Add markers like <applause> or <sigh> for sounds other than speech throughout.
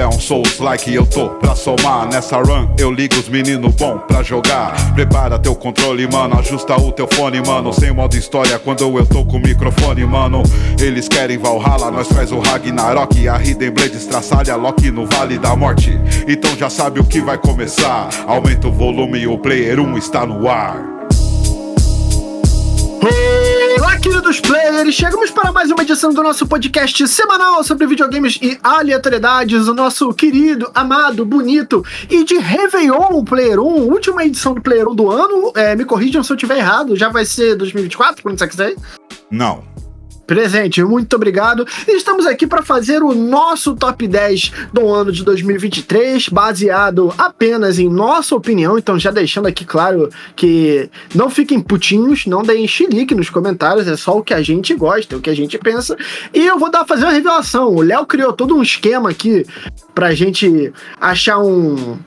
der um Souls like eu tô pra somar. Nessa run eu ligo os meninos bom pra jogar. Prepara teu controle, mano, ajusta o teu fone, mano. Sem modo história quando eu tô com o microfone, mano. Eles querem Valhalla, nós faz o Ragnarok. A Hidden Blade estraçalha Loki no Vale da Morte. Então já sabe o que vai começar. Aumenta o volume, o player 1 está no ar. Olá, queridos players! Chegamos para mais uma edição do nosso podcast semanal sobre videogames e aleatoriedades. O nosso querido, amado, bonito e de Réveillon Player 1, última edição do Player 1 do ano. É, me corrijam se eu estiver errado, já vai ser 2024, quando você quiser? Não. Presente, muito obrigado. Estamos aqui para fazer o nosso top 10 do ano de 2023, baseado apenas em nossa opinião. Então, já deixando aqui claro que não fiquem putinhos, não deem chilique nos comentários, é só o que a gente gosta, o que a gente pensa. E eu vou dar fazer uma revelação. O Léo criou todo um esquema aqui pra gente achar um,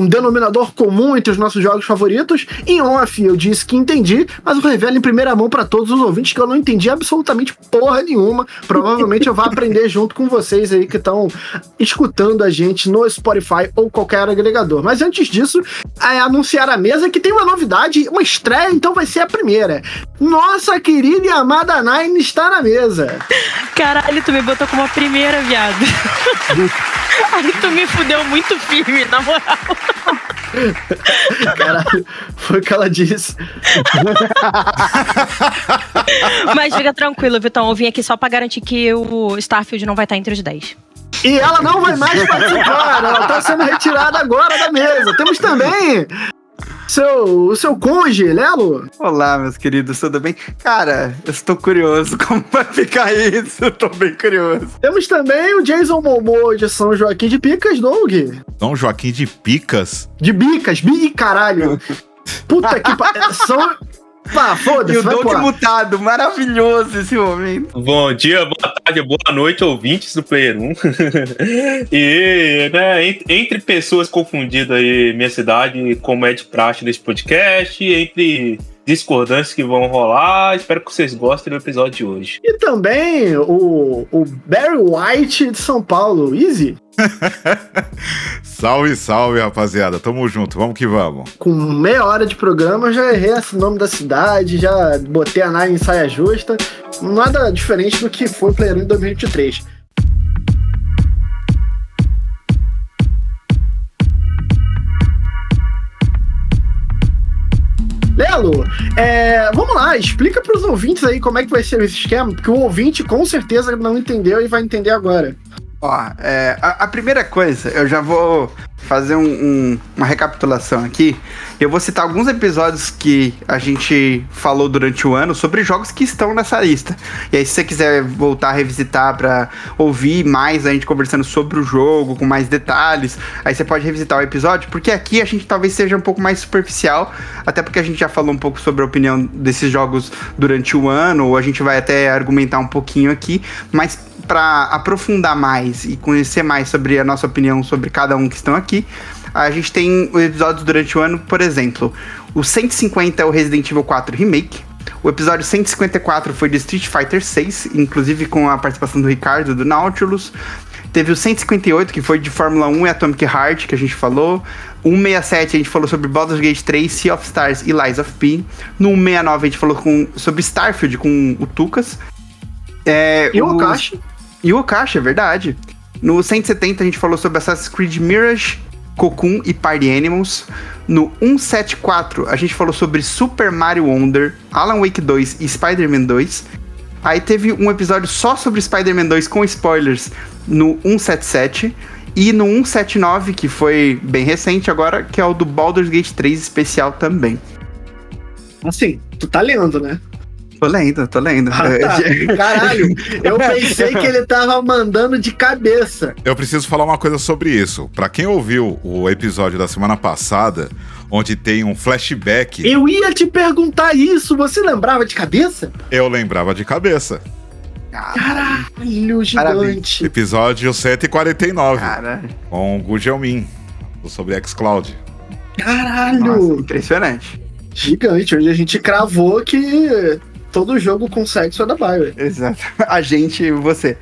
um denominador comum entre os nossos jogos favoritos. Em off, eu disse que entendi, mas eu revelo em primeira mão para todos os ouvintes que eu não entendi absolutamente porra nenhuma. Provavelmente eu vou aprender junto com vocês aí que estão escutando a gente no Spotify ou qualquer agregador. Mas antes disso, é anunciar a mesa que tem uma novidade, uma estreia, então vai ser a primeira. Nossa querida e amada Nine está na mesa. Caralho, tu me botou como a primeira, viado. <laughs> Aí tu me fudeu muito firme, na moral. <laughs> Caralho, foi o que ela disse. Mas fica tranquilo, Vitão. Eu vim aqui só pra garantir que o Starfield não vai estar entre os 10. E ela não vai mais participar, ela tá sendo retirada agora da mesa. Temos também seu, o seu conge, Lelo? Olá, meus queridos, tudo bem? Cara, eu estou curioso <laughs> como vai ficar isso, eu tô bem curioso. Temos também o Jason Momoa de São Joaquim de Picas, Doug. São Joaquim de Picas? De Bicas, bi caralho. <laughs> Puta que pariu. São... Pá, foda-se, E o Doug mutado, maravilhoso esse momento. Bom dia, boa tarde, boa noite, ouvintes do Player 1. <laughs> e, né, entre, pessoas confundidas aí, minha cidade, como é de praxe nesse podcast, entre discordâncias que vão rolar. Espero que vocês gostem do episódio de hoje. E também o, o Barry White de São Paulo, Easy. <laughs> salve, salve, rapaziada. Tamo junto, vamos que vamos. Com meia hora de programa, eu já errei o nome da cidade, já botei a nave em saia justa. Nada diferente do que foi o Player 1 em 2023. Lelo, é, vamos lá, explica para os ouvintes aí como é que vai ser esse esquema, porque o ouvinte com certeza não entendeu e vai entender agora. Ó, é, a, a, primeira coisa, eu já vou fazer um, um, uma recapitulação aqui. Eu vou citar alguns episódios que a gente falou durante o ano sobre jogos que estão nessa lista. E aí, se você quiser voltar a revisitar para ouvir mais a gente conversando sobre o jogo, com mais detalhes, aí você pode revisitar o episódio, porque aqui a gente talvez seja um pouco mais superficial, até porque a gente já falou um pouco sobre a opinião desses jogos durante o ano, ou a gente vai até argumentar um pouquinho aqui, mas para aprofundar mais e conhecer mais sobre a nossa opinião sobre cada um que estão aqui, a gente tem episódios durante o ano, por exemplo, o 150 é o Resident Evil 4 Remake, o episódio 154 foi de Street Fighter 6, inclusive com a participação do Ricardo do Nautilus. Teve o 158, que foi de Fórmula 1 e Atomic Heart, que a gente falou. 167 a gente falou sobre Baldur's Gate 3, Sea of Stars e Lies of P. No 169 a gente falou com, sobre Starfield com o Tucas. É, e o Okashi. E o Okashi, é verdade. No 170 a gente falou sobre Assassin's Creed Mirage, Cocoon e Party Animals. No 174 a gente falou sobre Super Mario Wonder, Alan Wake 2 e Spider-Man 2. Aí teve um episódio só sobre Spider-Man 2 com spoilers no 177. E no 179, que foi bem recente agora, que é o do Baldur's Gate 3 especial também. Assim, tu tá lendo, né? Tô lendo, tô lendo. Ah, tá. <laughs> Caralho, eu <laughs> pensei que ele tava mandando de cabeça. Eu preciso falar uma coisa sobre isso. Para quem ouviu o episódio da semana passada, onde tem um flashback. Eu ia te perguntar isso, você lembrava de cabeça? Eu lembrava de cabeça. Caralho, gigante. Episódio 149. Caralho. Com o Gugelmin, sobre xCloud. Caralho! Nossa, impressionante. Gigante. Hoje a gente cravou que todo jogo com sexo é da Bioware. Exato. <laughs> A gente você.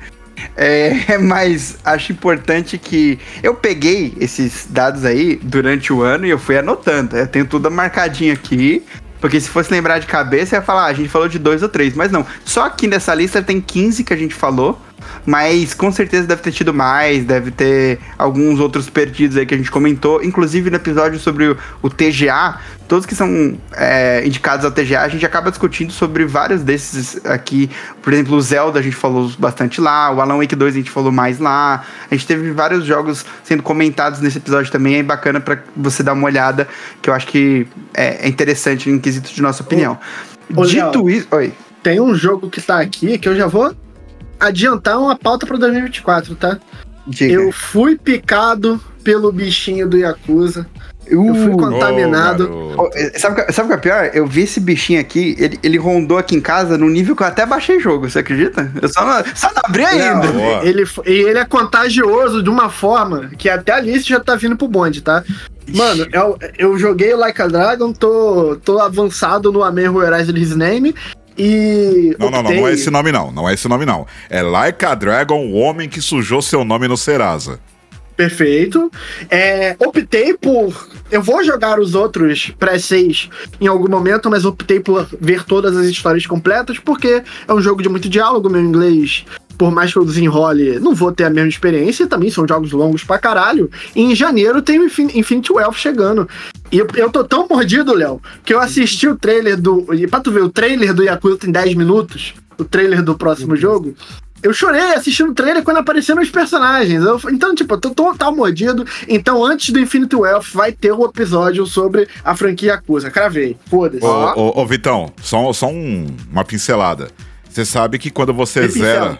É, <laughs> mas acho importante que eu peguei esses dados aí durante o ano e eu fui anotando. Eu tenho tudo marcadinho aqui. Porque se fosse lembrar de cabeça, ia falar, ah, a gente falou de dois ou três. Mas não. Só aqui nessa lista tem 15 que a gente falou. Mas com certeza deve ter tido mais, deve ter alguns outros perdidos aí que a gente comentou. Inclusive no episódio sobre o, o TGA, todos que são é, indicados ao TGA, a gente acaba discutindo sobre vários desses aqui. Por exemplo, o Zelda a gente falou bastante lá, o Alan Wake 2 a gente falou mais lá. A gente teve vários jogos sendo comentados nesse episódio também, é bacana para você dar uma olhada, que eu acho que é, é interessante em quesito de nossa opinião. Ô, Dito Léo, isso. Oi. Tem um jogo que tá aqui que eu já vou adiantar uma pauta pra 2024, tá? Diga. Eu fui picado pelo bichinho do Yakuza. Eu fui Uh, contaminado. Eh, Sabe, o que- sabe o que é pior? Eu vi esse bichinho aqui, ele, ele rondou aqui em casa no nível que eu até baixei jogo, você acredita? Eu só não, só não abri ainda. Não, ele, e ele é contagioso de uma forma que até a Alice já tá vindo pro bonde, tá? Mano, eu, eu joguei o Like a Dragon, tô, tô avançado no Amen Erase His Name e. Não, não, não, não é esse nome não. Não é esse nome não. É Like a Dragon, o homem que sujou seu nome no Serasa. Perfeito. É, optei por. Eu vou jogar os outros pré-6 em algum momento, mas optei por ver todas as histórias completas, porque é um jogo de muito diálogo, meu inglês. Por mais que eu desenrole, não vou ter a mesma experiência. Também são jogos longos pra caralho. E em janeiro tem o Infin- Infinity Wealth chegando. E eu, eu tô tão mordido, Léo, que eu assisti o trailer do. E pra tu ver, o trailer do Yakuza tem 10 minutos. O trailer do próximo jogo. Eu chorei assistindo o trailer quando apareceram os personagens. Eu- então, tipo, eu tô total mordido. Então, antes do Infinity Wealth, vai ter um episódio sobre a franquia Yakuza. Cravei. Foda-se. Ô, ô, ô, Vitão, só, só um- uma pincelada. Você sabe que quando você Que zera.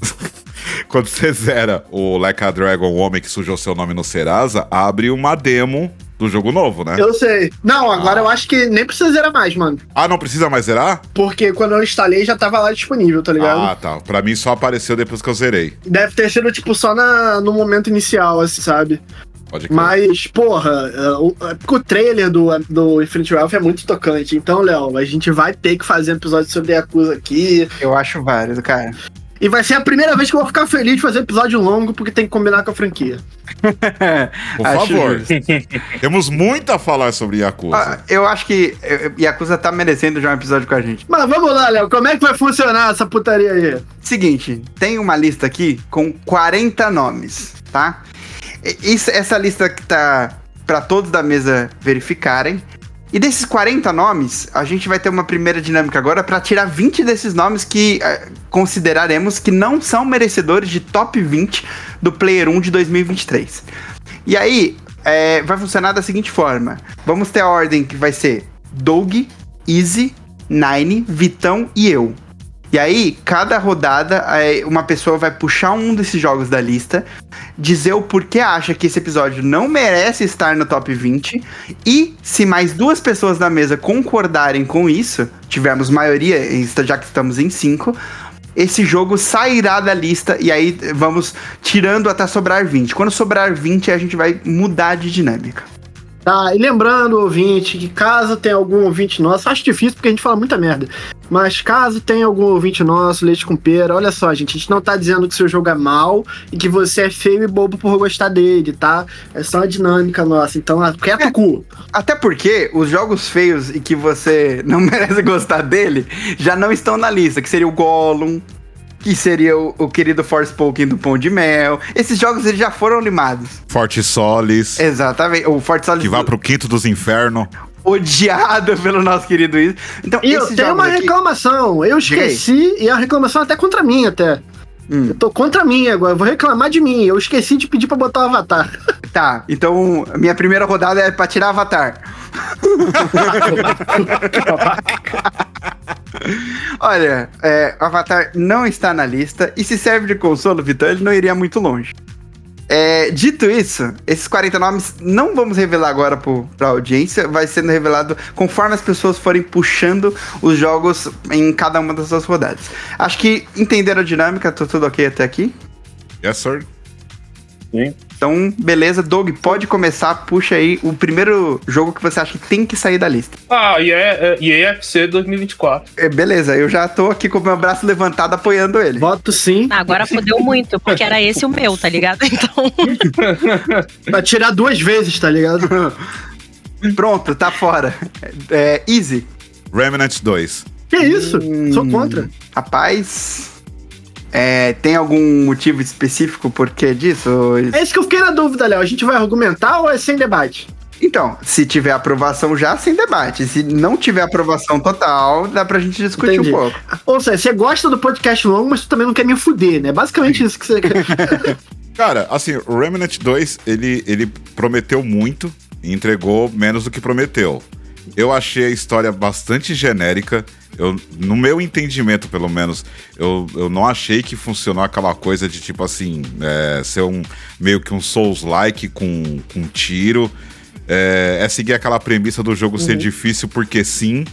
<laughs> quando você zera o Like a Dragon, o homem que sujou seu nome no Serasa, abre uma demo do jogo novo, né? Eu sei. Não, agora eu acho que nem precisa zerar mais, mano. Ah, não precisa mais zerar? Porque quando eu instalei já tava lá disponível, tá ligado? Ah, tá. Pra mim só apareceu depois que eu zerei. Deve ter sido, tipo, só na, no momento inicial, assim, sabe? Pode crer. Mas, porra, é, o, é, porque o trailer do, do Infinity Wealth é muito tocante. Então, Léo, a gente vai ter que fazer um episódio sobre Yakuza aqui. Eu acho válido, cara. E vai ser a primeira vez que eu vou ficar feliz de fazer episódio longo, porque tem que combinar com a franquia. <laughs> Por Acho favor. <laughs> Temos muito a falar sobre Yakuza. Ah, eu acho que eh, Yakuza tá merecendo já um episódio com a gente. Mas vamos lá, Léo, como é que vai funcionar essa putaria aí? Seguinte, tem uma lista aqui com 40 nomes, tá? Isso, essa lista que tá para todos da mesa verificarem. E desses 40 nomes, a gente vai ter uma primeira dinâmica agora para tirar 20 desses nomes que eh, consideraremos que não são merecedores de top 20 do Player 1 de 2023. E aí, eh, vai funcionar da seguinte forma: vamos ter a ordem que vai ser Doug, Easy, Nine, Vitão e eu. E aí, cada rodada, é, uma pessoa vai puxar um desses jogos da lista, dizer o porquê acha que esse episódio não merece estar no top 20, e se mais duas pessoas da mesa concordarem com isso, tivermos maioria, já que estamos em cinco, esse jogo sairá da lista e aí vamos tirando até sobrar 20. Quando sobrar 20, a gente vai mudar de dinâmica. Tá, e lembrando, ouvinte, que caso tenha algum ouvinte nosso, acho difícil porque a gente fala muita merda, mas caso tenha algum ouvinte nosso, leite com pera, olha só, gente, a gente não tá dizendo que seu jogo é mal e que você é feio e bobo por gostar dele, tá? É só uma dinâmica nossa, então quieta o cu. Até porque os jogos feios e que você não <laughs> merece gostar dele já não estão na lista, que seria o Gollum, que seria o, o querido Forspoken do Pão de Mel. Esses jogos eles já foram limados. Forte Solis, Exatamente. O Forte Solid que vai pro quinto dos infernos. odiado <laughs> pelo nosso querido Isso. Então, E eu tenho uma aqui- reclamação, eu esqueci, e a reclamação é até contra mim até. Hum. Eu tô contra mim agora, eu vou reclamar de mim, eu esqueci de pedir pra botar o avatar. <laughs> Tá, então a minha primeira rodada é pra tirar Avatar. <laughs> Olha, é, Avatar não está na lista e se serve de consolo, Vitor, ele não iria muito longe. É, dito isso, esses 40 nomes não vamos revelar agora pro, pra audiência, vai sendo revelado conforme as pessoas forem puxando os jogos em cada uma das suas rodadas. Acho que entenderam a dinâmica, tô tudo ok até aqui? Yes, sir. Sim. Então, beleza, Doug, pode começar, puxa aí o primeiro jogo que você acha que tem que sair da lista. Ah, e é, é FC 2024. É, beleza, eu já tô aqui com o meu braço levantado apoiando ele. Voto sim. Ah, Agora fodeu muito, porque era esse o meu, tá ligado? <laughs> Então. <laughs> Pra tirar duas vezes, tá ligado? Pronto, tá fora. É, easy. Remnant 2. Que isso? Sou contra. Rapaz. É, tem algum motivo específico por que disso? É isso que eu fiquei na dúvida, Léo. A gente vai argumentar ou é sem debate? Então, se tiver aprovação já, sem debate. Se não tiver aprovação total, dá pra gente discutir Entendi. um pouco. Ou seja, você gosta do podcast longo, mas tu também não quer me fuder, né? Basicamente isso que você quer. <laughs> Cara, assim, o Remnant 2, ele, ele prometeu muito e entregou menos do que prometeu. Eu achei a história bastante genérica. Eu, no meu entendimento, pelo menos, eu, eu não achei que funcionou aquela coisa de tipo assim, é, ser um meio que um Souls-like com, com tiro. É, é seguir aquela premissa do jogo ser difícil porque sim.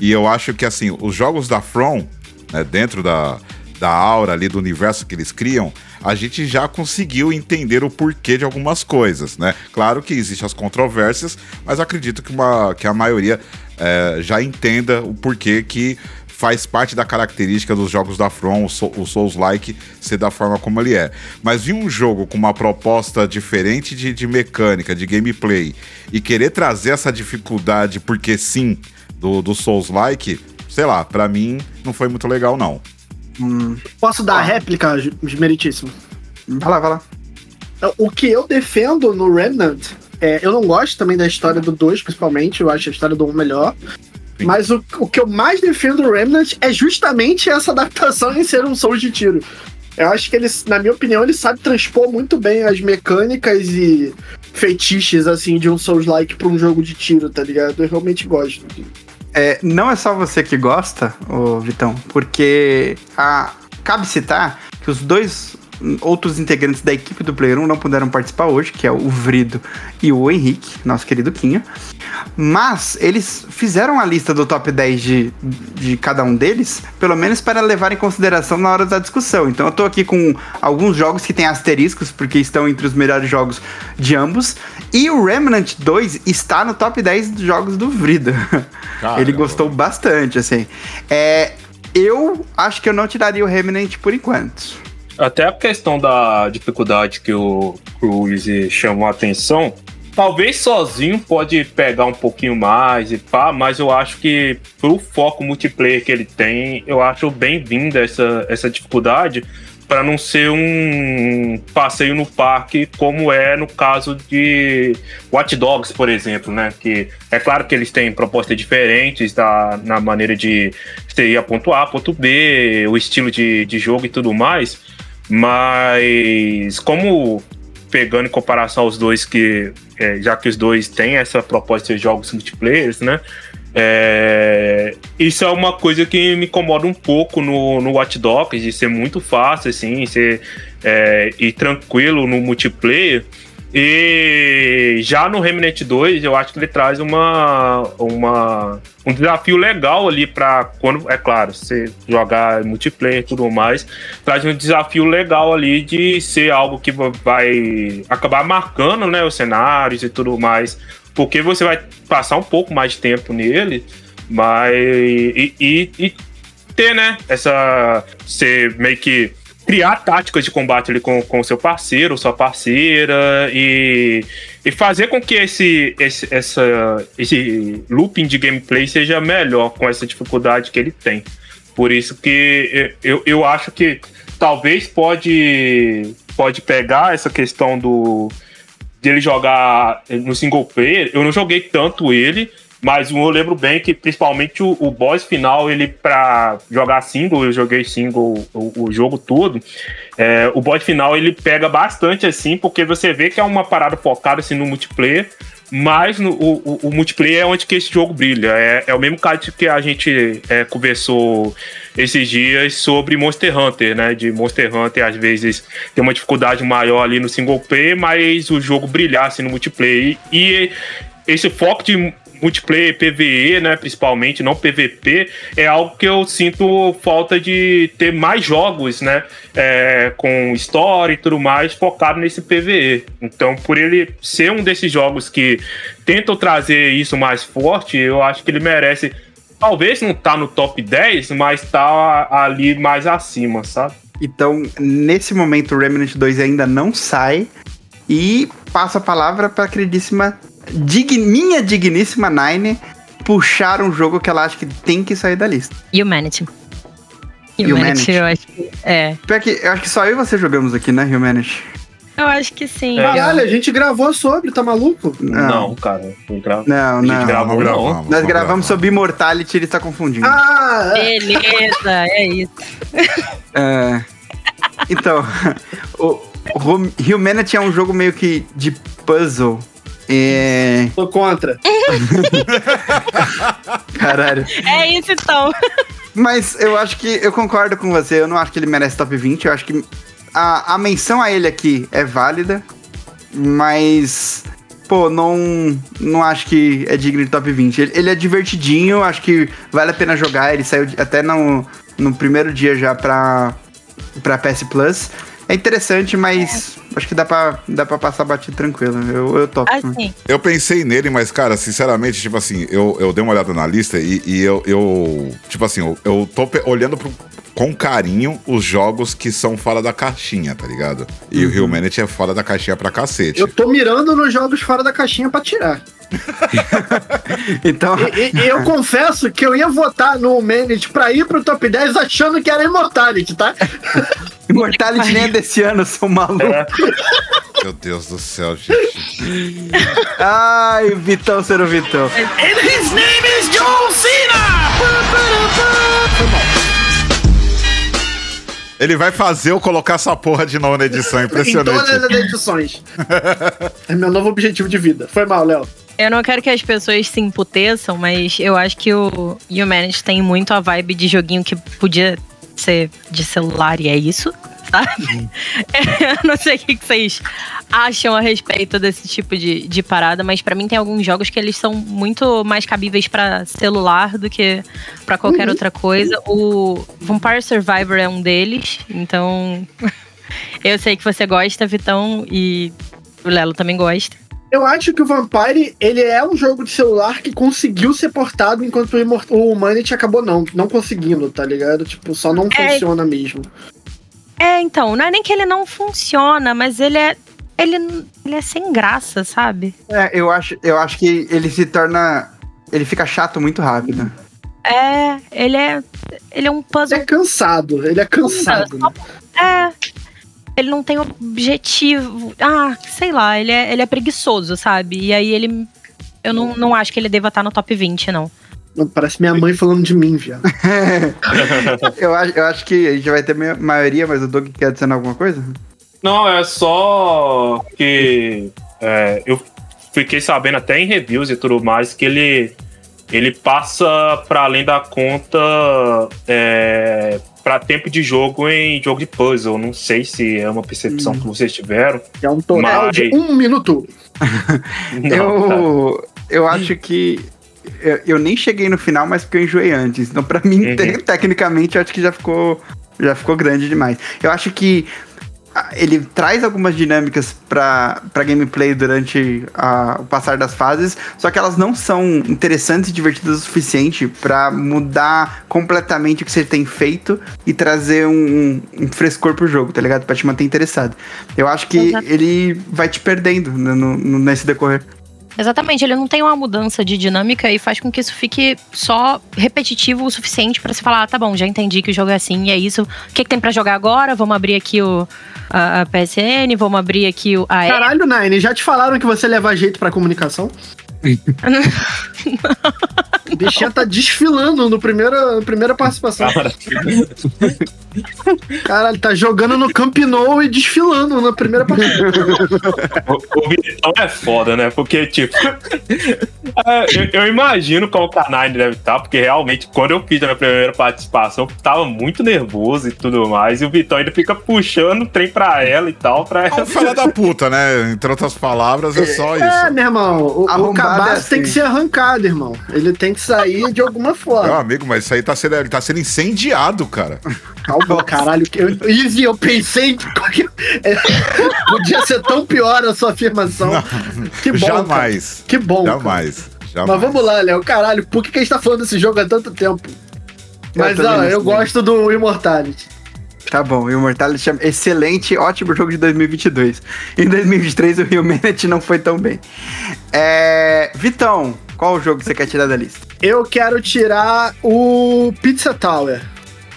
E eu acho que assim, os jogos da From, né, dentro da, da aura ali do universo que eles criam, a gente já conseguiu entender o porquê de algumas coisas, né? Claro que existem as controvérsias, mas acredito que, uma, que a maioria é, já entenda o porquê que faz parte da característica dos jogos da From, o, Sou- o Souls-like, ser da forma como ele é. Mas vir um jogo com uma proposta diferente de, de mecânica, de gameplay, e querer trazer essa dificuldade, porque sim, do, do Souls-like, sei lá, pra mim não foi muito legal, não. Posso dar a réplica, meritíssimo? Vai lá, vai lá. O que eu defendo no Remnant, é, eu não gosto também da história do 2, principalmente, eu acho a história do 1 melhor. Sim. Mas o, o que eu mais defendo no Remnant é justamente essa adaptação em ser um Souls de tiro. Eu acho que ele, na minha opinião, ele sabe transpor muito bem as mecânicas e feitiços, assim, de um Souls-like pra um jogo de tiro, tá ligado? Eu realmente gosto. É, não é só você que gosta, ô Vitão, porque a, cabe citar que os dois outros integrantes da equipe do Player 1 não puderam participar hoje, que é o Vrido e o Henrique, nosso querido Quinho. Mas eles fizeram a lista do top 10 de, de cada um deles, pelo menos para levar em consideração na hora da discussão. Então eu tô aqui com alguns jogos que têm asteriscos, porque estão entre os melhores jogos de ambos. E o Remnant 2 está no top 10 dos jogos do Vrido. Caramba. Ele gostou bastante, assim. É, eu acho que eu não tiraria o Remnant por enquanto. Até a questão da dificuldade que o Cruise chamou a atenção, talvez sozinho pode pegar um pouquinho mais e pá, mas eu acho que pro foco multiplayer que ele tem, eu acho bem-vinda essa, essa dificuldade para não ser um passeio no parque como é no caso de Watch Dogs, por exemplo, né? Que é claro que eles têm propostas diferentes da, na maneira de ir a ponto A, ponto B, o estilo de, de jogo e tudo mais, mas como pegando em comparação aos dois que é, já que os dois têm essa proposta de jogos multiplayer, né? É, isso é uma coisa que me incomoda um pouco no, no Watch Dogs, de ser muito fácil, assim, ser é, e tranquilo no multiplayer. E já no Remnant 2, eu acho que ele traz uma, uma, um desafio legal ali para quando, é claro, você jogar multiplayer e tudo mais, traz um desafio legal ali de ser algo que vai acabar marcando né, os cenários e tudo mais, porque você vai passar um pouco mais de tempo nele, mas e, e, e ter, né, essa ser meio que criar táticas de combate ali com o seu parceiro, sua parceira e, e fazer com que esse, esse, essa, esse looping de gameplay seja melhor com essa dificuldade que ele tem. Por isso que eu, eu acho que talvez pode, pode pegar essa questão do dele jogar no single player. Eu não joguei tanto ele, mas eu lembro bem que principalmente o, o boss final, ele pra jogar single, eu joguei single o, o jogo todo. É, o boss final ele pega bastante assim, porque você vê que é uma parada focada assim no multiplayer. Mas no, o, o, multiplayer é onde que esse jogo brilha. É, é o mesmo caso que a gente é, conversou esses dias sobre Monster Hunter, né? De Monster Hunter, às vezes, tem uma dificuldade maior ali no single player, mas o jogo brilhar assim, no multiplayer. E esse foco de multiplayer PVE, né, principalmente, não PVP, é algo que eu sinto falta de ter mais jogos, né, é, com história e tudo mais, focado nesse PVE. Então, por ele ser um desses jogos que tentam trazer isso mais forte, eu acho que ele merece, talvez não tá no top 10, mas tá ali mais acima, sabe? Então, nesse momento, o Remnant 2 ainda não sai. E passo a palavra para a queridíssima, dig, minha digníssima Nine puxar um jogo que ela acha que tem que sair da lista. Humanity. Humanity. Humanity, eu acho que. É. Pior que, eu acho que só eu e você jogamos aqui, né, Humanity? Eu acho que sim. É. Caralho, a gente gravou sobre, tá maluco? Não, cara. Não, gra... Não, A gente não. gravou, Não não. gravamos, Nós não gravamos sobre Immortality e ele tá confundindo. Ah, é. Beleza, é isso. É. Então, <laughs> o, o Hum- Humanity é um jogo meio que de puzzle. É. tô contra. <laughs> Caralho. É isso então. Mas eu acho que eu concordo com você. Eu não acho que ele merece top 20. Eu acho que a, a menção a ele aqui é válida. Mas. Pô, não, não acho que é digno de top 20. Ele, ele é divertidinho, acho que vale a pena jogar. Ele saiu até no, no primeiro dia já pra, pra PS Plus. É interessante, mas acho que dá pra, dá pra passar batido tranquilo. Eu, eu topo. Assim. Eu pensei nele, mas, cara, sinceramente, tipo assim, eu, eu dei uma olhada na lista e, e eu, eu. Tipo assim, eu, eu tô olhando pro- com carinho os jogos que são fora da caixinha, tá ligado? E o Humanity é fora da caixinha pra cacete. Eu tô mirando nos jogos fora da caixinha pra tirar. <laughs> Então, E, e- eu confesso que eu ia votar no Humanity pra ir pro top 10 achando que era Immortality, tá? <laughs> Immortality nem é desse ano, sou maluco. <laughs> Meu Deus do céu, gente. Ai, Vitão ser o Vitão. And his name is John Cena! Ele vai fazer eu colocar essa porra de novo na edição, Em todas impressionante. as edições. É meu novo objetivo de vida. Foi mal, Léo. Eu não quero que as pessoas se emputeçam, mas eu acho que o Humanity tem muito a vibe de joguinho que podia ser de celular e é isso, sabe? <laughs> eu não sei o que vocês acham a respeito desse tipo de, de parada, mas pra mim tem alguns jogos que eles são muito mais cabíveis pra celular do que pra qualquer outra coisa. O Vampire Survivor é um deles, então <laughs> eu sei que você gosta, Vitão, e o Lelo também gosta. Eu acho que o Vampire, ele é um jogo de celular que conseguiu ser portado enquanto o, Immort- o Humanity acabou não, não conseguindo, tá ligado? Tipo, só não É. funciona mesmo. É, então, não é nem que ele não funciona, mas ele é. Ele, ele é sem graça, sabe? É, eu acho, eu acho que ele se torna. Ele fica chato muito rápido. É, ele é. Ele é um Ele puzzle. é cansado, ele é cansado. né? É. Ele não tem objetivo. Ah, sei lá, ele é, ele é preguiçoso, sabe? E aí ele. Eu não, não acho que ele deva estar no top 20, não. Parece minha mãe falando de mim, viado. <laughs> eu, acho, eu acho que a gente vai ter ma- maioria, mas o Doug quer adicionar alguma coisa? Não, é só que é, eu fiquei sabendo até em reviews e tudo mais que ele ele passa para além da conta é, para tempo de jogo em jogo de puzzle. Não sei se é uma percepção que vocês tiveram. É um total de Mas- um minuto. <laughs> Não, tá. eu, eu acho que. Eu, eu nem cheguei no final, mas porque eu enjoei antes. Então, pra mim, Uhum. te- <laughs> tecnicamente, eu acho que já ficou, já ficou grande demais. Eu acho que ele traz algumas dinâmicas pra, pra gameplay durante a- o passar das fases, só que elas não são interessantes e divertidas o suficiente pra mudar completamente o que você tem feito e trazer um, um frescor pro jogo, tá ligado? Pra te manter interessado. Eu acho que Exato. ele vai te perdendo no- no- nesse decorrer. Exatamente, ele não tem uma mudança de dinâmica e faz com que isso fique só repetitivo o suficiente pra você falar, ah, tá bom, já entendi que o jogo é assim e é isso. O que, que tem pra jogar agora? Vamos abrir aqui o, a, a PSN, vamos abrir aqui o, a Caralho, Nine, já te falaram que você leva jeito pra comunicação? <laughs> O bichinha tá desfilando no primeiro, na primeira participação. Cara, <laughs> Caralho, tá jogando no Camp Nou e desfilando na primeira partida. <laughs> o, o Vitão é foda, né? Porque, tipo, é, eu, eu imagino como o Canine deve estar, porque realmente, quando eu fiz a minha primeira participação, eu tava muito nervoso e tudo mais, e o Vitão ainda fica puxando o trem pra ela e tal, pra É um ela. fela da puta, né? Entre outras palavras, é só É, isso. meu irmão, o, o Base é tem assim. que ser arrancado, irmão. Ele tem que sair de alguma <laughs> Meu forma. amigo, mas isso aí tá sendo, ele tá sendo incendiado, cara. Calma, caralho. Eu, Easy, eu pensei que é, podia ser tão pior a sua afirmação. Que bom. cara. Jamais. Que bom. cara. Jamais. Jamais. Mas vamos lá, Léo. Caralho, por que, que a gente tá falando desse jogo há tanto tempo? Mas também ó, não eu gosto do Immortality. Tá bom, o Immortality é excelente, ótimo jogo de 2022. Em 2023 o Humanity não foi tão bem. É... Vitão, qual o jogo que você quer tirar da lista? Eu quero tirar o Pizza Tower.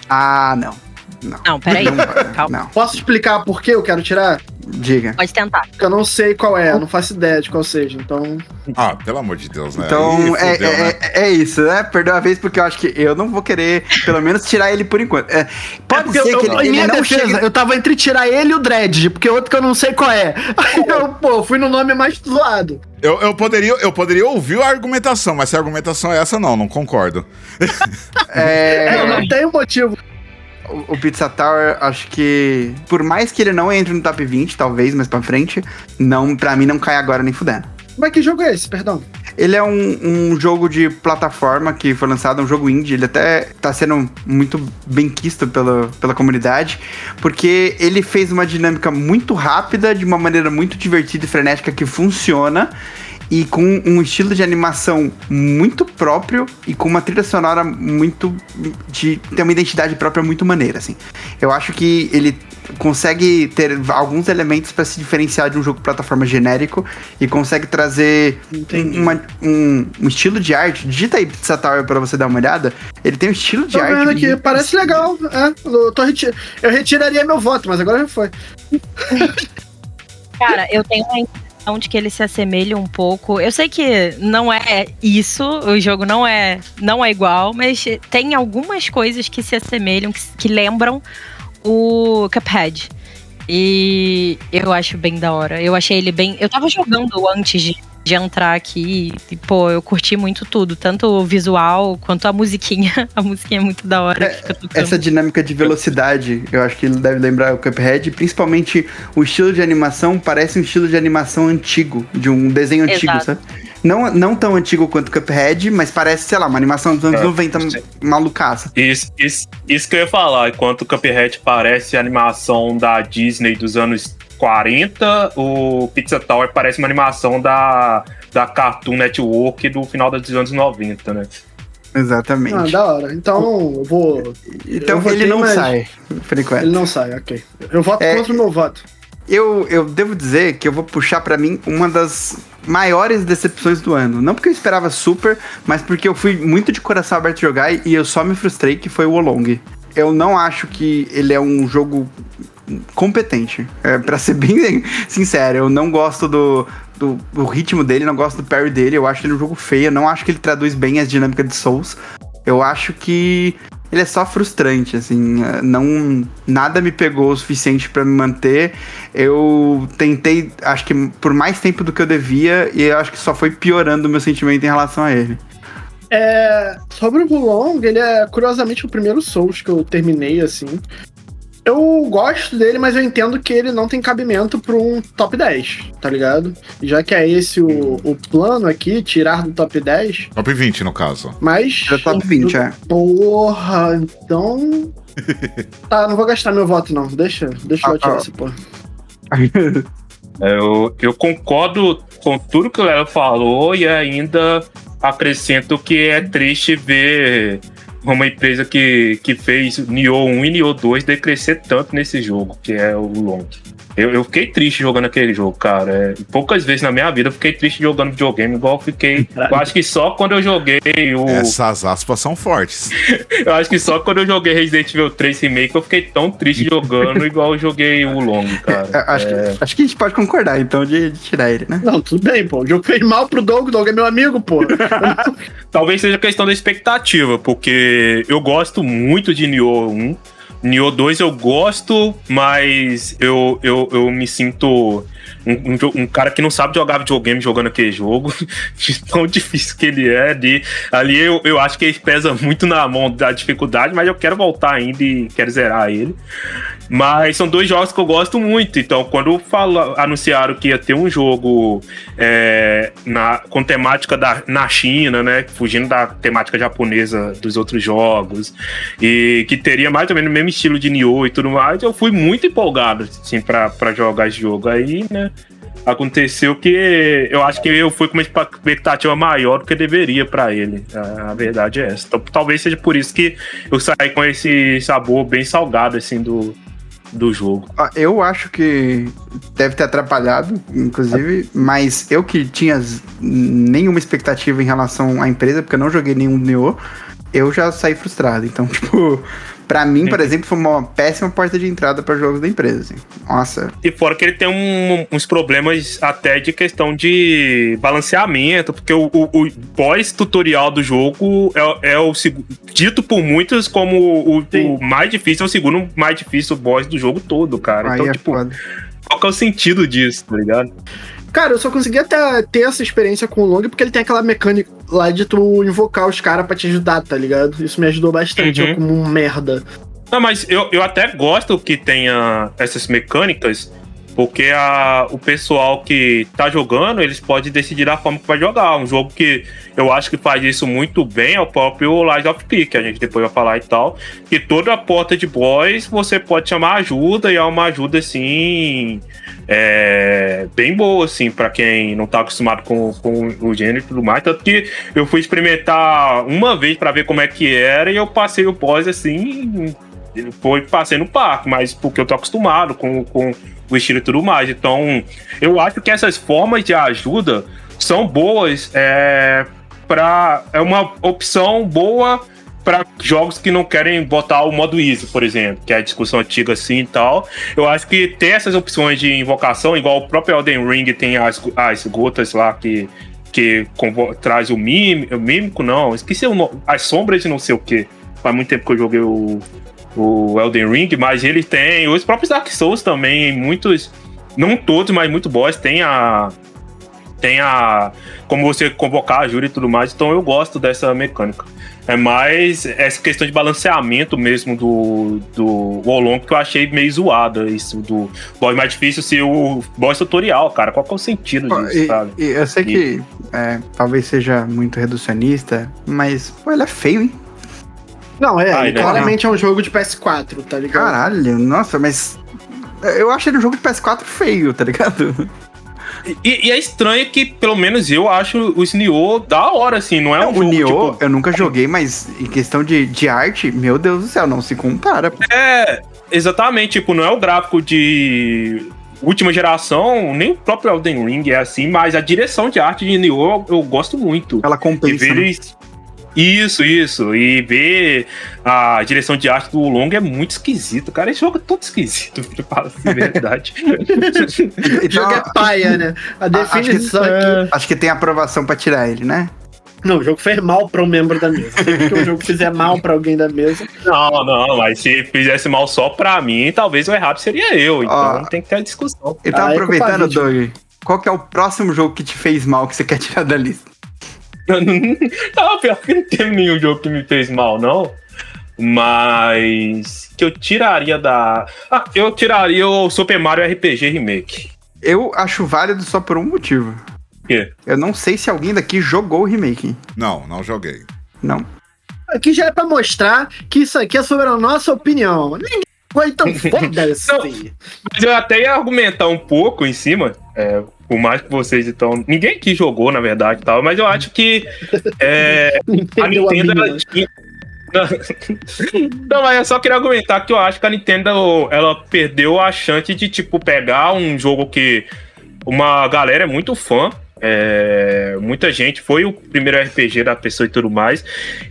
Ah, não. Não. Não, peraí. Não, Calma. não, Posso explicar por que eu quero tirar? diga. Pode tentar. Porque eu não sei qual é, eu não faço ideia de qual seja. Então, Ah, pelo amor de Deus, né? Então é, fudeu, é, né? é isso, né? Perdeu a vez porque eu acho que eu não vou querer, pelo menos, tirar ele por enquanto. É, pode porque ser eu, que eu- ele, ele minha não defesa, chegue. eu tava entre tirar ele e o Dredd, porque outro que eu não sei qual é. Aí eu, pô, fui no nome mais zoado. Eu, eu, poderia, eu poderia ouvir a argumentação, mas se a argumentação é essa, não, não concordo. É, <laughs> eu É, não tenho motivo. O, Pizza Tower, acho que. Por mais que ele não entre no top 20, talvez mais pra frente, não, pra mim não cai agora nem fudendo. Mas que jogo é esse, perdão? Ele é um, um jogo de plataforma que foi lançado, um jogo indie. Ele até tá sendo muito bem quisto pela, pela comunidade, porque ele fez uma dinâmica muito rápida, de uma maneira muito divertida e frenética que funciona. E com um estilo de animação muito próprio e com uma trilha sonora muito. de ter uma identidade própria muito maneira, assim. Eu acho que ele consegue ter alguns elementos para se diferenciar de um jogo de plataforma genérico e consegue trazer uma- um, um estilo de arte. Digita aí Pizza Tower pra você dar uma olhada. Ele tem um estilo de Tô arte. vendo aqui, muito- parece legal. É, eu, tô reti- eu retiraria meu voto, mas agora já foi. <laughs> Cara, eu tenho a impressão de que ele se assemelha um pouco. Eu sei que não é isso, o jogo não é, não é igual, mas tem algumas coisas que se assemelham, que, que lembram o Cuphead. E eu acho bem da hora. Eu achei ele bem. Eu tava jogando antes de, de entrar aqui e, pô, eu curti muito tudo. Tanto o visual quanto a musiquinha. <laughs> A musiquinha é muito da hora. tocando. Essa dinâmica de velocidade, eu acho que ele deve lembrar o Cuphead, principalmente o estilo de animação parece um estilo de animação antigo, de um desenho antigo, Exato. sabe? Não, não tão antigo quanto o Cuphead, mas parece, sei lá, uma animação dos anos É, 90 sim. malucaça. Isso, isso, isso que eu ia falar. Enquanto o Cuphead parece a animação da Disney dos anos 40, o Pizza Tower parece uma animação da, da Cartoon Network do final dos anos 90, né? Exatamente. Ah, da hora. Então, eu vou. então eu votei, ele não sai, por enquanto. Ele não sai, ok. Eu voto É. contra o meu voto. Eu, eu devo dizer que eu vou puxar pra mim uma das maiores decepções do ano. Não porque eu esperava super, mas porque eu fui muito de coração aberto jogar e eu só me frustrei que foi o Olong. Eu não acho que ele é um jogo competente. É, para ser <laughs> bem sincero, eu não gosto do, do, do ritmo dele, não gosto do parry dele. Eu acho ele um jogo feio, não acho que ele traduz bem as dinâmicas de Souls. Eu acho que ele é só frustrante, assim, eh, não nada me pegou o suficiente pra me manter. Eu tentei, acho que por mais tempo do que eu devia e eu acho que só foi piorando o meu sentimento em relação a ele. É, sobre o Wulong, ele é curiosamente o primeiro Souls que eu terminei, assim. Eu gosto dele, mas eu entendo que ele não tem cabimento pra um top 10, tá ligado? Já que é esse o, o plano aqui, tirar do top 10, Top 20, no caso. mas. Era top 20, é. Porra, então. <laughs> tá, não vou gastar meu voto, não. Deixa, deixa eu Ah, tirar ah. essa porra. <laughs> Eu, eu concordo com tudo que o Léo falou e ainda acrescento que é triste ver uma empresa que, que fez Nioh 1 e Nioh 2 decrescer tanto nesse jogo, que é o Long. Eu, eu fiquei triste jogando aquele jogo, cara. É, poucas vezes na minha vida eu fiquei triste jogando videogame, igual eu fiquei. Eu acho que só quando eu joguei o. Essas aspas são fortes. <laughs> Eu acho que só quando eu joguei Resident Evil 3 Remake eu fiquei tão triste jogando, igual eu joguei o Long, cara. É, acho, que, acho que a gente pode concordar, então, de, de tirar ele, né? Não, tudo bem, pô. O jogo fez mal pro Doug, o Doug é meu amigo, pô. <laughs> Talvez seja questão da expectativa, porque eu gosto muito de Nioh 1. Nioh 2 eu gosto, mas eu, eu, eu me sinto um, um, um, cara que não sabe jogar videogame jogando aquele jogo, <laughs> de tão difícil que ele é. De, ali eu, eu acho que ele pesa muito na mão da dificuldade, mas eu quero voltar ainda e quero zerar ele. Mas são dois jogos que eu gosto muito. Então, quando fala, anunciaram que ia ter um jogo é, na, com temática da, na China, né? Fugindo da temática japonesa dos outros jogos, e que teria mais ou menos o mesmo estilo de Nioh e tudo mais, eu fui muito empolgado, assim, pra jogar esse jogo. Aí, né? aconteceu que eu acho que eu fui com uma expectativa maior do que deveria para ele. A, verdade é essa. Então, talvez seja por isso que eu saí com esse sabor bem salgado assim do, do jogo. Eu acho que deve ter atrapalhado, inclusive, mas eu que tinha nenhuma expectativa em relação à empresa, porque eu não joguei nenhum Neo, eu já saí frustrado. Então, <laughs> tipo, Pra mim, por exemplo, foi uma péssima porta de entrada para jogos da empresa. Assim. Nossa. E fora que ele tem um, uns problemas até de questão de balanceamento, porque o, o, o boss tutorial do jogo é, é o dito por muitos como o, o, mais difícil, é o segundo mais difícil boss do jogo todo, cara. Aí então, é tipo, foda. qual que é o sentido disso, tá ligado? Cara, eu só consegui até ter essa experiência com o Long porque ele tem aquela mecânica lá de tu invocar os caras pra te ajudar, tá ligado? Isso me ajudou bastante, uhum. eu como um merda. Não, mas eu, eu até gosto que tenha essas mecânicas, porque a, o pessoal que tá jogando, eles podem decidir a forma que vai jogar. Um jogo que eu acho que faz isso muito bem é o próprio Lies of P, que a gente depois vai falar e tal. Que toda a porta de boss você pode chamar ajuda, e é uma ajuda assim é, bem boa, assim, para quem não tá acostumado com, com o gênero e tudo mais. Tanto que eu fui experimentar uma vez para ver como é que era e eu passei o pós assim. Foi passei no parque, mas porque eu tô acostumado com, com estilo e tudo mais. Então, eu acho que essas formas de ajuda são boas. É, pra, é uma opção boa para jogos que não querem botar o modo easy, por exemplo, que é a discussão antiga assim e tal. Eu acho que ter essas opções de invocação, igual o próprio Elden Ring tem as, as gotas lá que, que traz o, mim, o mímico, não, esqueci o nome, as sombras de não sei o que. Faz muito tempo que eu joguei o, o Elden Ring, mas ele tem os próprios Dark Souls também, muitos, não todos, mas muito boss, tem a tem a como você convocar a júri e tudo mais, então eu gosto dessa mecânica. É mais essa questão de balanceamento mesmo do, do Wolong que eu achei meio zoada. Isso do boss mais difícil ser o boss tutorial, cara. Qual que é o sentido disso, e, sabe? E eu sei e... que é, talvez seja muito reducionista, mas pô, ele é feio, hein? Não, é, Ai, né? claramente é um jogo de PS4, tá ligado? Caralho, nossa, mas eu acho ele um jogo de PS4 feio, tá ligado? E, e, é estranho que, pelo menos eu acho o Nioh da hora, assim, não é, um o Nioh, tipo... eu nunca joguei, mas em questão de, de arte, meu Deus do céu, não se compara. É, exatamente, tipo, não é o gráfico de última geração, nem o próprio Elden Ring é assim, mas a direção de arte de Nioh eu, eu gosto muito. Ela compensa. Né? Isso, isso. E ver a direção de arte do Long é muito esquisito, cara. Esse jogo é todo esquisito, <laughs> pra falar a verdade. <laughs> então, o jogo é paia, né? A definição acho que, aqui. Acho que tem aprovação pra tirar ele, né? Não, o jogo fez mal para um membro da mesa. Se o jogo fizer mal para alguém da mesa. Não, não, mas se fizesse mal só para mim, talvez o errado seria eu. Então tem que ter a discussão. Então, ah, é aproveitando, é Doug, qual que é o próximo jogo que te fez mal que você quer tirar da lista? <laughs> não, pior que não teve nenhum jogo que me fez mal, não. Mas que eu tiraria da. Ah, eu tiraria o Super Mario RPG Remake. Eu acho válido só por um motivo. Quê? Eu não sei se alguém daqui jogou o remake. Não, não joguei. Não. Aqui já é pra mostrar que isso aqui é sobre a nossa opinião. Ninguém foi tão <laughs> foda-se. Mas eu até ia argumentar um pouco em cima. É, por mais que vocês então. Ninguém aqui jogou, na verdade, tal, mas eu acho que é, <laughs> a Nintendo ela tinha. <laughs> Não, mas eu só queria argumentar que eu acho que a Nintendo ela perdeu a chance de tipo pegar um jogo que uma galera é muito fã é, muita gente, foi o primeiro RPG da pessoa e tudo mais.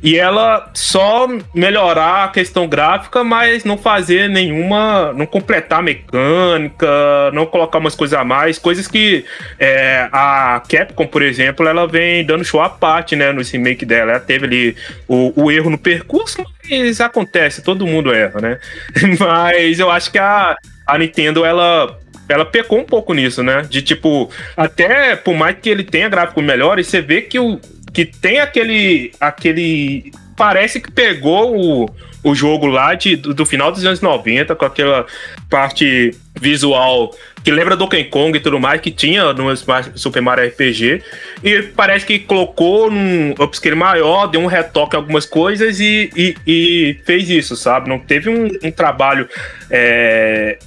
E ela só melhorar a questão gráfica, mas não fazer nenhuma. não completar a mecânica, não colocar umas coisas a mais, coisas que é, a Capcom, por exemplo, ela vem dando show à parte, né, no remake dela. Ela teve ali o, o erro no percurso, mas acontece, todo mundo erra, né? <laughs> mas eu acho que a, a Nintendo, ela ela pecou um pouco nisso, né? De tipo, até por mais que ele tenha gráficos melhores, você vê que, o, que tem aquele. aquele. Parece que pegou o, o jogo lá de, do, do final dos anos 90, com aquela parte visual que lembra Donkey Kong e tudo mais, que tinha no Super Mario RPG. E parece que colocou num upscale maior, deu um retoque em algumas coisas e, e, e fez isso, sabe? Não teve um, um trabalho é,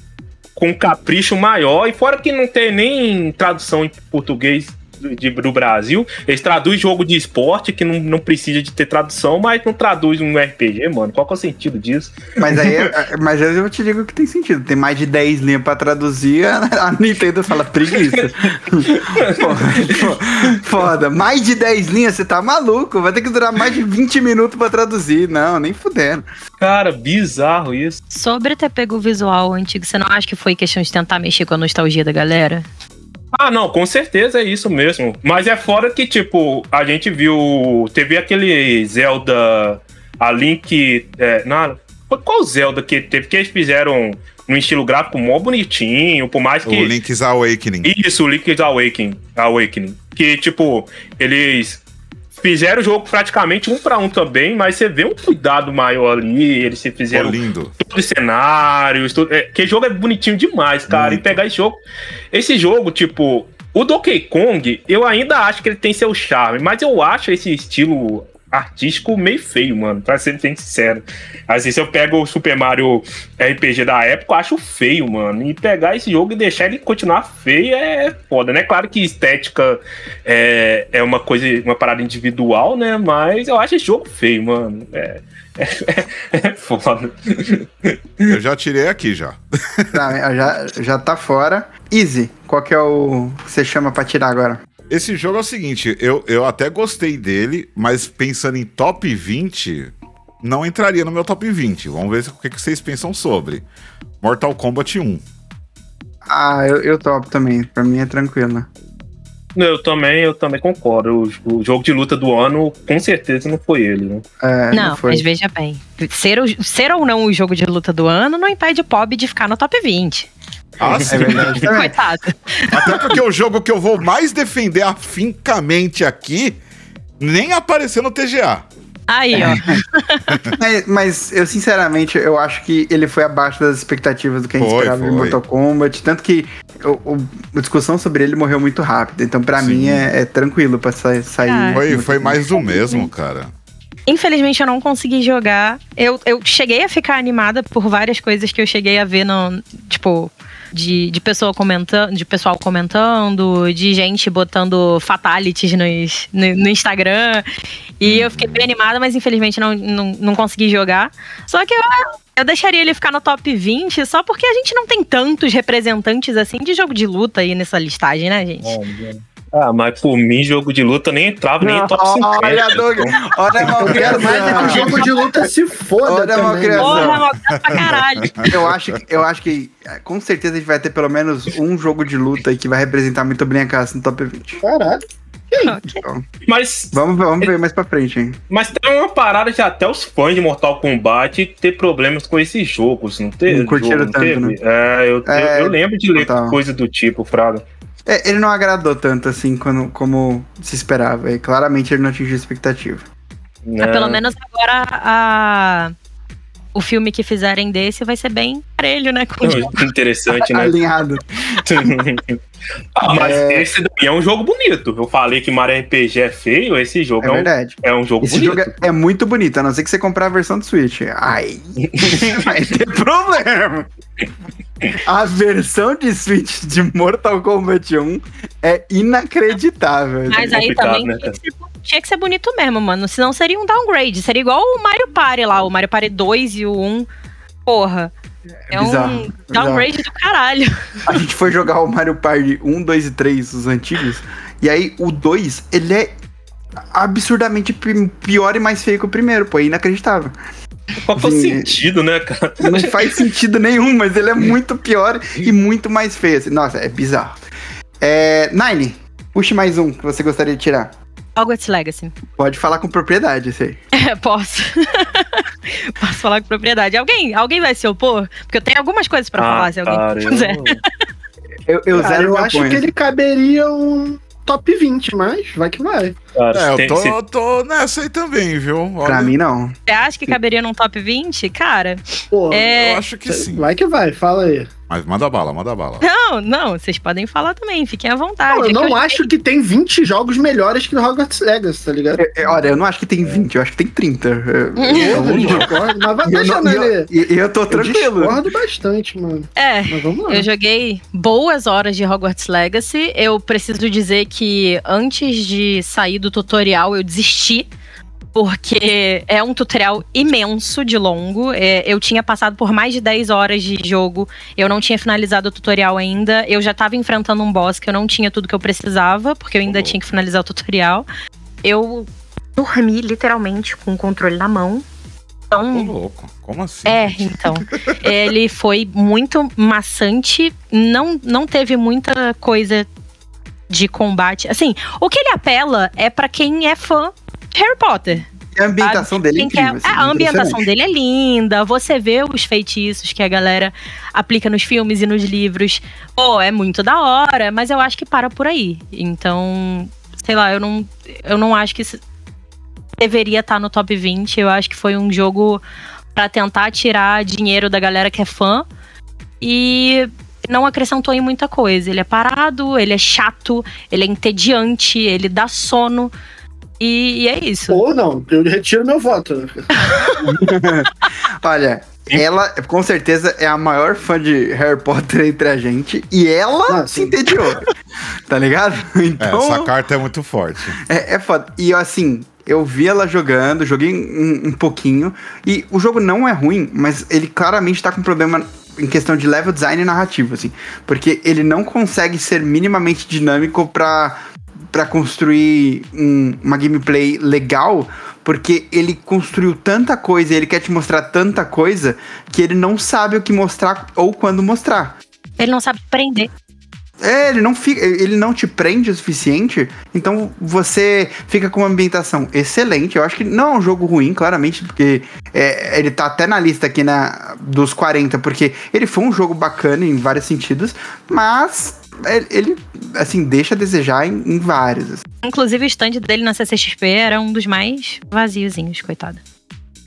com capricho maior. E fora que não tem nem tradução em português de, do Brasil. Eles traduzem jogo de esporte que não, não precisa de ter tradução, mas não traduz um RPG, mano. Qual que é o sentido disso? Mas aí, <laughs> mas aí eu te digo que tem sentido. Tem mais de 10 linhas pra traduzir, a Nintendo fala preguiça. <laughs> Foda. Mais de 10 linhas, você tá maluco? Vai ter que durar mais de 20 minutos pra traduzir. Não, nem fudendo. Cara, bizarro isso. Sobre ter pego o visual antigo, você não acha que foi questão de tentar mexer com a nostalgia da galera? Ah, não, com certeza é isso mesmo. Mas é fora que, tipo, a gente viu. Teve aquele Zelda. A Link. É, não, qual Zelda que teve que eles fizeram num estilo gráfico mó bonitinho, por mais que. O Link's Awakening. Isso, o Link's Awakening. Awakening. Que, tipo, eles fizeram o jogo praticamente um para um também, mas você vê um cuidado maior ali. Eles se fizeram. Oh, lindo. Todos os cenários. Tudo, é, que jogo é bonitinho demais, cara. Muito. E pegar esse jogo. Esse jogo, tipo. O Donkey Kong, eu ainda acho que ele tem seu charme, mas eu acho esse estilo artístico meio feio, mano, pra ser bem sincero. Às vezes eu pego o Super Mario RPG da época, eu acho feio, mano. E pegar esse jogo e deixar ele continuar feio é foda, né? Claro que estética é, é uma coisa, uma parada individual, né? Mas eu acho esse jogo feio, mano. É, <laughs> é, é foda. Eu já tirei aqui já. Tá, já, já tá fora. Easy, qual que é o que você chama pra tirar agora? Esse jogo é o seguinte, eu, eu até gostei dele, mas pensando em top 20, não entraria no meu top 20. Vamos ver o que, que vocês pensam sobre. Mortal Kombat 1. Ah, eu, eu topo também. Pra mim é tranquilo. Eu também, eu também concordo. O, o, jogo de luta do ano, com certeza, não foi ele, né? É, não, não mas veja bem. Ser, o, ser ou não o jogo de luta do ano não impede o Pob de ficar no top 20. Ah, sim. É verdade. <laughs> Coitado. Até porque o jogo que eu vou mais defender afincamente aqui nem apareceu no TGA. Aí, ó. <laughs> mas, mas, eu, sinceramente, eu acho que ele foi abaixo das expectativas do que a gente foi, esperava em Mortal Kombat. Tanto que o, o, a discussão sobre ele morreu muito rápido. Então, pra Sim. mim, é, é, tranquilo pra sair. Ah, foi, foi mais do mesmo, cara. Infelizmente eu não consegui jogar. Eu, eu cheguei a ficar animada por várias coisas que eu cheguei a ver no. Tipo, de, de, pessoa comentando, de pessoal comentando, de gente botando fatalities no, no Instagram. E eu fiquei bem animada, mas infelizmente não, não, não consegui jogar. Só que eu, eu deixaria ele ficar no top 20 só porque a gente não tem tantos representantes assim de jogo de luta aí nessa listagem, né, gente? Ah, mas por mim, jogo de luta nem entrava nem em top 50. Olha, Doug, olha, mal quero mais é que o jogo de luta se foda olha, também. Porra, mal pra caralho. Eu <laughs> acho, eu acho que com certeza a gente vai ter pelo menos um jogo de luta aí que vai representar muito bem a casa no top 20. Caralho. Então, mas. Vamos, vamos ver mais pra frente, hein? Mas tem uma parada de até os fãs de Mortal Kombat ter problemas com esses jogos, não teve? Não curtiram jogo, tanto, não né? É, eu, é, eu, eu, lembro de ler total. coisa do tipo, Fraga. É, ele não agradou tanto assim quando, como se esperava. E claramente ele não atingiu a expectativa. É, pelo menos agora a, o filme que fizerem desse vai ser bem parelho, né? Com Interessante, né? <laughs> Alinhado. <laughs> ah, mas é... esse daí é um jogo bonito. Eu falei que Mario RPG é feio, esse jogo é, é um, verdade. é um jogo esse bonito. Esse jogo é, é, muito bonito, a não ser que você comprar a versão do Switch. Ai, <laughs> vai ter problema. A versão de Switch de Mortal Kombat 1 é inacreditável. Mas aí também né, tinha, que ser, tinha, que ser, bonito mesmo, mano. Senão seria um downgrade. Seria igual o Mario Party lá, o Mario Party 2 e o 1. Porra. É, é bizarro, um downgrade bizarro. do caralho. A gente foi jogar o Mario Party 1, 2 e 3, os antigos. E aí o 2, ele é absurdamente pior e mais feio que o primeiro, pô. É inacreditável. Qual foi o sentido, né, cara? <laughs> Não faz sentido nenhum, mas ele é muito pior e muito mais feio. Assim. Nossa, é bizarro. É, Nine, puxe mais um que você gostaria de tirar. Hogwarts Legacy. Pode falar com propriedade, sei. <laughs> É, posso. <laughs> posso falar com propriedade. Alguém, alguém vai se opor? Porque eu tenho algumas coisas para ah, falar, se alguém cara, quiser. Eu, eu Cara, zero eu acho que ele caberia um top 20, mas vai que vai. Cara, É, eu tô, se- eu tô nessa aí também, viu? Olha, Pra mim, não. Você acha que caberia num top 20? Cara, Pô, é. Eu acho que sim. vai que vai, fala aí. Mas manda bala, manda bala. Não, não, vocês podem falar também, fiquem à vontade. Não, É eu que não eu acho que tem 20 jogos melhores que no Hogwarts Legacy, tá ligado? É, é, olha, eu não acho que tem 20, eu acho que tem 30. É, Eu <laughs> discordo, mas vai E eu, e eu- eu tô Eu tranquilo. discordo bastante, mano. É, Mas vamos lá. Eu joguei boas horas de Hogwarts Legacy. Eu preciso dizer que antes de sair do tutorial eu desisti. Porque é um tutorial imenso de longo. É, eu tinha passado por mais de 10 horas de jogo. Eu não tinha finalizado o tutorial ainda. Eu já tava enfrentando um boss que eu não tinha tudo que eu precisava, porque eu ainda tinha que finalizar o tutorial. Eu dormi literalmente com o controle na mão. Ô, Então, louco. Como assim? é, então. <laughs> Ele foi muito maçante, não, não teve muita coisa de combate. Assim, o que ele apela é pra quem é fã Harry Potter. E a ambientação dele é incrível. assim, a ambientação impressionante. dele é linda, você vê os feitiços que a galera aplica nos filmes e nos livros. Pô, é muito da hora, mas eu acho que para por aí. Então, sei lá, eu não, eu não acho que deveria estar no top 20. Eu acho que foi um jogo pra tentar tirar dinheiro da galera que é fã e não acrescentou em muita coisa. Ele é parado, ele é chato, ele é entediante, ele dá sono. E, e é isso. Ou não, eu retiro meu voto. <laughs> Olha, ela com certeza é a maior fã de Harry Potter entre a gente. E ela Ah, se entediou. <laughs> tá ligado? É, Então. essa carta é muito forte. É, é foda. E assim, eu vi ela jogando, joguei um, um pouquinho. E o jogo não é ruim, mas ele claramente tá com problema em questão de level design e narrativo, assim. Porque ele não consegue ser minimamente dinâmico pra, pra construir um- uma gameplay legal. Porque ele construiu tanta coisa e ele quer te mostrar tanta coisa que ele não sabe o que mostrar ou quando mostrar. Ele não sabe prender. É, ele não fica, ele não te prende o suficiente, então você fica com uma ambientação excelente. Eu acho que não é um jogo ruim, claramente, porque é, ele tá até na lista aqui na, dos 40, porque ele foi um jogo bacana em vários sentidos, mas ele, ele, assim, deixa a desejar em, em vários. assim. Inclusive, o stand dele na CCXP era um dos mais vaziozinhos, coitado.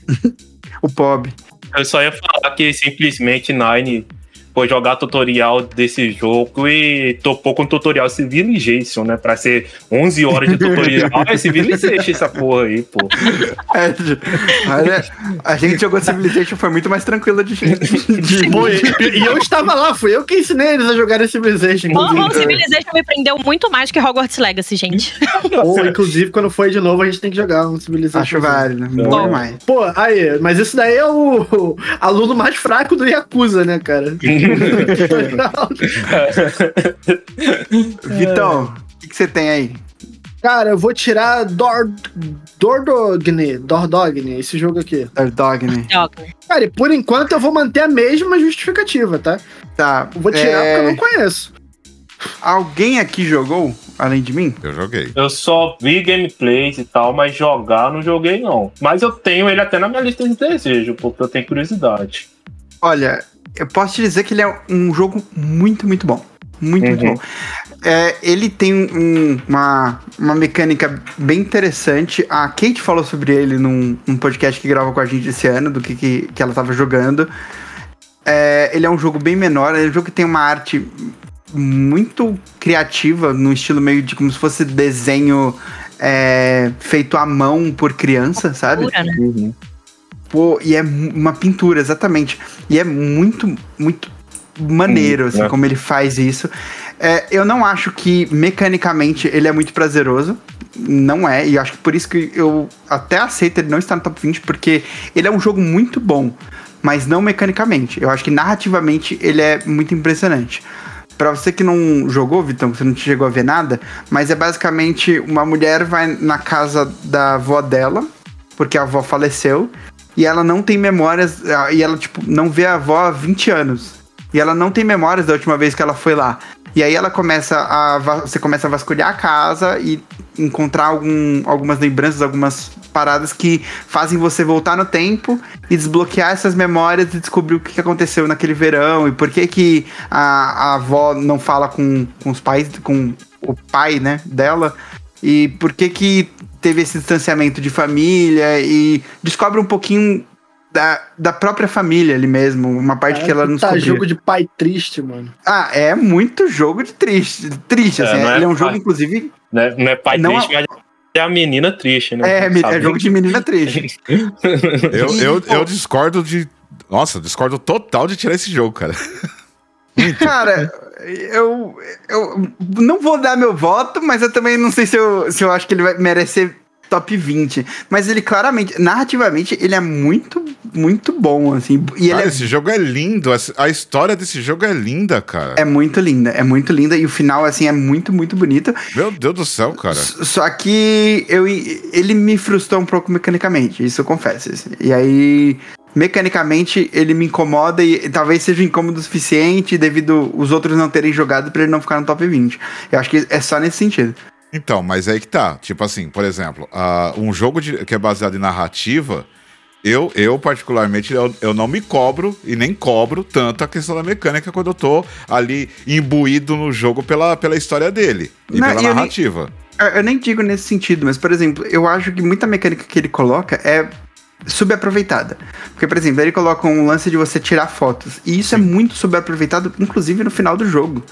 <laughs> O Pob. Eu só ia falar que simplesmente Nine foi jogar tutorial desse jogo e topou com o tutorial Civilization, né? Pra ser 11 horas de tutorial. <laughs> é Civilization essa porra aí, pô. É, olha, a gente jogou Civilization, foi muito mais tranquilo de. Pô, e, eu estava lá, fui eu que ensinei eles a jogar esse Civilization. Bom, Civilization me prendeu muito mais que Hogwarts Legacy, gente. Ou, inclusive, quando for de novo, a gente tem que jogar um Civilization. Acho válido, bom Bom. demais. Pô, aí, mas esse daí é o, o aluno mais fraco do Yakuza, né, cara? <laughs> <laughs> Vitão, o que que você tem aí? cara, eu vou tirar Dor, Dordogne, Dordogne, esse jogo aqui. Third Dog, né? Cara, e por enquanto eu vou manter a mesma justificativa, tá? Tá. Eu vou tirar é, porque eu não conheço. Alguém aqui jogou, além de mim? Eu joguei. Eu só vi gameplays e tal, mas jogar não joguei não. Mas eu tenho ele até na minha lista de desejo, porque eu tenho curiosidade. Olha, eu posso te dizer que ele é um jogo muito, muito bom. Muito, muito Uhum. bom. É, ele tem um- uma, uma mecânica bem interessante. A Kate falou sobre ele num, num podcast que gravou com a gente esse ano, do que, que, que ela tava jogando. É, ele é um jogo bem menor, é um jogo que tem uma arte muito criativa, no estilo meio de como se fosse desenho é, feito à mão por criança, sabe? Pura, né? Pô, e é uma pintura, exatamente. E é muito, muito maneiro, Hum, assim, é. como ele faz isso. É, eu não acho que mecanicamente ele é muito prazeroso. Não é, e eu acho que por isso que eu até aceito ele não estar no top 20, porque ele é um jogo muito bom, mas não mecanicamente. Eu acho que narrativamente ele é muito impressionante. Pra você que não jogou, Vitão, que você não chegou a ver nada, mas é basicamente uma mulher vai na casa da avó dela, porque a avó faleceu, e ela não tem memórias, ah, e ela, tipo, não vê a avó há 20 anos. E ela não tem memórias da última vez que ela foi lá. E aí ela começa a. Você começa a vasculhar a casa e encontrar algum, algumas lembranças, algumas paradas que fazem você voltar no tempo e desbloquear essas memórias e descobrir o que aconteceu naquele verão e por que que a, a avó não fala com, com os pais, com o pai, né, dela e por que que teve esse distanciamento de família e descobre um pouquinho da, da própria família ali mesmo, uma parte que ela não Tá jogo de pai triste, mano. Ah, é muito jogo de triste, triste, É, assim, não é ele é um jogo, pai. inclusive, Né? Não é pai Não- triste, mas é a menina triste, né? é, é Sabe? jogo de menina triste. Eu, eu, eu discordo de. Nossa, discordo total de tirar esse jogo, cara. <laughs> Cara, eu, eu não vou dar meu voto, mas eu também não sei se eu, se eu acho que ele vai merecer top 20. Mas ele claramente, narrativamente, ele é muito, muito bom, assim. E ele Cara, é, esse jogo é lindo. A história desse jogo é linda, cara. é muito linda, é muito linda. E o final, assim, é muito, muito bonito. Meu Deus do céu, cara. Só que eu, ele me frustrou um pouco mecanicamente, isso eu confesso. assim. E aí, mecanicamente, ele me incomoda e talvez seja incômodo o suficiente devido os outros não terem jogado pra ele não ficar no top 20. Eu acho que é só nesse sentido. Então, mas aí que tá. Tipo assim, por exemplo, ah, um jogo de- que é baseado em narrativa, eu, eu particularmente, eu, eu não me cobro e nem cobro tanto a questão da mecânica quando eu tô ali imbuído no jogo pela, pela história dele e Não, pela nem- narrativa. Eu, eu nem digo nesse sentido, mas, por exemplo, eu acho que muita mecânica que ele coloca é subaproveitada. Porque, por exemplo, ele coloca um lance de você tirar fotos. E isso é muito subaproveitado, inclusive no final do jogo.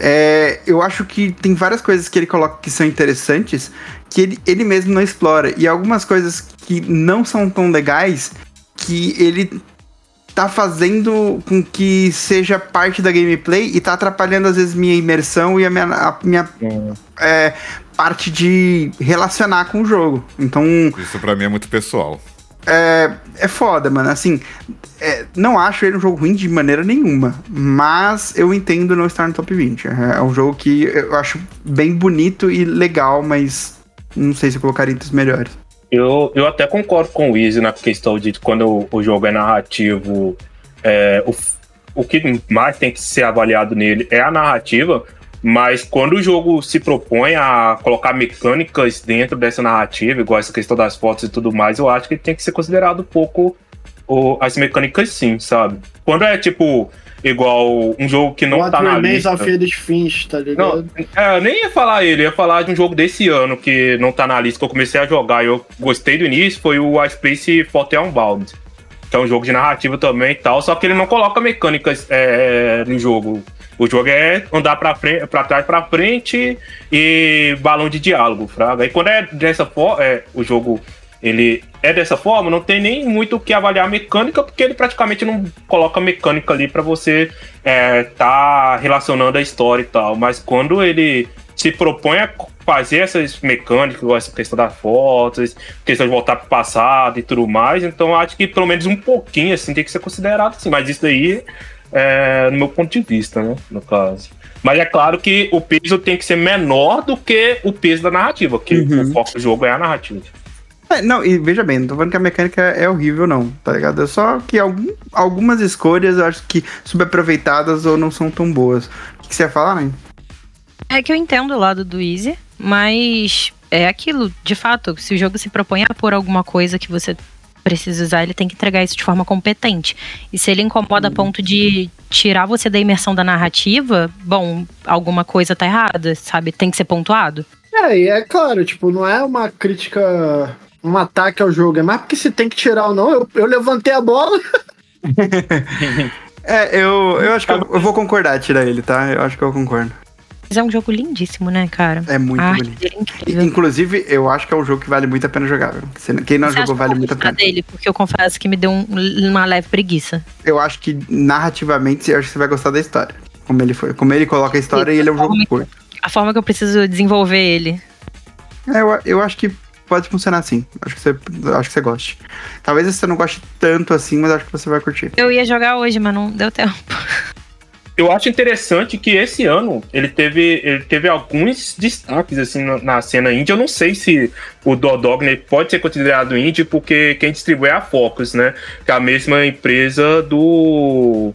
É, eu acho que tem várias coisas que ele coloca que são interessantes que ele, ele mesmo não explora. E algumas coisas que não são tão legais que ele tá fazendo com que seja parte da gameplay e tá atrapalhando às vezes minha imersão e a minha, a minha é, parte de relacionar com o jogo. Então, Isso pra mim é muito pessoal. É, é foda, mano. Assim, é, não acho ele um jogo ruim de maneira nenhuma, mas eu entendo não estar no top 20. É, é um jogo que eu acho bem bonito e legal, mas não sei se eu colocaria entre os melhores. Eu, eu até concordo com o Easy na questão de quando o, jogo é narrativo, é, o, o que mais tem que ser avaliado nele é a narrativa, mas quando o jogo se propõe a colocar mecânicas dentro dessa narrativa, igual essa questão das fotos e tudo mais, eu acho que tem que ser considerado um pouco as mecânicas sim, sabe? Quando é tipo igual um jogo que não What tá na lista. of Edith Finch, tá ligado? Não, é, eu nem ia falar ele, ia falar de um jogo desse ano que não tá na lista, que eu comecei a jogar e eu gostei do início, foi o Ice Space Forte Unbound. Que é um jogo de narrativa também e tal, só que ele não coloca mecânicas é, no jogo. O jogo é andar pra, frente, pra trás pra frente e balão de diálogo, fraga. E quando é dessa forma, é, o jogo ele é dessa forma, não tem nem muito o que avaliar a mecânica, porque ele praticamente não coloca mecânica ali pra você é, tá relacionando a história e tal. Mas quando ele se propõe a fazer essas mecânicas, essa questão das fotos, questão de voltar pro passado e tudo mais, então acho que pelo menos um pouquinho assim tem que ser considerado assim. Mas isso daí é no meu ponto de vista, né? No caso. Mas é claro que o peso tem que ser menor do que o peso da narrativa, que Uhum. o foco do jogo é a narrativa. É, não, e veja bem, não tô falando que a mecânica é horrível, não, tá ligado? É só que algum- algumas escolhas eu acho que subaproveitadas ou não são tão boas. O que, que você ia falar, né? É que eu entendo o lado do Easy, mas é aquilo, de fato, se o jogo se propõe a pôr alguma coisa que você precisa usar, ele tem que entregar isso de forma competente. E se ele incomoda a ponto de tirar você da imersão da narrativa, bom, alguma coisa tá errada, sabe? Tem que ser pontuado. É, e é claro, tipo, não é uma crítica, um ataque ao jogo, é mais porque se tem que tirar ou não. Eu, eu levantei a bola. <laughs> É, eu, eu acho que eu, eu vou concordar tirar ele, tá? Eu acho que eu concordo. Mas é um jogo lindíssimo, né, cara? É muito a bonito. é. Inclusive, eu acho que é um jogo que vale muito a pena jogar. Quem não Você jogou vale muito a pena. dele, porque eu confesso que me deu um- uma leve preguiça. Eu acho que narrativamente, eu acho que você vai gostar da história. Como ele foi. Como ele coloca a história e ele é um jogo curto. A forma que eu preciso desenvolver ele. É, eu, eu acho que pode funcionar assim. Acho que, você, acho que você goste. Talvez você não goste tanto assim, mas acho que você vai curtir. Eu ia jogar hoje, mas não deu tempo. <laughs> Eu acho interessante que esse ano ele teve, ele teve alguns destaques assim na, na cena indie. Eu não sei se o Dodogner pode ser considerado indie, porque quem distribui é a Focus, né? Que é a mesma empresa do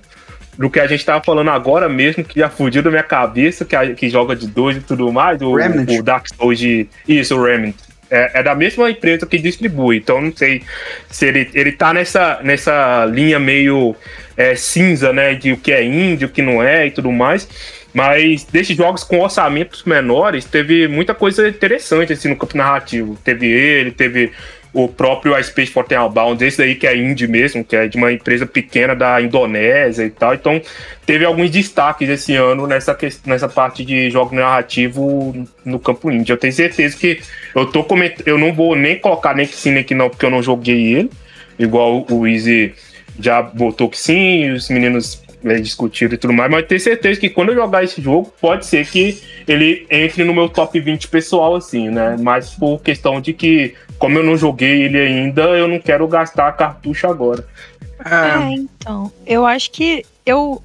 do que a gente tava falando agora mesmo, que já fugiu da minha cabeça, que, a- que joga de dois e tudo mais, o, Remnant. o Dark Souls de. Isso, o Remnant. é, é, da mesma empresa que distribui. Então não sei se ele, ele tá nessa, nessa linha meio é, cinza, né? De o que é indie, o que não é e tudo mais. Mas desses jogos com orçamentos menores, teve muita coisa interessante assim, no campo narrativo. Teve ele, teve o próprio iSpace Forten Outbound, esse daí que é indie mesmo, que é de uma empresa pequena da Indonésia e tal. Então, teve alguns destaques esse ano nessa, nessa parte de jogo narrativo no campo indie. Eu tenho certeza que eu tô comentando, eu não vou nem colocar nem que sim, nem que não, porque eu não joguei ele, igual o Easy já botou que sim, os meninos né, discutiram e tudo mais, mas tenho certeza que quando eu jogar esse jogo, pode ser que ele entre no meu top 20 pessoal, assim, né? Mas por questão de que como eu não joguei ele ainda, eu não quero gastar cartucho agora. É, é então. Eu acho que eu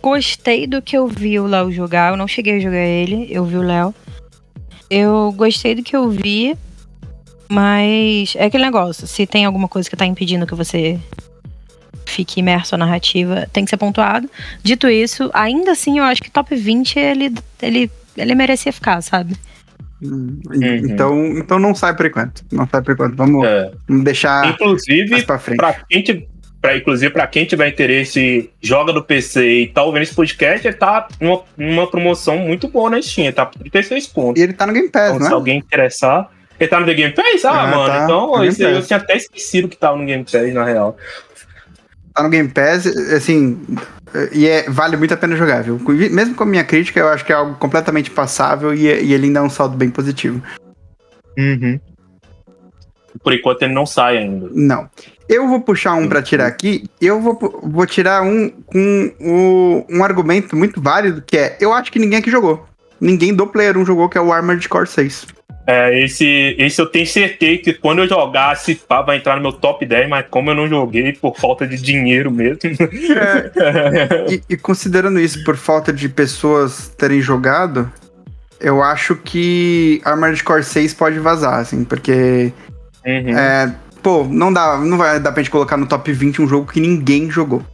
gostei do que eu vi o Léo jogar. Eu não cheguei a jogar ele, eu vi o Léo. Eu gostei do que eu vi, mas é aquele negócio. Se tem alguma coisa que tá impedindo que você fique imerso na narrativa, tem que ser pontuado. Dito isso, ainda assim eu acho que top 20 ele, ele, ele merecia ficar, sabe? Uhum. Então, então não sai por enquanto. Não sai por enquanto. Vamos, é. vamos deixar inclusive, mais pra frente. Pra quem, pra, inclusive, para quem tiver interesse, joga no PC e tá ouvindo esse podcast, ele tá numa, numa promoção muito boa na Steam. Tá por 36 pontos. E ele tá no Game Pass, então, né? Se alguém interessar. Ele tá no The Game Pass? Ah, ah mano, tá então isso, eu tinha até esquecido que tava no Game Pass, na real. Tá no Game Pass, assim, e é, vale muito a pena jogar, viu? Mesmo com a minha crítica, eu acho que é algo completamente passável e, e ele ainda é um saldo bem positivo. Uhum. Por enquanto ele não sai ainda. Não. Eu vou puxar um para tirar aqui. Eu vou, vou tirar um com um, um argumento muito válido, que é: eu acho que ninguém aqui jogou. Ninguém do Player 1 jogou, que é o Armored Core 6. É, esse, esse eu tenho certeza que quando eu jogasse, pá, vai entrar no meu top 10, mas como eu não joguei por falta de dinheiro mesmo. É. <laughs> e, e, considerando isso por falta de pessoas terem jogado, eu acho que Armored Core 6 pode vazar, assim, porque. Uhum. É, pô, não dá, não vai dar pra gente colocar no top 20 um jogo que ninguém jogou.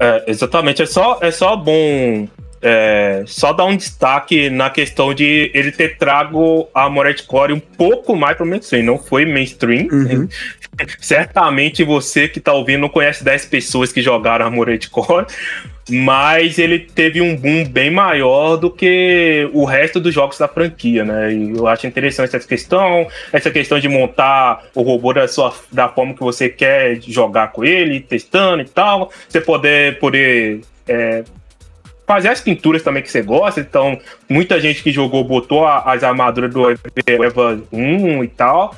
É, exatamente. É só, é só bom é, só dar um destaque na questão de ele ter trago a Moret Core um pouco mais para o mainstream. Não foi mainstream. Uhum. <laughs> Certamente você que está ouvindo não conhece 10 pessoas que jogaram a Moret Core, mas ele teve um boom bem maior do que o resto dos jogos da franquia, né? E eu acho interessante essa questão, essa questão de montar o robô da, sua, da forma que você quer jogar com ele, testando e tal. Você poder, poder é, fazer as pinturas também que você gosta. Então, muita gente que jogou botou as armaduras do Eva 1 e tal.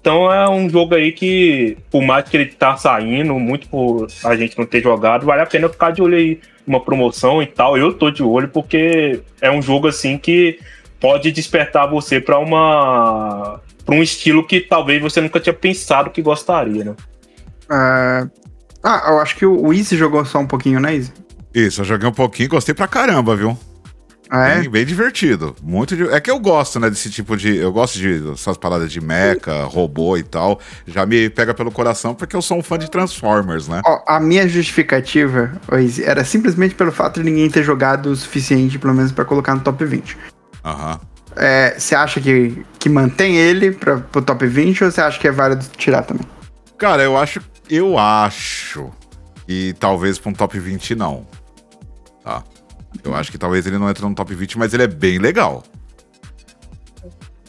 Então é um jogo aí que, por mais que ele tá saindo, muito por a gente não ter jogado, vale a pena ficar de olho aí, uma promoção e tal. Eu tô de olho porque é um jogo assim que pode despertar você para uma para um estilo que talvez você nunca tinha pensado que gostaria, né? Uh, ah, eu acho que o Easy jogou só um pouquinho, né, Easy? Isso, eu joguei um pouquinho, gostei pra caramba, viu? Ah, é? Bem, bem, divertido. Muito É que eu gosto, né, desse tipo de. Eu gosto de essas paradas de mecha, robô e tal. Já me pega pelo coração porque eu sou um fã de Transformers, né? Ó, a minha justificativa era simplesmente pelo fato de ninguém ter jogado o suficiente, pelo menos, para colocar no top 20. Aham. É, você acha que, que mantém ele pra, pro top 20 ou você acha que é válido tirar também? Cara, eu acho. Eu acho. E talvez pra um top 20 não. Tá? Eu acho que talvez ele não entre no top 20, mas ele é bem legal.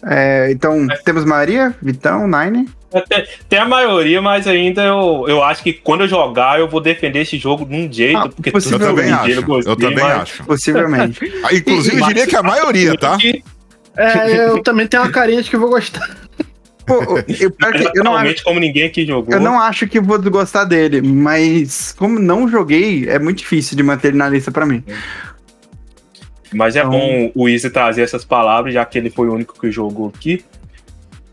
É, então, temos Maria, Vitão, Nine. É, tem, tem, a maioria, mas ainda eu, eu acho que quando eu jogar, eu vou defender esse jogo de um jeito. Ah, porque eu também acho. Eu, gostei, eu também mas... acho. Possivelmente. Ah, inclusive, eu diria que a maioria, tá? <laughs> É, eu também tenho uma carinha de que eu vou gostar. <laughs> Pô, eu, eu não acho, como ninguém aqui jogou. Eu não acho que vou gostar dele, mas como não joguei, é muito difícil de manter ele na lista para mim. Mas é então... bom o Easy trazer essas palavras, já que ele foi o único que jogou aqui.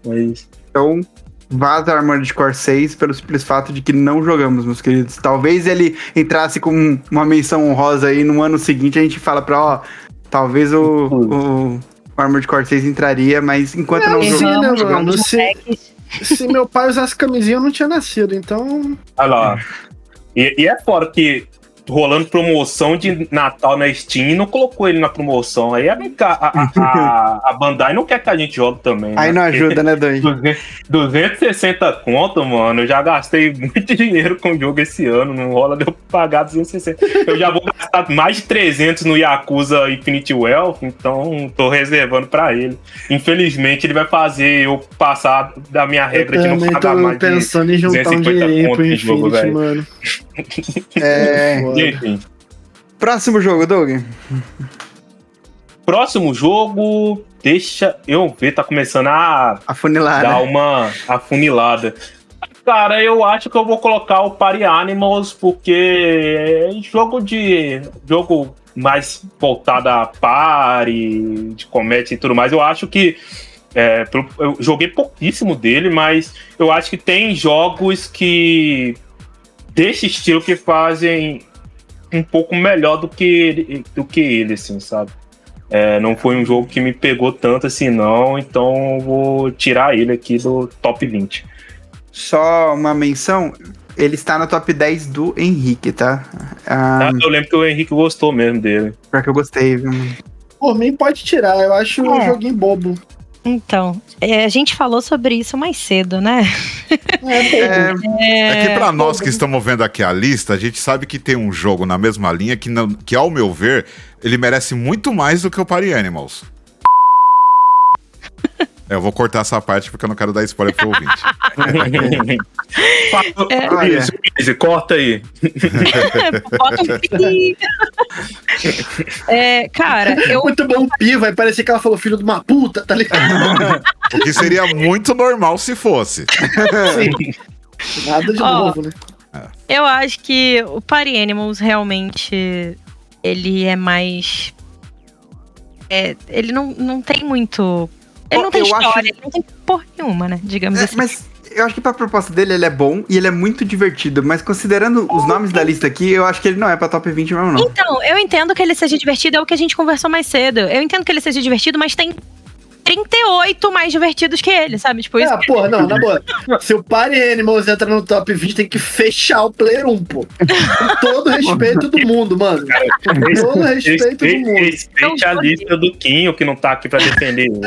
Mas... Então, vaza Armored Core 6 pelo simples fato de que não jogamos, meus queridos. Talvez ele entrasse com uma menção honrosa aí no ano seguinte, a gente fala pra, ó, talvez o, o o Armored Core 6 entraria, mas enquanto não, não jogamos... Se, se meu pai usasse camisinha, eu não tinha nascido, então... Olha lá. E, e é fora que rolando promoção de Natal na Steam e não colocou ele na promoção. Aí a, a, a, a Bandai não quer que a gente jogue também. Aí né? não ajuda, né, Doi? 260 conto, mano. Eu já gastei muito dinheiro com o jogo esse ano. Não rola de eu pagar 260. Eu já vou gastar mais de 300 no Yakuza Infinite Wealth, então tô reservando pra ele. Infelizmente, ele vai fazer eu passar da minha regra de não pagar mais de pensando em juntar um dinheirinho pro Infinity, jogo, mano. <laughs> É. Enfim. Próximo jogo, Doug. Próximo jogo, deixa eu ver, tá começando a afunilar, dar né? uma afunilada. Cara, eu acho que eu vou colocar o Party Animals porque é jogo de jogo mais voltado a party, de comédia e tudo mais. Eu acho que é, eu joguei pouquíssimo dele, mas eu acho que tem jogos que desse estilo que fazem um pouco melhor do que ele, do que ele assim, sabe? É, não foi um jogo que me pegou tanto assim, não, então vou tirar ele aqui do top 20. Só uma menção, ele está no top 10 do Henrique, tá? Ah, eu lembro que o Henrique gostou mesmo dele. Pior que eu gostei, viu? Por mim, pode tirar, eu acho é. um joguinho bobo. Então, é, a gente falou sobre isso mais cedo, né? É, é, é que para nós que estamos vendo aqui a lista, a gente sabe que tem um jogo na mesma linha que, não, que ao meu ver, ele merece muito mais do que o Party Animals. É, eu vou cortar essa parte porque eu não quero dar spoiler pro ouvinte. <laughs> é. Isso, isso, corta aí. <laughs> é, cara, eu. Muito bom pi, vai parecer que ela falou filho de uma puta, tá ligado? <laughs> o que seria muito normal se fosse. Sim. Nada de oh, novo, né? Eu acho que o Party Animals realmente ele é mais. É, ele não, não tem muito ele não tem eu história, acho... ele não tem porra nenhuma, né? Digamos é, assim. Mas eu acho que pra proposta dele ele é bom e ele é muito divertido, mas considerando os nomes da lista aqui, eu acho que ele não é pra top 20 mesmo, não. Então, eu entendo que ele seja divertido, é o que a gente conversou mais cedo. Eu entendo que ele seja divertido, mas tem 38 mais divertidos que ele, sabe? Tipo, isso. Ah, porra, não, na boa. Se o Party Animals entra no top 20, tem que fechar o Player 1, pô. Com todo <laughs> respeito do mundo, mano. Com todo respeito do mundo. Respeite a lista do Quinho, que não tá aqui pra defender ele.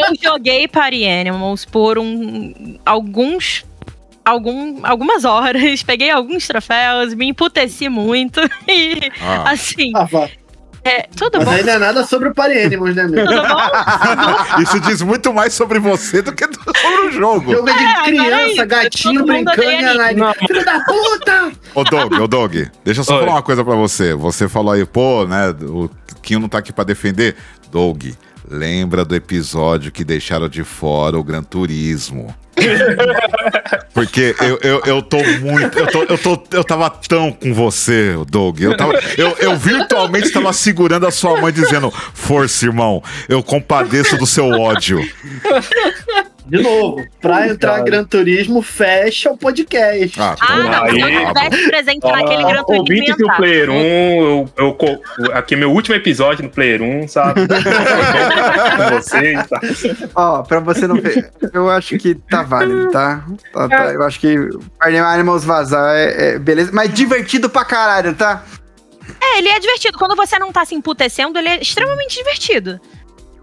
Eu joguei Party Animals por um, alguns algum, algumas horas, <laughs> peguei alguns troféus, me emputeci muito <laughs> e ah. assim. Ah, é, tudo Mas bom. não é nada sobre o Party Animals, né, meu? Tudo bom? <laughs> Isso diz muito mais sobre você do que sobre o jogo. Jogo de é, criança, é gatinho brincando e a Filho da puta! Ô, Doug, ô, Doug, deixa eu só Oi. falar uma coisa pra você. Você falou aí, pô, né, o Quinho não tá aqui pra defender. Doug, lembra do episódio que deixaram de fora o Gran Turismo. <laughs> Porque eu, eu, eu tô muito. Eu, tô, eu, tô, eu tava tão com você, Doug. Eu, tava, eu, eu virtualmente estava segurando a sua mãe dizendo: Força, irmão, eu compadeço do seu ódio. De novo, pra entrar Gran Turismo, fecha o podcast. Ah, ah não, aí, se eu tivesse presente naquele Gran Turismo. Ouvinte do Player 1, eu, eu, aqui é meu último episódio no Player 1, sabe? <laughs> vocês, tá? Ó, pra você não ver, eu acho que tá válido, tá? tá, tá eu acho que Animals vazar é, é beleza, mas divertido pra caralho, tá? É, ele é divertido. Quando você não tá se emputecendo, ele é extremamente divertido.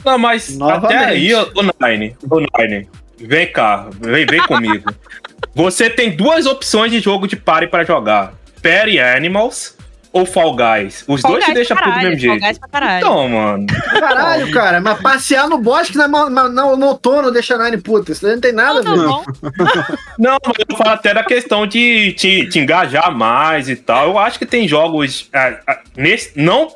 Não, mas Novamente. até aí, o Nine, o Nine, vem cá, vem, vem comigo. <laughs> Você tem duas opções de jogo de party para jogar: Party Animals ou Fall Guys? Os Fall dois te deixam puto do mesmo jeito. Fall Guys pra caralho. Então, mano. Caralho, cara, mas passear no bosque na, na, no, no outono deixa Nine puta. Isso não tem nada a ver. Não, <laughs> não, mas eu falo até da questão de te, te engajar mais e tal. Eu acho que tem jogos. É, é, nesse, não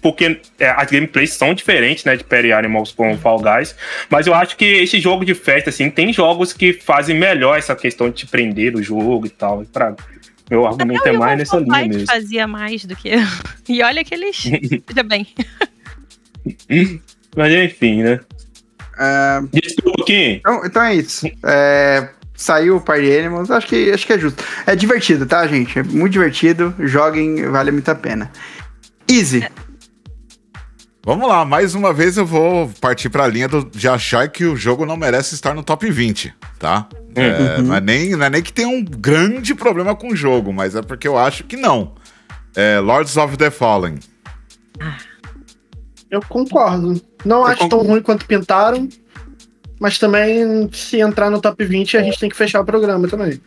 porque é, as gameplays são diferentes, né, de Perry Animals com Fall Guys, mas eu acho que esse jogo de festa, assim, tem jogos que fazem melhor essa questão de te prender o jogo e tal, pra... Meu argumento é mais nessa linha mesmo. fazia mais do que... e olha que eles... <laughs> Veja bem. <laughs> mas enfim, né? Uh... Desculpa, aqui. Então, então é isso. É saiu o Party Animals, acho que, acho que é justo. É divertido, tá, gente? É muito divertido. Joguem, vale muito a pena. Easy. É. Vamos lá, mais uma vez eu vou partir para a linha do, de achar que o jogo não merece estar no top 20, tá? É, uhum. não, é nem, não é nem que tem um grande problema com o jogo, mas é porque eu acho que não. é Lords of the Fallen. Eu concordo. Não acho tão ruim quanto pintaram. Mas também, se entrar no top 20, a gente tem que fechar o programa também.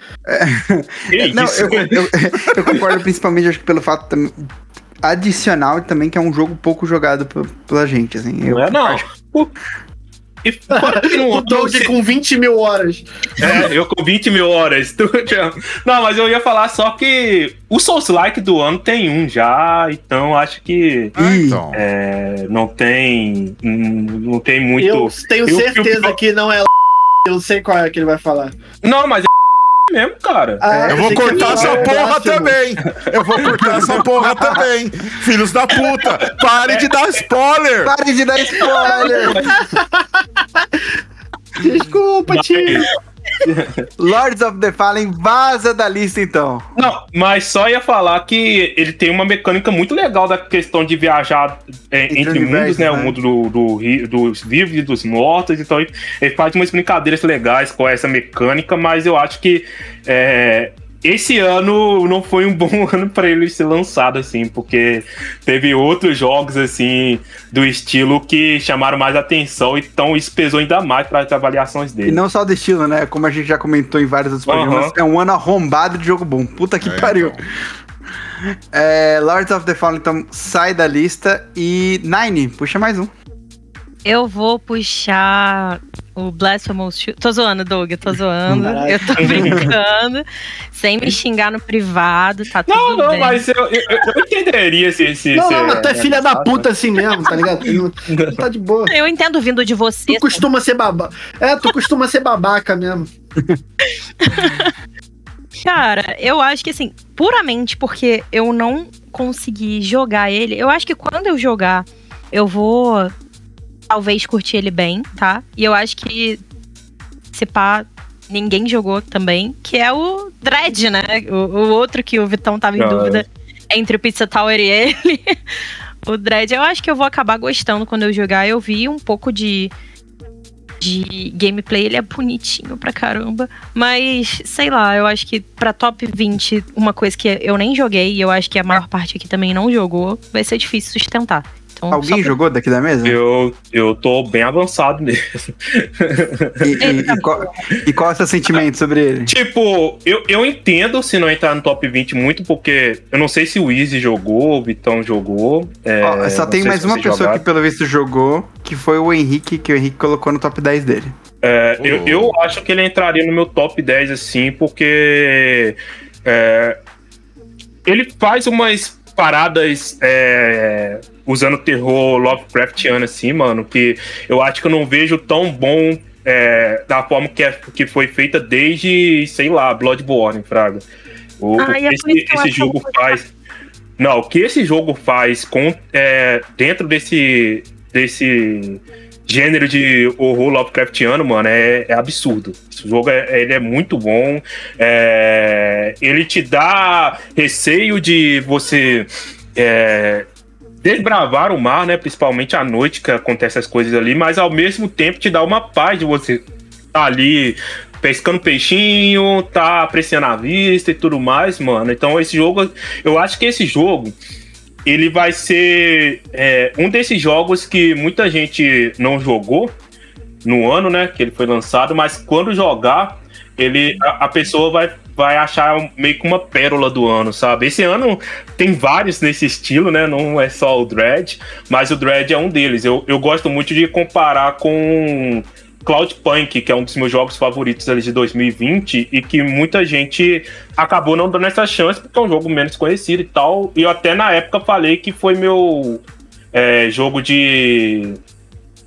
Que Não, isso? eu, eu- eu concordo principalmente acho que pelo fato adicional também que é um jogo pouco jogado pela gente, assim. Eu Não é não. acho- O- E fora que não- <laughs> O Doug não- com 20 mil horas. É, eu com 20 mil horas. <laughs> Não, mas eu ia falar só que o Souls Like do ano tem um já, então acho que Ah, então. é, não tem. Não tem muito. Eu tenho eu- certeza eu- que não é Eu sei qual é que ele vai falar. Não, mas é mesmo, cara. Ah, Eu vou cortar essa porra também. Eu vou cortar essa porra também. Filhos da puta, pare de dar spoiler. Pare de dar spoiler! <laughs> Desculpa, tio. <laughs> Lords of the Fallen, vaza da lista então. Não, mas só ia falar que ele tem uma mecânica muito legal da questão de viajar é, Entre mundos, né? né? O mundo do, do dos vivos e dos mortos. Então ele ele faz umas brincadeiras legais com essa mecânica, mas eu acho que é, esse ano não foi um <laughs> bom ano para ele ser lançado, assim, porque teve outros jogos, assim, do estilo que chamaram mais atenção, então isso pesou ainda mais para as avaliações E dele. não só do estilo, né? Como a gente já comentou em vários outros programas, é um ano arrombado de jogo bom. Puta que É, pariu. então. É, Lords of the Fallen, então, sai da lista. E Nine, puxa mais um. Eu vou puxar o Blasphemous Shoot. Tô zoando, Doug, eu tô zoando. Caralho. Eu tô <laughs> brincando. sem me xingar no privado, tá tudo Não, não, bem. mas eu, eu, eu entenderia se. se Não, se- não, mas tu é filha da puta assim mesmo, tá ligado? Não- tu tá de boa. Eu entendo vindo de você. Tu costuma ser babaca. É, tu costuma ser babaca mesmo. Cara, eu acho que assim, puramente porque eu não consegui jogar ele, eu acho que quando eu jogar, eu vou talvez curtir ele bem, tá? E eu acho que se pá, ninguém jogou também, que é o Dread, né? O, o outro que o Vitão tava em dúvida entre o Pizza Tower e ele. <laughs> o Dread, eu acho que eu vou acabar gostando quando eu jogar. Eu vi um pouco de de gameplay, ele é bonitinho pra caramba. Mas, sei lá, eu acho que pra top 20, uma coisa que eu nem joguei, e eu acho que a maior parte aqui também não jogou, vai ser difícil sustentar. Então, Alguém pra- jogou daqui da mesa? Eu, eu tô bem avançado nele. E, e- e qual, e qual é o seu sentimento sobre ele? Tipo, eu, eu entendo se não entrar no top 20 muito, porque eu não sei se o Easy jogou, o Vitão jogou. é, Ó, só tem mais uma pessoa jogaram. que pelo visto jogou, que foi o Henrique, que o Henrique colocou no top 10 dele. É, eu, eu acho que ele entraria no meu top 10, assim, porque é, ele faz umas paradas é, usando terror Lovecraftiano, assim, mano, que eu acho que eu não vejo tão bom é, da forma que, é- que foi feita desde, sei lá, Bloodborne, Fraga. O, Ah, o é que por esse, esse jogo que faz. Não, o que esse jogo faz com, é, dentro desse, desse gênero de horror Lovecraftiano, mano, é, é absurdo. Esse jogo é, ele é muito bom. é, ele te dá receio de você é, desbravar o mar, né? Principalmente à noite que acontecem as coisas ali, mas ao mesmo tempo te dá uma paz de você tá ali pescando peixinho, tá apreciando a vista e tudo mais, mano. Então esse jogo, eu acho que esse jogo ele vai ser é, um desses jogos que muita gente não jogou no ano, né? Que ele foi lançado, mas quando jogar, ele a, a pessoa vai, vai achar meio que uma pérola do ano, sabe? Esse ano tem vários nesse estilo, né? Não é só o Dread, mas o Dread é um deles. Eu, eu gosto muito de comparar com Cloudpunk, que é um dos meus jogos favoritos ali de 2020 e que muita gente acabou não dando essa chance porque é um jogo menos conhecido e tal. E eu até na época falei que foi meu é, jogo de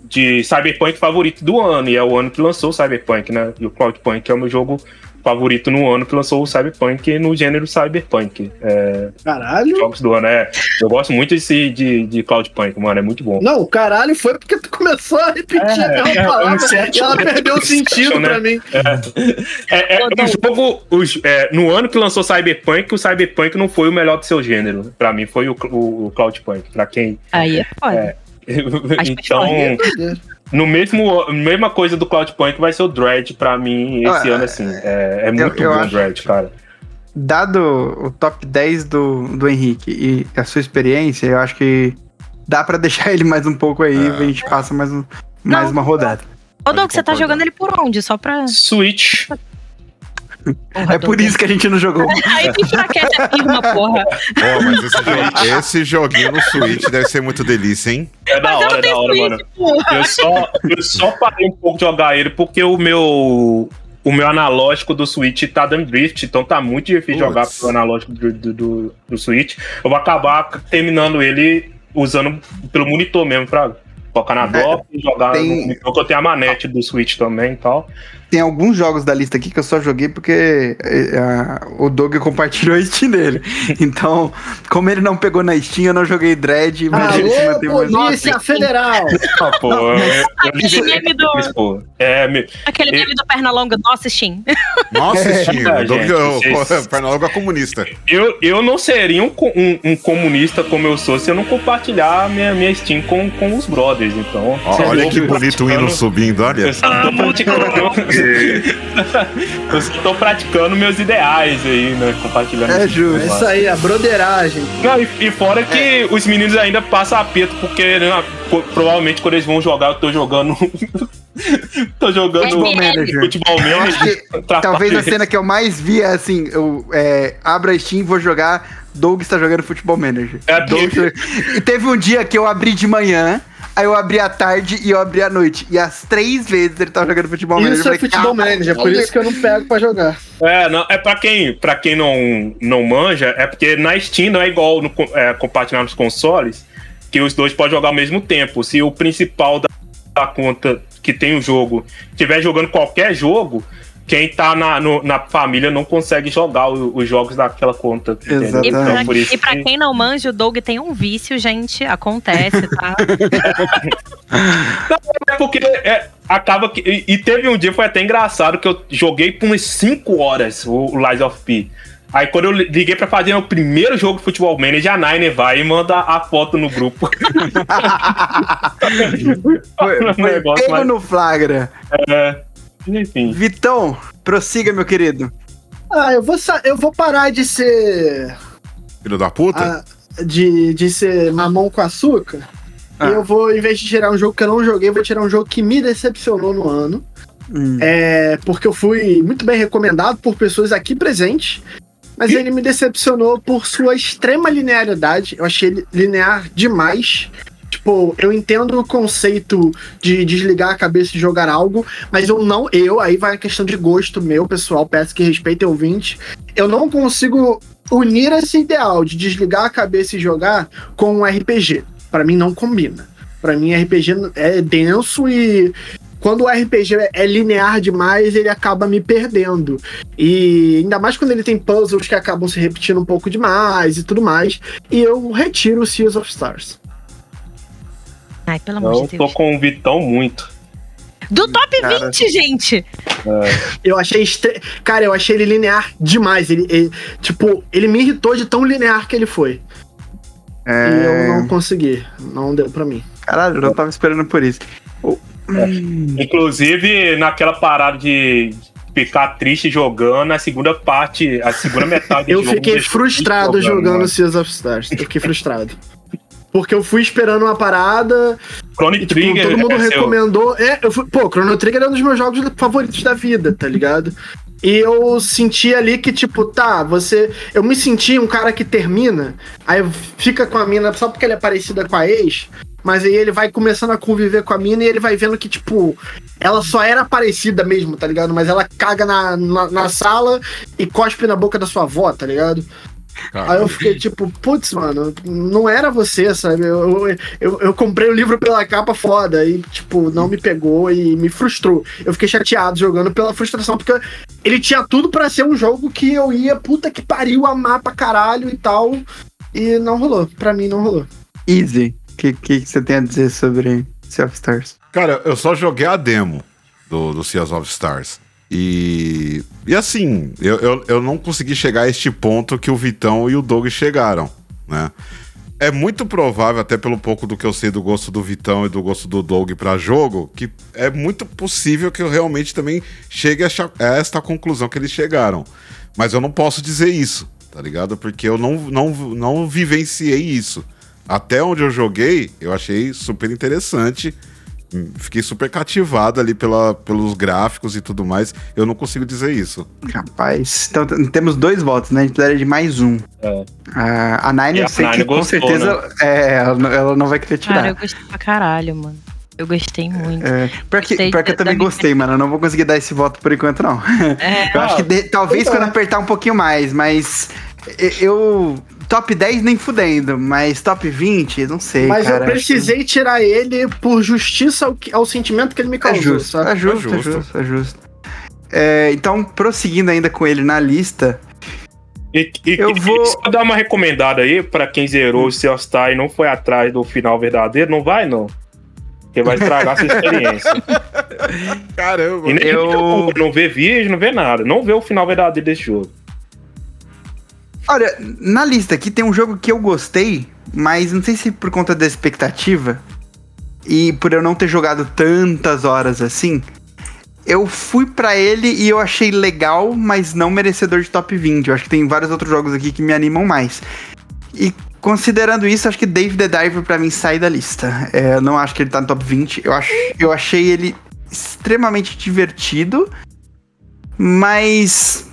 de Cyberpunk favorito do ano, e é o ano que lançou o Cyberpunk, né? E o Cloudpunk é o meu jogo favorito no ano que lançou o Cyberpunk no gênero Cyberpunk. É, Caralho. jogos do ano, é. Eu gosto muito desse, de, de Cloudpunk, mano, é muito bom. Não, o caralho foi porque tu começou a repetir a mesma é, palavra um e ela perdeu o sentido né? pra mim. É, é, o jogo, os- é, no ano que lançou Cyberpunk, o Cyberpunk não foi o melhor do seu gênero. Pra mim foi o, o, o Cloudpunk. Pra quem. Aí é foda. <laughs> então, Meu Deus. No mesmo, mesma coisa do Cloudpunk vai ser o Dread pra mim esse Ah, ano, assim. É, é muito eu bom o Dread, cara. dado o top 10 do, do Henrique e a sua experiência, eu acho que dá pra <laughs> deixar ele mais um pouco aí É. e a gente passa mais, um, mais Não. uma rodada. Ô, Doug, você tá jogando ele por onde? Só pra. Switch. É por isso que a gente não jogou. <laughs> Aí que enfraquece a firma, porra. Pô, mas esse, jo- esse joguinho no Switch deve ser muito delícia, hein? É da Mas hora, é da hora, Switch, mano. porra. Eu só, eu só parei um pouco de jogar ele porque o meu. O meu analógico do Switch tá dando drift, então tá muito difícil Putz. jogar pelo analógico do, do, do, do Switch. Eu vou acabar terminando ele usando pelo monitor mesmo pra colocar na dock e jogar tem- no monitor, que eu tenho a manete do Switch também e tal. Tem alguns jogos da lista aqui que eu só joguei porque é, a- o Doug compartilhou a Steam dele. <laughs> Então, como ele não pegou na Steam, eu não joguei Dread, mas ele Alô, manteve mais Polícia Federal! <laughs> Ah, pô, Não, eu, mas- Aquele meme do. É, me- aquele meme do Pernalonga, nossa, Steam. <laughs> Nossa, Steam, É, o Doug, gente, o- vocês- Pernalonga comunista. Eu, eu não seria um, um- um comunista como eu sou se eu não compartilhar minha, minha Steam com, com os brothers. Então, olha que bonito o hino subindo, olha. Eu só tô praticando. Eu só tô praticando meus ideais aí, né? Compartilhando. É justo. É isso aí, a broderagem. Não, e, e fora que os meninos ainda passam aperto, porque né, provavelmente quando eles vão jogar, eu tô jogando. <laughs> tô jogando Futebol Manager. futebol manager. talvez a cena que eu mais vi é assim: eu é, abro a Steam, vou jogar, Doug está jogando Futebol Manager. É, Doug- E teve um dia que eu abri de manhã, aí eu abri à tarde e eu abri à noite. E as três vezes ele tava jogando Futebol Manager. Isso Eu é falei, futebol "Caralho, manager, por isso que eu não pego pra jogar. É, não, é pra quem, pra quem não, não manja, é porque na Steam não é igual no, é, compartilhar nos consoles, que os dois podem jogar ao mesmo tempo. Se o principal da, da conta que tem o jogo estiver jogando qualquer jogo, quem tá na, no- na família não consegue jogar o- os jogos daquela conta. entendeu? Exatamente. E pra, Então, por isso e pra que- quem não manja, o Doug tem um vício, gente. Acontece, tá? <laughs> <laughs> É porque é, acaba que. E, e teve um dia, foi até engraçado, que eu joguei por umas 5 horas o, o Lies of P. Aí quando eu liguei pra fazer o primeiro jogo de futebol manager, a Nine vai e manda a foto no grupo. <laughs> Foi, Um foi negócio pego mais- no flagra. É, enfim. Vitão, prossiga, meu querido. Ah, eu vou, eu vou parar de ser. Filho da puta? ah, de, de ser mamão com açúcar. Ah. E eu vou, em vez de tirar um jogo que eu não joguei, vou tirar um jogo que me decepcionou no ano. Hum. É, porque eu fui muito bem recomendado por pessoas aqui presentes. Mas ele me decepcionou por sua extrema linearidade. Eu achei ele linear demais. Tipo, eu entendo o conceito de desligar a cabeça e jogar algo, mas eu não, eu, aí vai a questão de gosto meu, pessoal, peço que respeitem ouvinte. Eu não consigo unir esse ideal de desligar a cabeça e jogar com um RPG. Pra mim não combina. Pra mim RPG é denso e quando o RPG é linear demais, ele acaba me perdendo. E ainda mais quando ele tem puzzles que acabam se repetindo um pouco demais e tudo mais. E eu retiro Seas of Stars. Ai, pelo amor Eu de tô Deus. com o Vitão muito. Do top Cara. 20, gente! Eu achei. estre- Cara, eu achei ele linear demais. Ele, ele- tipo, ele me irritou de tão linear que ele foi. E eu É... não consegui. Não deu pra mim. Caralho, eu não tava esperando por isso. O- Hum. Inclusive, naquela parada de ficar triste jogando, a segunda parte, a segunda metade <laughs> do Eu fiquei frustrado jogando mano. Seas of Stars. Eu fiquei frustrado. Porque eu fui esperando uma parada, Chrono tipo, Trigger. todo mundo é seu- recomendou. É, eu fui, pô, Chrono Trigger é um dos meus jogos favoritos da vida, tá ligado? E eu senti ali que, tipo, tá, você. Eu me senti um cara que termina, aí fica com a mina só porque ela é parecida com a ex, mas aí ele vai começando a conviver com a mina e ele vai vendo que, tipo, ela só era parecida mesmo, tá ligado? Mas ela caga na, na, na sala e cospe na boca da sua avó, tá ligado? Cara, Aí eu fiquei tipo, putz, mano, não era você, sabe? Eu, eu, eu, eu comprei o livro pela capa foda e, tipo, não me pegou e me frustrou. Eu fiquei chateado jogando pela frustração, porque ele tinha tudo pra ser um jogo que eu ia, puta que pariu, amar pra caralho e tal. E não rolou. Pra mim, não rolou. Easy. O que, que você tem a dizer sobre Sea of Stars? Cara, eu só joguei a demo do, do Seas of Stars. E, e assim, eu, eu, eu não consegui chegar a este ponto que o Vitão e o Doug chegaram, né? é muito provável, até pelo pouco do que eu sei do gosto do Vitão e do gosto do Doug para jogo, que é muito possível que eu realmente também chegue a esta conclusão que eles chegaram. Mas eu não posso dizer isso, tá ligado? Porque eu não, não, não vivenciei isso. Até onde eu joguei, eu achei super interessante fiquei super cativado ali pela, pelos gráficos e tudo mais. Eu não consigo dizer isso. Rapaz, então temos dois votos, né? A gente precisaria de mais um. É. a Nine, eu sei Nine que gostou, com certeza né? é, ela, ela, não vai querer tirar. Cara, eu gostei pra caralho, mano. Eu gostei muito. É, pior que, pior que eu também gostei, mano. Eu não vou conseguir dar esse voto por enquanto, não. É, eu ó, acho que de, talvez então. quando apertar um pouquinho mais, mas eu top 10 nem fudendo, mas top 20, não sei. Mas cara, eu precisei que... tirar ele por justiça ao, ao, sentimento que ele me causou. É justo, é justo, é justo, é justo. É, então, prosseguindo ainda com ele na lista. E, e, eu vou só dar uma recomendada aí para quem zerou o Sea Star e não foi atrás do final verdadeiro, não vai não. Porque vai estragar sua experiência. <laughs> Caramba. E nem eu... não vê vídeo, não vê nada. Não vê o final verdadeiro desse jogo. Olha, na lista aqui tem um jogo que eu gostei, mas não sei se por conta da expectativa e por eu não ter jogado tantas horas assim, eu fui para ele e eu achei legal, mas não merecedor de top 20. Eu acho que tem vários outros jogos aqui que me animam mais. E considerando isso, acho que Dave the Diver pra mim sai da lista. É, eu não acho que ele tá no top 20. Eu, acho, eu achei ele extremamente divertido, mas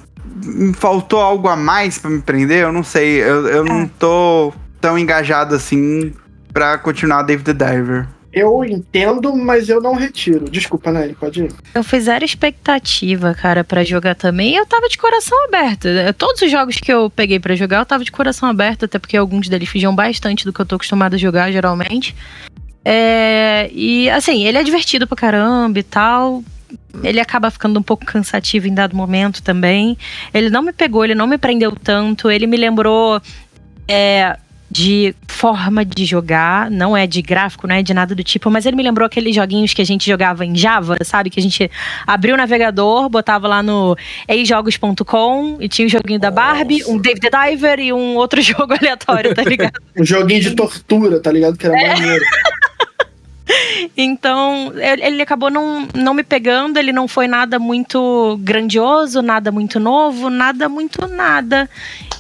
faltou algo a mais para me prender, eu não sei. Eu, eu não é. tô tão engajado assim para continuar David the Diver. Eu entendo, mas eu não retiro. Desculpa, Nelly, pode ir. Eu fiz zero expectativa, cara, para jogar também. E eu tava de coração aberto. Todos os jogos que eu peguei para jogar, eu tava de coração aberto, até porque alguns deles fugiam bastante do que eu tô acostumado a jogar, geralmente. É, e assim, ele é divertido pra caramba e tal ele acaba ficando um pouco cansativo em dado momento também. Ele não me pegou, ele não me prendeu tanto. Ele me lembrou é, de forma de jogar, não é de gráfico, não é de nada do tipo, mas ele me lembrou aqueles joguinhos que a gente jogava em Java, sabe? Que a gente abria o navegador, botava lá no eijogos.com e tinha o um joguinho da Barbie, um David Diver e um outro <laughs> jogo aleatório, tá ligado? um joguinho de tortura, tá ligado? Que era é. maneiro. <laughs> Então, ele acabou não, não me pegando, ele não foi nada muito grandioso, nada muito novo, nada muito nada.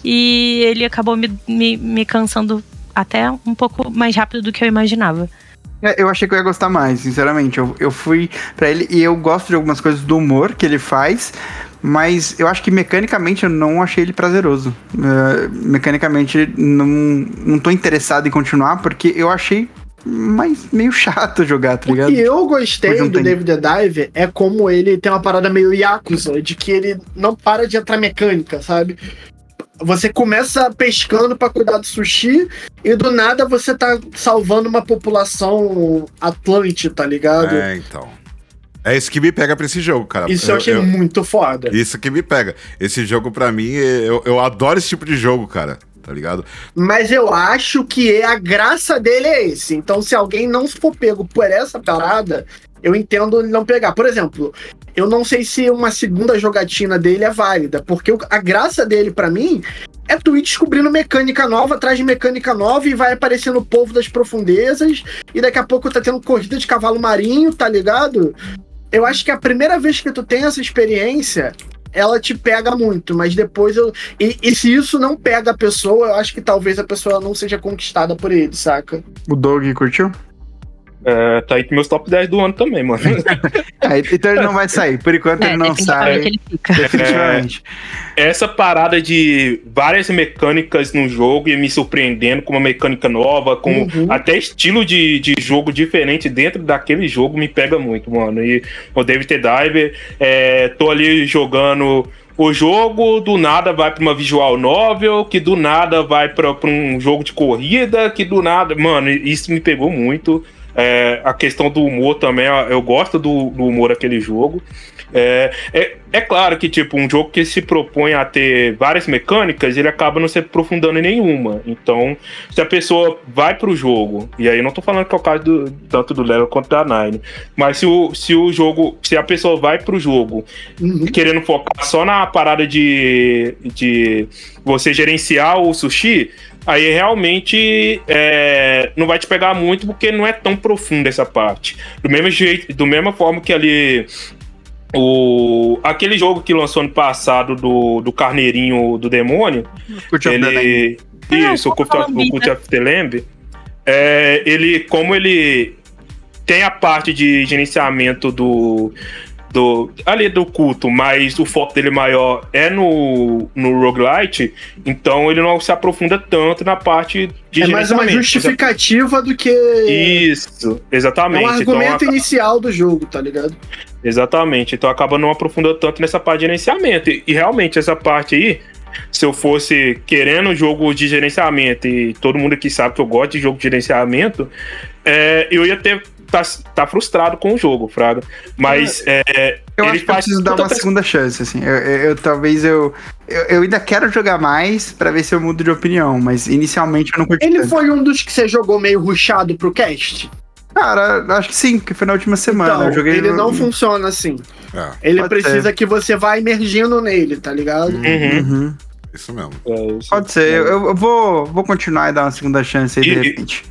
E ele acabou me, me, me cansando até um pouco mais rápido do que eu imaginava. É, eu achei que eu ia gostar mais, sinceramente. Eu, eu fui para ele e eu gosto de algumas coisas do humor que ele faz, mas eu acho que mecanicamente eu não achei ele prazeroso. Uh, mecanicamente não, não tô interessado em continuar porque eu achei mas meio chato jogar, tá ligado? O que eu gostei do tem... David the Dive é como ele tem uma parada meio Yakuza, de que ele não para de entrar mecânica, sabe? Você começa pescando para cuidar do sushi e do nada você tá salvando uma população atlante, tá ligado? É, então. É isso que me pega pra esse jogo, cara. Isso eu, eu achei eu, muito foda. Isso que me pega. Esse jogo, pra mim, eu, eu adoro esse tipo de jogo, cara tá ligado? Mas eu acho que a graça dele é esse. Então, se alguém não for pego por essa parada, eu entendo ele não pegar. Por exemplo, eu não sei se uma segunda jogatina dele é válida, porque a graça dele, para mim, é tu ir descobrindo mecânica nova atrás de mecânica nova e vai aparecendo o povo das profundezas, e daqui a pouco tá tendo corrida de cavalo marinho, tá ligado? Eu acho que a primeira vez que tu tem essa experiência, ela te pega muito, mas depois eu. E, e, se isso não pega a pessoa, eu acho que talvez a pessoa não seja conquistada por ele, saca? O Doug curtiu? É, tá aí com meus top 10 do ano também, mano. <laughs> é, então ele não vai sair. Por enquanto é, ele não sai. Ele <laughs> definitivamente. É, essa parada de várias mecânicas no jogo e me surpreendendo com uma mecânica nova, com uhum. até estilo de, de jogo diferente dentro daquele jogo me pega muito, mano. E o David T. Diver, é, tô ali jogando o jogo do nada vai para uma visual novel, que do nada vai para um jogo de corrida, que do nada. Mano, isso me pegou muito. É, a questão do humor também, eu gosto do, do humor daquele jogo. É, é, é, claro que, tipo, um jogo que se propõe a ter várias mecânicas, ele acaba não se aprofundando em nenhuma. Então, se a pessoa vai pro jogo, e aí eu não tô falando que é o caso do, tanto do Level quanto da Nine, mas se o, se o jogo, se a pessoa vai pro jogo uhum. querendo focar só na parada de, de você gerenciar o sushi, aí realmente é, não vai te pegar muito porque não é tão profundo essa parte. Do mesmo jeito, do mesma forma que ali o aquele jogo que lançou ano passado do, do carneirinho do demônio, Cult ele isso, o Cult of, o Cult of the Lamb, é, ele como ele tem a parte de gerenciamento do do ali do culto, mas o foco dele maior é no no roguelite, então ele não se aprofunda tanto na parte de é mais uma justificativa do que. Isso, É exatamente. um argumento então, inicial do jogo, tá ligado? Exatamente. Então acaba não aprofundando tanto nessa parte de gerenciamento. E, e realmente, essa parte aí, se eu fosse querendo jogo de gerenciamento, e todo mundo aqui sabe que eu gosto de jogo de gerenciamento, é, eu ia ter. Tá, tá frustrado com o jogo, Fraga. Mas é, Eu ele acho que eu preciso dar uma segunda chance, assim. Eu, eu- eu- talvez eu, eu. eu ainda quero jogar mais pra ver se eu mudo de opinião, mas inicialmente eu não curti. Ele tanto. foi um dos que você jogou meio rushado pro cast? Cara, acho que sim, porque foi na última semana. Então, eu joguei ele no- não funciona assim. É, Ele Pode precisa que você vá emergindo nele, tá ligado? Uhum. Uhum. isso mesmo. É, isso. Pode ser, eu, eu vou, vou continuar e dar uma segunda chance aí de E- repente.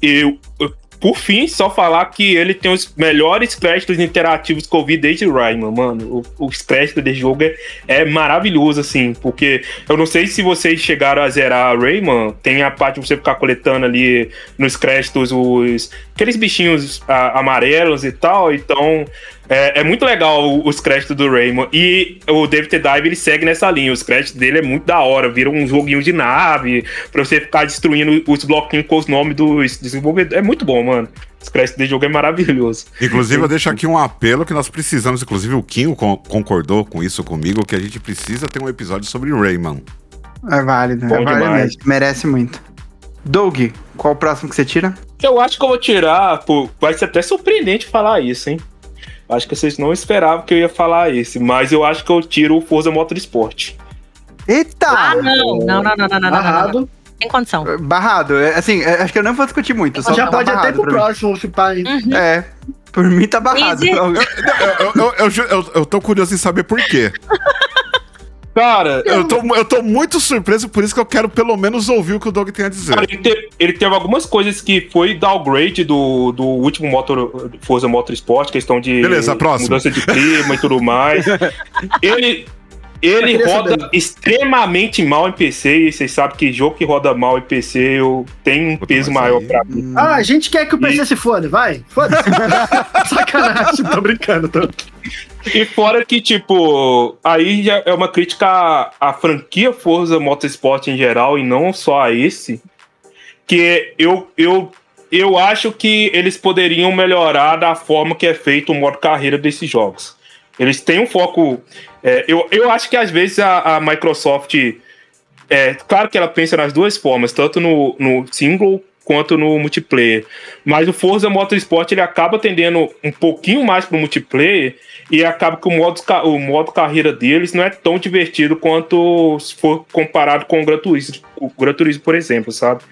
eu, eu- por fim, só falar que ele tem os melhores créditos interativos que eu vi desde Rayman, mano. O- Os créditos desse jogo é, é maravilhoso, assim, porque eu não sei se vocês chegaram a zerar Rayman, tem a parte de você ficar coletando ali nos créditos os aqueles bichinhos ah, amarelos e tal, então é, é muito legal os créditos do Rayman. E o David T. Dive, ele segue nessa linha. Os créditos dele é muito da hora. Vira um joguinho de nave pra você ficar destruindo os bloquinhos com os nomes dos desenvolvedores. É muito bom, mano. Os créditos desse jogo é maravilhoso. Inclusive, eu deixo aqui um apelo que nós precisamos. Inclusive, o Kinho con- concordou com isso comigo, que a gente precisa ter um episódio sobre Rayman. É válido, Bom é válido mesmo. Merece muito. Doug, qual o próximo que você tira? Eu acho que eu vou tirar. Pô, vai ser até surpreendente falar isso, hein? Acho que vocês não esperavam que eu ia falar esse, mas eu acho que eu tiro o Forza Motorsport. Eita! Ah, não, não, não, não, não, não. Barrado. Em condição. É, barrado. É, assim, é, acho que eu não vou discutir muito. Só já tá pode até pro próximo, se pai. Uhum. É. Por mim tá barrado. Eu eu eu, eu, eu, eu, tô curioso em saber por quê. Cara, Eu tô, eu tô muito surpreso, por isso que eu quero pelo menos ouvir o que o Doug tem a dizer. Cara, ele, te- ele teve algumas coisas que foi downgrade do, do último motor, Forza Motorsport, questão de Beleza, mudança de clima e tudo mais. <laughs> Ele, ele roda saber. extremamente mal em PC, e vocês sabem que jogo que roda mal em PC eu tenho um peso maior aí- pra mim. Ah, a gente quer que o PC E- se foda, vai. Foda-se. <laughs> Sacanagem, tô brincando. Tô... E fora que, tipo, aí já é uma crítica à, à franquia Forza Motorsport em geral, e não só a esse, que eu, eu, eu acho que eles poderiam melhorar da forma que é feito o modo carreira desses jogos. Eles têm um foco. é, eu, eu acho que às vezes a, a Microsoft. É, claro que ela pensa nas duas formas, tanto no, no single quanto no multiplayer. Mas o Forza Motorsport ele acaba tendendo um pouquinho mais pro multiplayer e acaba que o modo, o modo carreira deles não é tão divertido quanto se for comparado com o Gran Turismo, o Gran Turismo por exemplo, sabe?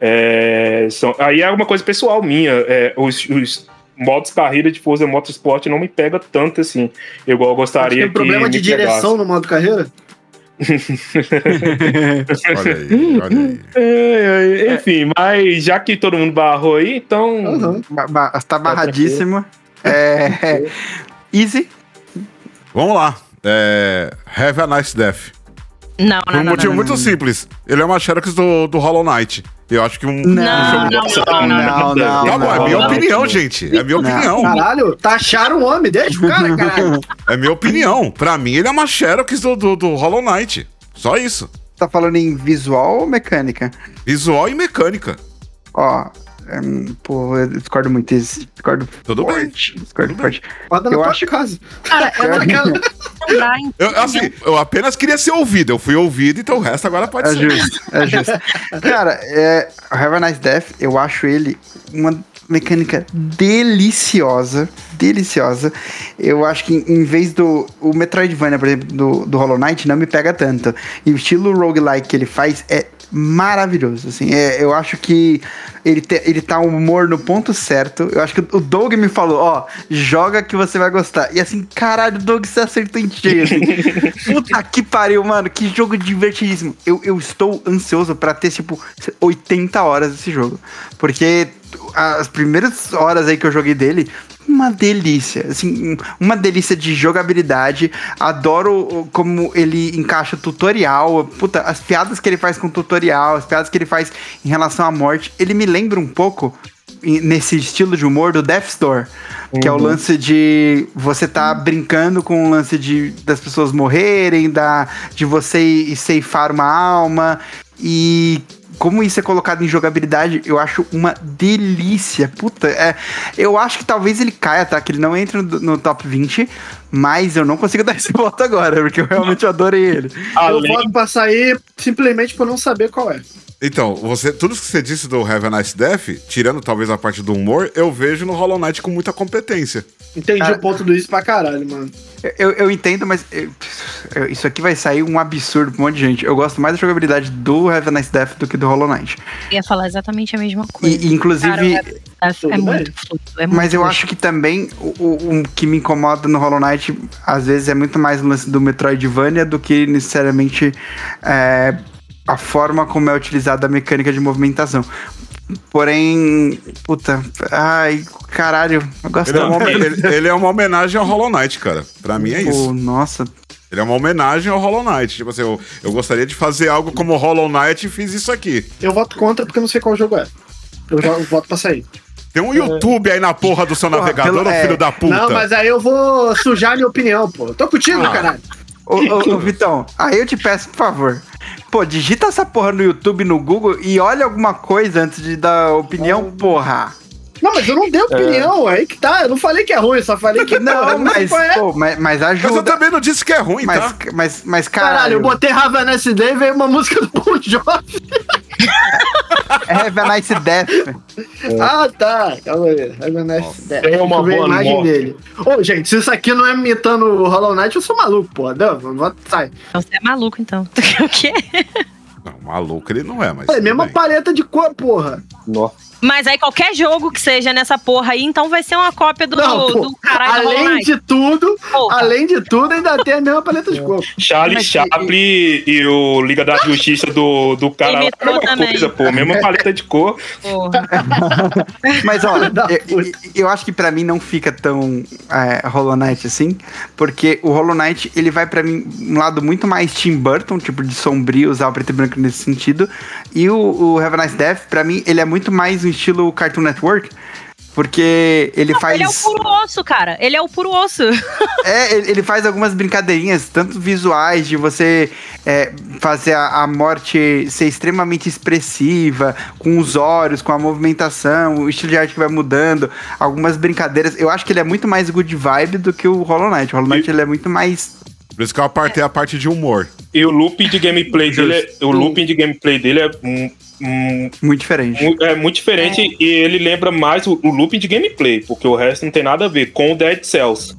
É, são, aí é uma coisa pessoal minha. é, os, os modos carreira de Forza Motorsport não me pega tanto assim, igual eu gostaria Tem problema de direção no modo carreira? Olha aí, olha aí. <laughs> É, é, enfim, mas já que todo mundo barrou aí, então. Aham. Ba- ba- tá barradíssimo. É, Easy. Vamos lá. É, have a nice death. Não, Por não, um não. motivo não, muito simples. Ele é uma Xerox do, do Hollow Knight. Eu acho que um. Não, não, não, não, não, não, Tá bom, é minha não. opinião, gente. É minha Não. opinião. Caralho, taxaram o homem, deixa o cara, caralho. É minha opinião. Pra mim, ele é uma Xerox do, do, do Hollow Knight. Só isso. Tá falando em visual ou mecânica? Visual e mecânica. Ó, hum, pô, eu discordo muito disso. Discordo Tudo bem. forte. Discordo Tudo bem. forte. Na Eu acho- casa. Cara, eu em <laughs> Eu, assim, eu apenas queria ser ouvido. Eu fui ouvido, então o resto agora pode É ser. justo, é justo. <laughs> Cara, é, Have a Nice Death, eu acho ele uma mecânica deliciosa. Deliciosa. Eu acho que em vez do. O Metroidvania, por exemplo, do, do Hollow Knight, não me pega tanto. E o estilo roguelike que ele faz é maravilhoso. Assim, é, eu acho que ele, te, ele tá um humor no ponto certo. Eu acho que o Doug me falou, ó, joga que você vai gostar. E assim, caralho, Doug, você acertou em cheio, assim. <laughs> Puta que pariu, mano, que jogo divertidíssimo. Eu, eu estou ansioso para ter, tipo, 80 horas desse jogo. Porque as primeiras horas aí que eu joguei dele, uma delícia, assim, uma delícia de jogabilidade. Adoro como ele encaixa tutorial. Puta, as piadas que ele faz com tutorial, as piadas que ele faz em relação à morte, ele me lembra um pouco nesse estilo de humor do Death Store, uhum. que é o uhum. lance de você tá brincando com o lance de das pessoas morrerem, da de você ceifar uma alma e como isso é colocado em jogabilidade, eu acho uma delícia. Puta, é, eu acho que talvez ele caia, tá? Que ele não entre no, no top 20, mas eu não consigo <laughs> dar esse voto agora, porque eu realmente adorei ele. Eu voto pra sair simplesmente por não saber qual é. Então, você, tudo que você disse do Have a Nice Death, tirando talvez a parte do humor, eu vejo no Hollow Knight com muita competência. Entendi ah, o ponto do isso pra caralho, mano. Eu, eu entendo, mas eu, eu, isso aqui vai sair um absurdo pra um monte de gente. Eu gosto mais da jogabilidade do Have a Nice Death do que do Hollow Knight. Eu ia falar exatamente a mesma coisa. E, inclusive. Cara, é muito fluido. É muito mas eu acho que também o, o, o, que me incomoda no Hollow Knight, às vezes, é muito mais o lance do Metroidvania do que necessariamente. É, a forma como é utilizada a mecânica de movimentação. Porém, puta, ai, caralho, eu gosto ele, é uma, <laughs> ele, ele, é uma homenagem ao Hollow Knight, cara. Pra mim é isso. Pô, nossa. Ele é uma homenagem ao Hollow Knight. Tipo assim, eu, eu gostaria de fazer algo como Hollow Knight e fiz isso aqui. Eu voto contra porque eu não sei qual jogo é. Eu, já, voto pra sair. Tem um YouTube aí na porra do seu porra, navegador, pelo, é... filho da puta. Não, mas aí eu vou sujar minha opinião, pô. Tô contigo, ah. caralho. Ô, ô, ô, Vitão, aí eu te peço, por favor. Pô, digita essa porra no YouTube, no Google e olha alguma coisa antes de dar opinião, oh. porra. Não, mas eu não dei opinião, é. aí que tá. Eu não falei que é ruim, eu só falei que <laughs> não. mas, é. pô, mas, mas ajuda. Mas eu também não disse que é ruim, mas, tá? Mas, mas, caralho. Caralho, eu botei Rava SD e veio uma música do Bon Jovi. <laughs> é Have a Nice Death. Ah, tá. Calma aí. Have a Nice Death. É uma boa a imagem morte. dele. Ô, gente, se isso aqui não é imitando o Hollow Knight, eu sou maluco, pô. Não, sai. Então você é maluco, então. <laughs> o quê? Não, maluco ele não é, mas. É mesma paleta de cor, porra. Nossa. Mas aí qualquer jogo que seja nessa porra aí, então vai ser uma cópia do, não, do caralho Além de tudo, porra. além de tudo, ainda tem a mesma paleta de cor. Charlie Chaplin e o Liga da Justiça do, do cara. Mesma também. coisa, pô. Mesma paleta de cor. Porra. <laughs> Mas olha, eu, eu, acho que pra mim não fica tão é, Hollow Knight assim, porque o Hollow Knight, ele vai pra mim um lado muito mais Tim Burton, tipo de sombrio, usar o preto e branco nesse sentido. E o, o Have a Nice Death, pra mim, ele é muito mais um estilo Cartoon Network. Porque ele Não, faz. Ele é o puro osso, cara. Ele é o puro osso. <laughs> é, ele faz algumas brincadeirinhas, tanto visuais, de você é, fazer a, a, morte ser extremamente expressiva, com os olhos, com a movimentação, o estilo de arte que vai mudando, algumas brincadeiras. Eu acho que ele é muito mais good vibe do que o Hollow Knight. O Hollow Knight e... ele é muito mais. Por isso que eu apartei é. a parte de humor. E o looping de gameplay dele, é, o looping de gameplay dele é muito diferente. É muito diferente é. e ele lembra mais o, o looping de gameplay, porque o resto não tem nada a ver com o Dead Cells.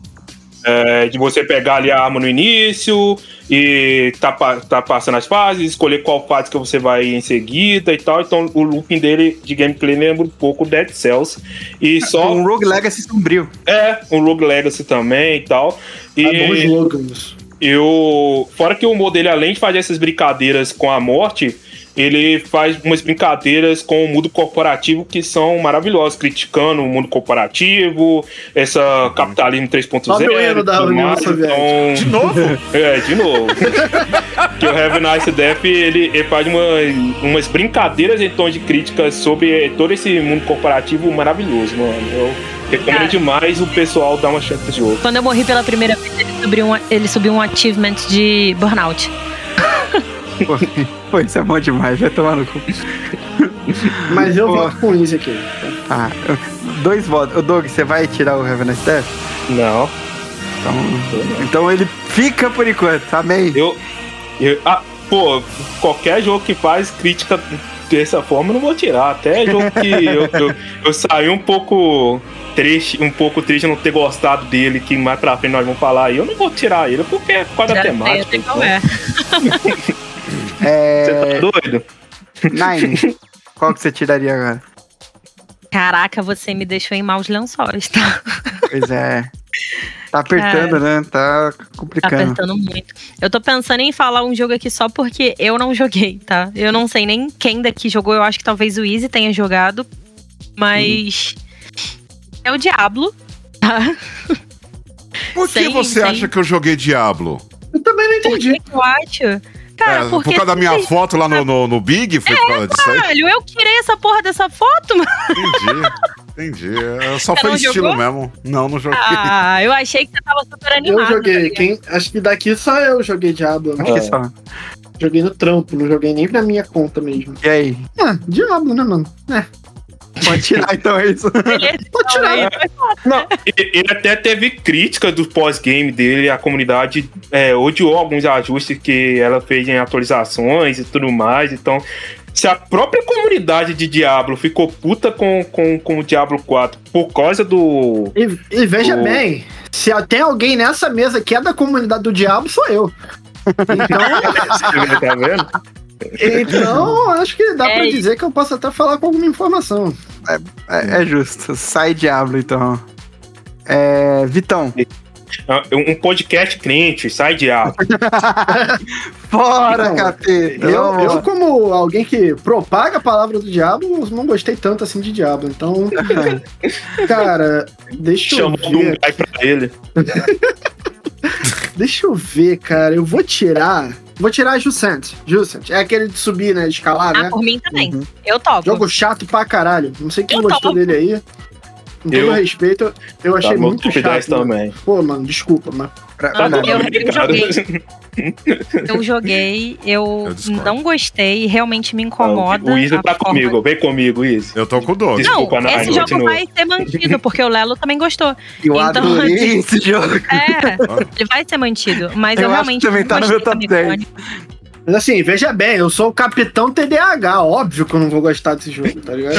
É, de você pegar ali a arma no início e tá, tá passando as fases, escolher qual fase que você vai em seguida e tal. Então o looping dele de gameplay lembra um pouco Dead Cells. E é, só. Um Rogue Legacy sombrio. É, um Rogue Legacy também e tal. E é bom jogo. Eu. Fora que o humor dele, além de fazer essas brincadeiras com a morte ele faz umas brincadeiras com o mundo corporativo que são maravilhosas, criticando o mundo corporativo, essa capitalismo 3.0. da União então... De novo? <laughs> É, de novo. <laughs> que o Have a Nice Death, ele, ele faz uma, umas brincadeiras em tom de críticas sobre todo esse mundo corporativo maravilhoso, mano. Eu recomendo demais o pessoal dar uma chance de jogo. Quando eu morri pela primeira vez, ele subiu um, ele subiu um achievement de burnout. Pô, isso é bom demais, vai tomar no cu. Mas eu Pô. voto com isso aqui. Ah, dois votos. O Doug, você vai tirar o Heaven Steph? Não. Então, então ele fica por enquanto, amém. Eu, eu. Ah, pô, qualquer jogo que faz crítica dessa forma eu não vou tirar. Até jogo que eu, eu, eu saí um pouco triste, um pouco triste não ter gostado dele, que mais pra frente nós vamos falar aí. Eu não vou tirar ele porque é por causa da temática. Então. É. <laughs> É... Você tá doido? Nine, qual que você tiraria agora? Caraca, você me deixou em maus lençóis, tá? Pois é. Tá apertando, né? Tá Tá complicando. apertando muito. Eu tô pensando em falar um jogo aqui só porque eu não joguei, tá? Eu não sei nem quem daqui jogou. Eu acho que talvez o Easy tenha jogado. Mas. É o Diablo, tá? Por que Sem- você sem- acha que eu joguei Diablo? Eu também não Por entendi. que que eu acho? Cara, É, porque. por causa da minha foto lá no, no, no Big? Foi por causa disso aí? Caralho, eu tirei essa porra dessa foto, mano. Entendi. Entendi. É, Só Você foi estilo jogou? mesmo. Não, não joguei. Ah, eu achei que você tava super animado. Eu joguei. ligado? Quem, acho que daqui só eu joguei Diablo. né? Acho que só. Joguei no trampo, não joguei nem na minha conta mesmo. E aí? Ah, Diablo, né, mano? É, Pode tirar então é isso. Beleza, pode tirar. então, aí foi Ele ele até teve crítica do pós-game dele, a comunidade é, odiou alguns ajustes que ela fez em atualizações e tudo mais. Então, se a própria comunidade de Diablo ficou puta com, com, com o Diablo 4 por causa do. E, e veja O- bem, se tem alguém nessa mesa que é da comunidade do diabo, sou eu. <laughs> Então, tá vendo? Então <laughs> acho que dá É pra isso. dizer que eu posso até falar com alguma informação. É, é justo. Sai Diablo, então. É, Vitão. Um podcast crente, sai Diablo. <laughs> Fora, Então, capeta. Eu, eu, como alguém que propaga a palavra do diabo, não gostei tanto assim de diabo. Então, <laughs> cara, deixa eu Chamou um ver. pai pra ele. Deixa eu ver, cara. Eu vou tirar. Vou tirar Jussant. Jussant. É aquele de subir, né? De escalar, Ah, né? por mim também. Uhum. Eu topo. Jogo chato pra caralho. Não sei quem Eu gostou topo. dele aí. Com todo Eu- respeito, eu achei Tá muito chato. 10 mano. também. Pô, mano, desculpa, mas. Pra- Ah, pra- eu- eu Cara. joguei. <laughs> Eu joguei, eu, Eu não gostei, realmente me incomoda. O Isa a tá forma- comigo, vem comigo, Isa. Eu tô com o Doug. Não, Desculpa, Nai, esse jogo continua. vai ser mantido, porque o Lelo também gostou. <laughs> Eu Então, adorei <laughs> esse jogo. É, ele vai ser mantido, mas eu, Eu acho realmente que também não tá no meu top da 10. mecânica. Mas assim, veja bem, eu sou o capitão TDAH. Óbvio que eu não vou gostar desse jogo, tá ligado?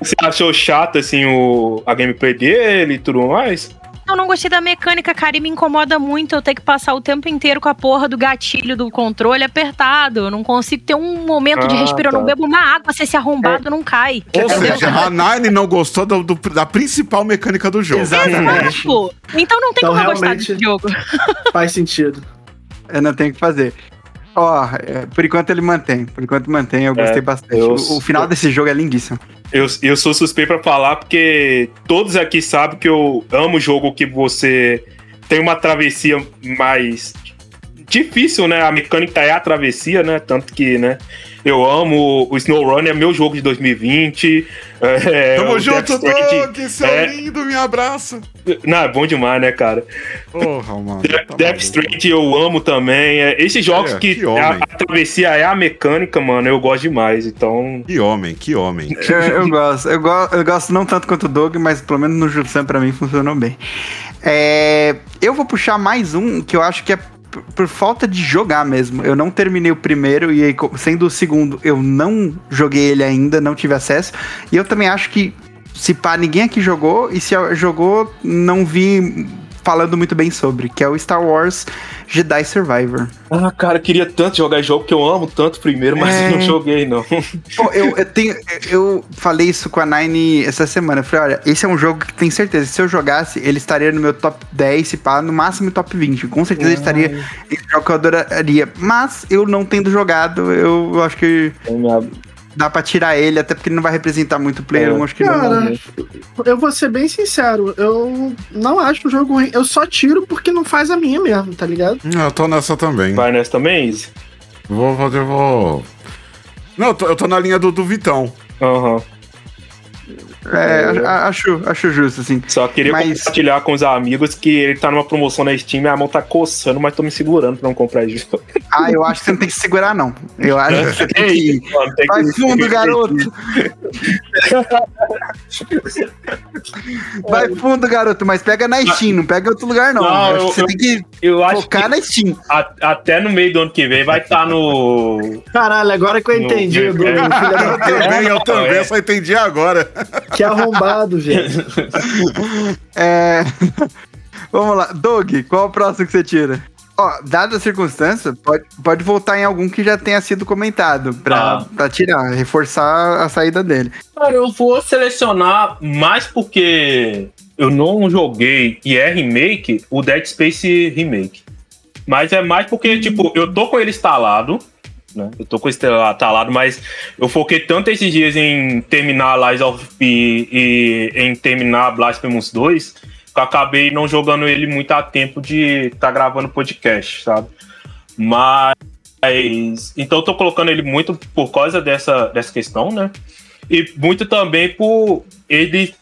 Você achou chato, assim, o, a gameplay dele e tudo mais? Eu não gostei da mecânica, cara, e me incomoda muito eu ter que passar o tempo inteiro com a porra do gatilho do controle apertado. Eu não consigo ter um momento de Ah, respiro, eu tá. não bebo uma água, se esse arrombado não cai. Ou Entendeu? seja, a Nine não gostou do- do- da principal mecânica do jogo. Exatamente. Pô, Então não tem Então, como eu gostar desse jogo. Faz sentido. Eu não tenho o que fazer. Ó, é, por enquanto ele mantém. Por enquanto mantém, eu gostei É, bastante. eu- O, o final desse jogo é lindíssimo. Eu, eu sou suspeito pra falar porque todos aqui sabem que eu amo jogo que você tem uma travessia mais difícil, né? A mecânica é a travessia, né? Tanto que, né? Eu amo o SnowRun, é meu jogo de 2020. É, Tamo junto, Doug! Seu é- lindo, me abraça! Não, é bom demais, né, cara? Porra, mano. Death, tá Death. Stranding eu amo também. É, esses jogos É, que, que a, homem. a travessia é a mecânica, mano, eu gosto demais. Então, Que homem, que homem. Eu, eu <laughs> gosto. Eu, go- eu gosto não tanto quanto o Doug, mas pelo menos no Jussan pra mim funcionou bem. É, eu vou puxar mais um que eu acho que é por, falta de jogar mesmo. Eu não terminei o primeiro e aí, sendo o segundo, eu não joguei ele ainda, não tive acesso. E eu também acho que se pá, ninguém aqui jogou e se jogou, não vi falando muito bem sobre, que é o Star Wars Jedi Survivor. ah, cara, eu queria tanto jogar esse jogo, porque eu amo tanto primeiro, mas É. eu não joguei, não. <laughs> Pô, eu, eu tenho. Eu falei isso com a Nine essa semana. Eu falei, olha, esse é um jogo que tenho certeza. Se eu jogasse, ele estaria no meu top 10, se pá, no máximo top 20. Com certeza ele estaria esse jogo que eu adoraria. Mas eu não tendo jogado, eu acho que dá pra tirar ele, até porque ele não vai representar muito o player. É. Eu acho que Cara, não. eu vou ser bem sincero, eu não acho o jogo ruim. Eu só tiro porque não faz a minha mesmo, tá ligado? Eu tô nessa também. Vai nessa também, Izzy? Vou fazer, vou. Não, eu tô, eu tô na linha do, do Vitão. Aham. É, a- acho, acho justo, assim. Só queria Mas- compartilhar com os amigos que ele tá numa promoção na Steam e a mão tá coçando, mas tô me segurando pra não comprar jogo. Ah, eu acho que você não tem que segurar, não. Eu acho que você tem <laughs> que. Mano, tem Vai que- fundo, garoto! <laughs> Vai fundo, garoto, mas pega na Steam, não pega em outro lugar, não. Não, eu acho eu- que você eu- tem que Eu acho que focar na Steam. a- até no meio do ano que vem vai estar no. Caralho, agora que eu entendi, é, é. da <laughs> Eu também, eu também, é. só entendi agora. Que arrombado, <laughs> velho. É... Vamos lá. Doug, qual é o próximo que você tira? Ó, dada a circunstância, pode, pode voltar em algum que já tenha sido comentado, pra, Ah. pra tirar, reforçar a saída dele. Cara, eu vou selecionar mais porque eu não joguei e é remake, o Dead Space Remake. Mas é mais porque, tipo, eu tô com ele instalado, né? Eu tô com ele instalado, mas eu foquei tanto esses dias em terminar Lies of P e em terminar Blasphemous 2, que eu acabei não jogando ele muito a tempo de estar tá gravando podcast, sabe? Mas. Então eu tô colocando ele muito por causa dessa, dessa questão, né? E muito também por ele.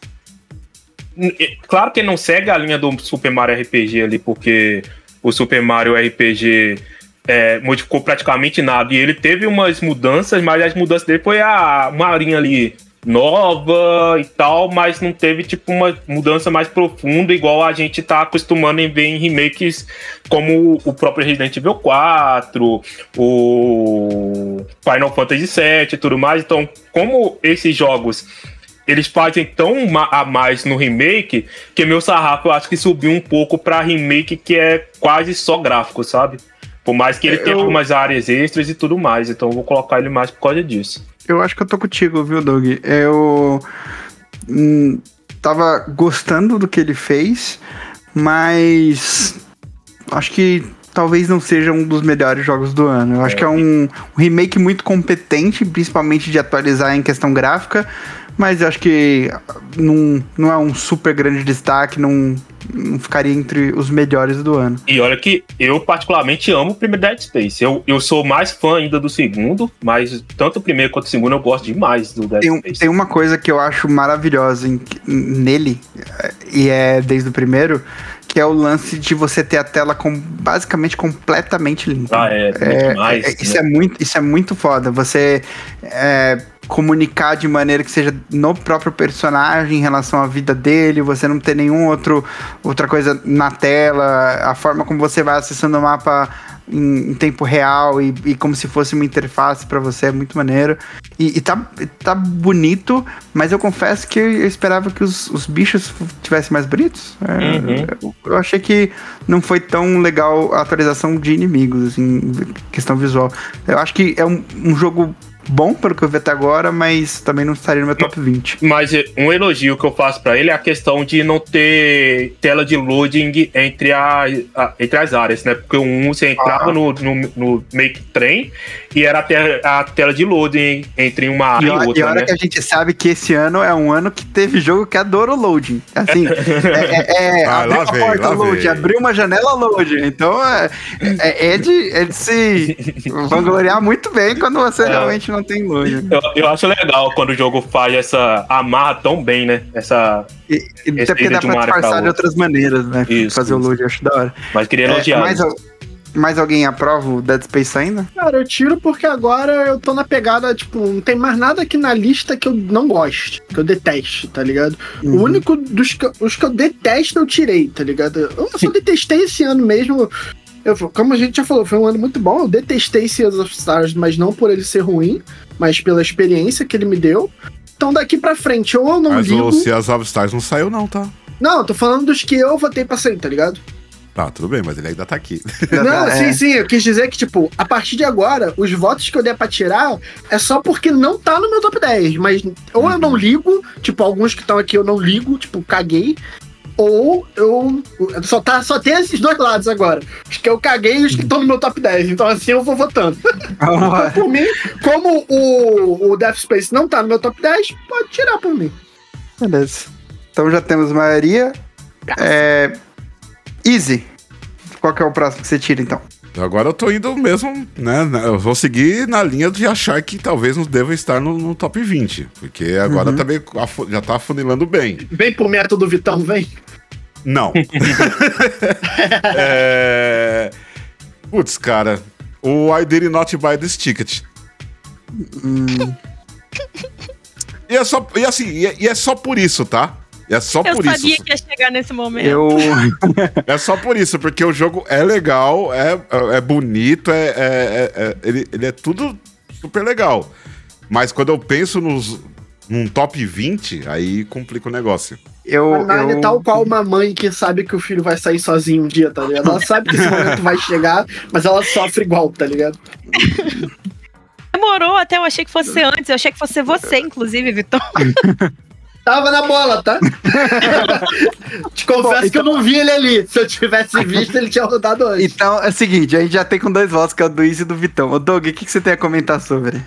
Claro que ele não segue a linha do Super Mario RPG ali, porque o Super Mario RPG é, modificou praticamente nada. E ele teve umas mudanças, mas as mudanças dele foi a, uma linha ali nova e tal, mas não teve tipo uma mudança mais profunda, igual a gente tá acostumando em ver em remakes como o próprio Resident Evil 4, o Final Fantasy VII e tudo mais. Então, como esses jogos eles fazem tão a mais no remake que meu sarrafo eu acho que subiu um pouco pra remake que é quase só gráfico, sabe? Por mais que ele Eu- tenha algumas áreas extras e tudo mais. Então eu vou colocar ele mais por causa disso. Eu acho que eu tô contigo, viu, Doug? Eu hum, tava gostando do que ele fez, mas acho que talvez não seja um dos melhores jogos do ano. Eu acho que é um, um remake muito competente, principalmente de atualizar em questão gráfica, mas eu acho que não, não é um super grande destaque, não, não ficaria entre os melhores do ano. E olha que eu particularmente amo o primeiro Dead Space. Eu, eu sou mais fã ainda do segundo, mas tanto o primeiro quanto o segundo eu gosto demais do Dead Tem, Space. tem uma coisa que eu acho maravilhosa em- nele, e é desde o primeiro, que é o lance de você ter a tela com, basicamente completamente limpa. Ah, é, É, demais. é, isso, né? é muito, isso é muito foda. Você é, comunicar de maneira que seja no próprio personagem em relação à vida dele, você não ter nenhum outro outra coisa na tela, a forma como você vai acessando o mapa em, em tempo real e, e como se fosse uma interface pra você é muito maneiro. E, e tá, tá bonito, mas eu confesso que eu esperava que os, os bichos tivessem mais bonitos. É, Uhum. eu, eu achei que não foi tão legal a atualização de inimigos, assim, questão visual. Eu acho que é um, um jogo bom, pelo que eu vi até agora, mas também não estaria no meu top 20. Mas eh, um elogio que eu faço pra ele é a questão de não ter tela de loading entre, a, a- entre as áreas, né? Porque um você entrava Ah. no, no, no make trem e era a, te- a tela de loading entre uma área E, e, olha- e outra, olha né? que a gente sabe que esse ano é um ano que teve jogo que adora o loading. Assim, <laughs> é, é, é Ah, abriu uma vem, porta load, vem. abriu uma janela load. Então é, é, é de, é de se <laughs> vangloriar muito bem quando você É. realmente não tem load. Eu, eu acho legal quando o jogo faz essa amarra tão bem, né? Essa. E, e até porque dá de pra área pra disfarçar de outra. outras maneiras, né? Isso, Fazer o isso. load, eu acho da hora. Mas queria É, elogiar. mais, al- mais alguém aprova o Dead Space ainda? Cara, eu tiro porque agora eu tô na pegada, tipo, não tem mais nada aqui na lista que eu não goste, que eu deteste, tá ligado? Uhum. O único dos que, os que eu detesto eu tirei, tá ligado? Eu só <laughs> detestei esse ano mesmo. Eu, como a gente já falou, foi um ano muito bom. Eu detestei Seas of Stars, mas não por ele ser ruim, mas pela experiência que ele me deu. Então daqui pra frente, ou eu não Mas ligo. o Seas of Stars não saiu, não, tá? Não, eu tô falando dos que eu votei pra sair, tá ligado? Tá, tudo bem, mas ele ainda tá aqui. Não, É. sim, sim. Eu quis dizer que, tipo, a partir de agora, os votos que eu der pra tirar é só porque não tá no meu top 10. Mas ou eu não ligo, tipo, alguns que estão aqui eu não ligo, tipo, caguei. Ou eu. Só, tá, só tem esses dois lados agora. Os que eu caguei e os que estão no meu top 10. Então, assim, eu vou votando. <laughs> Então, por mim, como o, o Death Space não tá no meu top 10, pode tirar por mim. Beleza. Então já temos maioria. É... Easy. Qual que é o próximo que você tira, então? Agora eu tô indo mesmo, né? né, Eu vou seguir na linha de achar que talvez não deva estar no, no top 20. Porque agora também afu- já tá afunilando bem. Vem pro método Vitão, vem. Não. <laughs> <laughs> é... Putz, cara. O I did not buy this ticket. E é só. E assim, e é, e é só por isso, tá? E é só Eu por sabia isso. que ia chegar nesse momento. Eu. É só por isso, porque o jogo é legal, é, é bonito, é, é- é- é- ele, ele é tudo super legal. Mas quando eu penso nos, num top 20, aí complica o negócio. Eu, A Nine eu... é tal qual uma mãe que sabe que o filho vai sair sozinho um dia, tá ligado? Ela sabe que esse <laughs> momento vai chegar, mas ela sofre igual, tá ligado? Demorou até, eu achei que fosse antes. Eu achei que fosse você, inclusive, Vitor. <laughs> Tava na bola, tá? <laughs> Te confesso que eu não vi ele ali. Se eu tivesse visto, ele tinha rodado antes. Então é o seguinte, a gente já tem com dois votos, que é o do Izzy e do Vitão. Ô Doug, o que, que você tem a comentar sobre?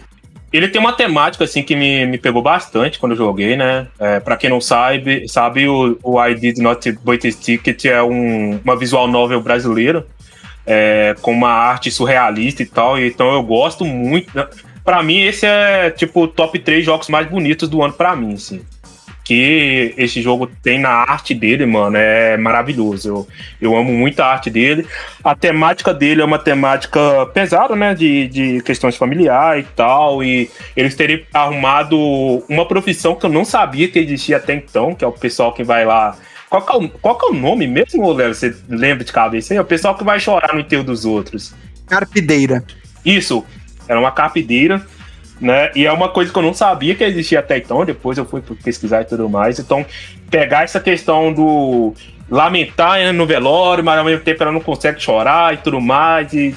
Ele tem uma temática assim que me, me pegou bastante quando eu joguei, né? É, para quem não sabe, sabe o, o I Did Not Buy This Ticket é um, uma visual novel brasileira é, com uma arte surrealista e tal. Então eu gosto muito. Né? Para mim esse é tipo o top 3 jogos mais bonitos do ano para mim, assim. Que esse jogo tem na arte dele, mano, é maravilhoso. Eu, eu amo muito a arte dele. A temática dele é uma temática pesada, né? De, de questões familiares e tal. E eles terem arrumado uma profissão que eu não sabia que existia até então, que é o pessoal que vai lá. Qual que é o, qual que é o nome mesmo, Léo? Você lembra de cabeça aí? É o pessoal que vai chorar no enterro dos outros. Carpideira. Isso, era uma carpideira. Né? E é uma coisa que eu não sabia que existia até então, depois eu fui pesquisar e tudo mais. Então, pegar essa questão do lamentar né, no velório, mas ao mesmo tempo ela não consegue chorar e tudo mais. E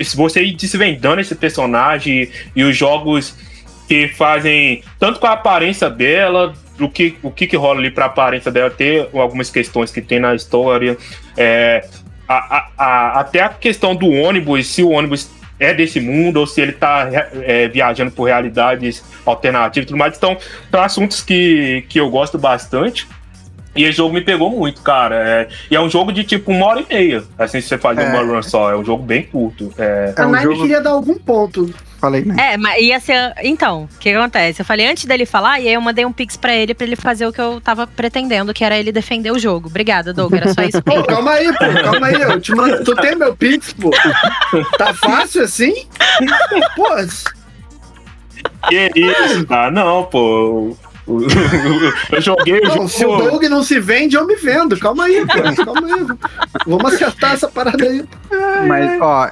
se você ir desvendando esse personagem e os jogos que fazem tanto com a aparência dela, o que, o que, que rola ali pra aparência dela, ter algumas questões que tem na história, é, a, a, a, até a questão do ônibus, se o ônibus é desse mundo ou se ele tá é, viajando por realidades alternativas e tudo mais. Então, são assuntos que, que eu gosto bastante. E esse jogo me pegou muito, cara. É, e é um jogo de tipo uma hora e meia. Assim, se você fazer É. uma run só. É um jogo bem curto. É, É a um jogo- queria dar algum ponto. Falei, né? É, mas ia ser. Então, o que acontece? Eu falei antes dele falar, e aí eu mandei um pix pra ele pra ele fazer o que eu tava pretendendo, que era ele defender o jogo. Obrigada, Doug. Era só isso. <laughs> Pô, calma aí, pô, calma aí. Eu te mando... Tu tem meu Pix, pô? Tá fácil assim? Pô, que isso, cara? Não, pô. Eu joguei o não, jogo. se o Doug não se vende, eu me vendo. Calma aí, pô. Calma aí. Vamos acertar essa parada aí. Mas, ó,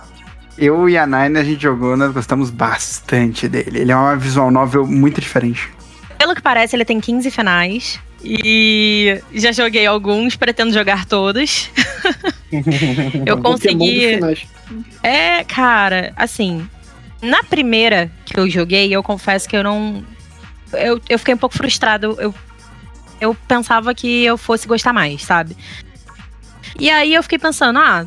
eu e a Nine a gente jogou, nós gostamos bastante dele. Ele é uma visual novel muito diferente. Pelo que parece, ele tem 15 finais. E já joguei alguns, pretendo jogar todos. <laughs> eu consegui. É, cara, assim, na primeira que eu joguei, eu confesso que eu não. Eu, eu fiquei um pouco frustrado. Eu, eu pensava que eu fosse gostar mais, sabe? E aí eu fiquei pensando, ah,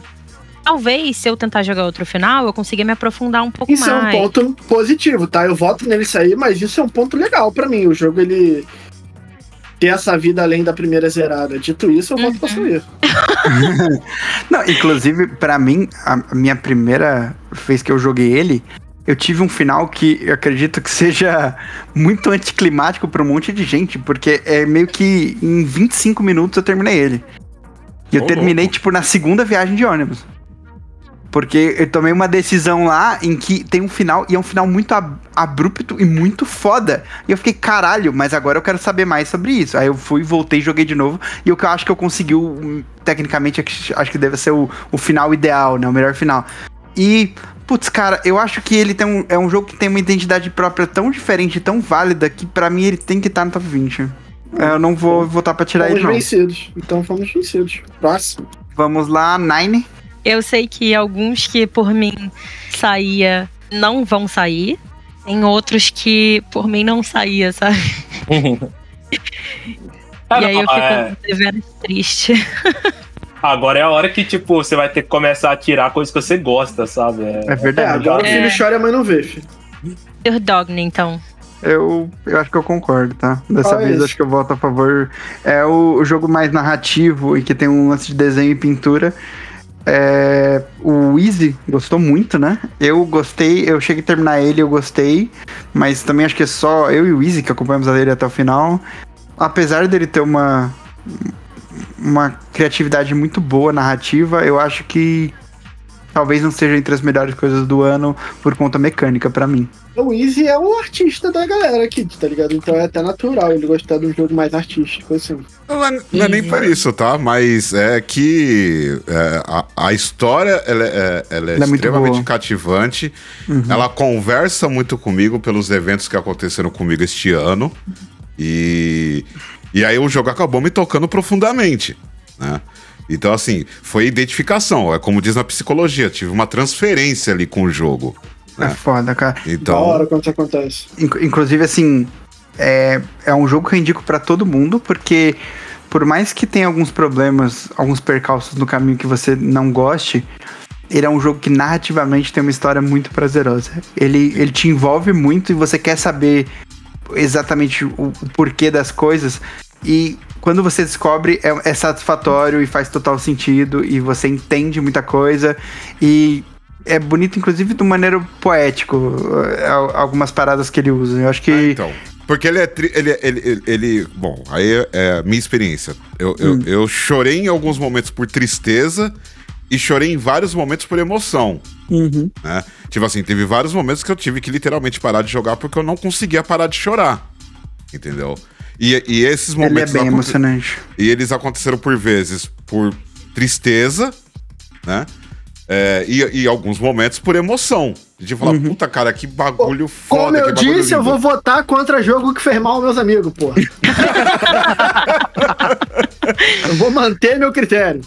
talvez se eu tentar jogar outro final, eu consiga me aprofundar um pouco Isso é um mais. ponto positivo, tá? Eu voto nele sair, mas isso é um ponto legal pra mim. O jogo, ele. Ter essa vida além da primeira zerada. Dito isso, eu voto pra sair. <laughs> Não, inclusive, pra mim, a minha primeira vez que eu joguei ele, eu tive um final que eu acredito que seja muito anticlimático pra um monte de gente, porque é meio que em 25 minutos eu terminei ele. E eu Ô, terminei, louco. tipo, na segunda viagem de ônibus. Porque eu tomei uma decisão lá em que tem um final, e é um final muito ab- abrupto e muito foda. E eu fiquei, caralho, mas agora eu quero saber mais sobre isso. Aí eu fui, voltei, joguei de novo. E o que eu acho que eu consegui, tecnicamente, é acho que deve ser o, o final ideal, né? O melhor final. E, putz, cara, eu acho que ele tem um, é um jogo que tem uma identidade própria tão diferente, tão válida, que pra mim ele tem que estar no top 20. Eu não vou votar pra tirar Fomos ele, não. vencidos. Então fomos vencidos. Próximo. Vamos lá, Nine. Eu sei que alguns que por mim saía não vão sair. Tem outros que por mim não saía, sabe? <laughs> E aí eu fico é, triste. <laughs> agora é a hora que, tipo, você vai ter que começar a tirar coisas que você gosta, sabe? É, É É, verdade. agora o É. filho chora e a mãe não vê, filho. Your Dogny, então. Eu, eu acho que eu concordo, tá? Dessa Qual é vez esse? acho que eu voto a favor. É o, o jogo mais narrativo e que tem um lance de desenho e pintura. É, o Easy gostou muito, né? Eu gostei, eu cheguei a terminar ele, eu gostei. Mas também acho que é só eu e o Easy que acompanhamos a dele até o final. Apesar dele ter uma, uma criatividade muito boa narrativa, eu acho que talvez não seja entre as melhores coisas do ano por conta mecânica pra mim. O Easy é o artista da galera aqui, tá ligado? Então é até natural ele gostar de um jogo mais artístico, assim. Não é, não é nem por isso, tá? Mas é que é, a, a história ela é, ela é Ela é extremamente cativante. Ela conversa muito comigo pelos eventos que aconteceram comigo este ano. E E aí o jogo acabou me tocando profundamente, né? Então, assim, foi identificação. É como diz na psicologia, tive uma transferência ali com o jogo. É né? foda, cara. Então, Da hora quando isso acontece. Inc- Inclusive, assim, é, é um jogo que eu indico pra todo mundo, porque por mais que tenha alguns problemas, alguns percalços no caminho que você não goste, ele é um jogo que narrativamente tem uma história muito prazerosa. Ele, ele te envolve muito e você quer saber exatamente o, o porquê das coisas. E quando você descobre, é, é satisfatório e faz total sentido, e você entende muita coisa. E é bonito, inclusive, de maneira poético, é, algumas paradas que ele usa. Eu acho que. Ah, então. Porque ele é. tri- Ele, ele, ele, ele- bom, aí é, é a minha experiência. Eu, eu, eu chorei em alguns momentos por tristeza e chorei em vários momentos por emoção. Uhum. Né? Tipo assim, teve vários momentos que eu tive que literalmente parar de jogar porque eu não conseguia parar de chorar. Entendeu? E, e esses Ele é momentos. bem emocionante. E eles aconteceram por vezes por tristeza, né? É, e, e alguns momentos por emoção. De falar, puta cara, que bagulho foda. Como eu que bagulho disse, eu lindo." vou votar contra jogo que fez mal meus amigos, pô. <laughs> eu vou manter meu critério.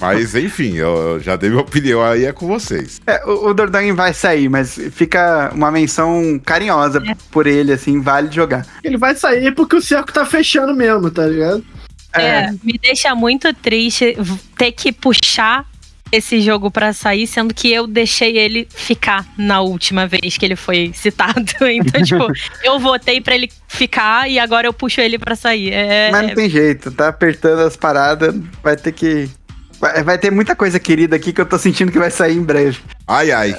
Mas enfim, eu, eu já dei minha opinião aí, é com vocês. É, o, o Dordogne vai sair, mas fica uma menção carinhosa por ele, assim, vale jogar. Ele vai sair porque o cerco tá fechando mesmo, tá ligado? É, me deixa muito triste ter que puxar esse jogo pra sair, sendo que eu deixei ele ficar na última vez que ele foi citado. <laughs> Então, tipo, <laughs> eu votei pra ele ficar e agora eu puxo ele pra sair. É, Mas não tem jeito, tá apertando as paradas, vai ter que. Vai, vai ter muita coisa querida aqui que eu tô sentindo que vai sair em breve. Ai, ai.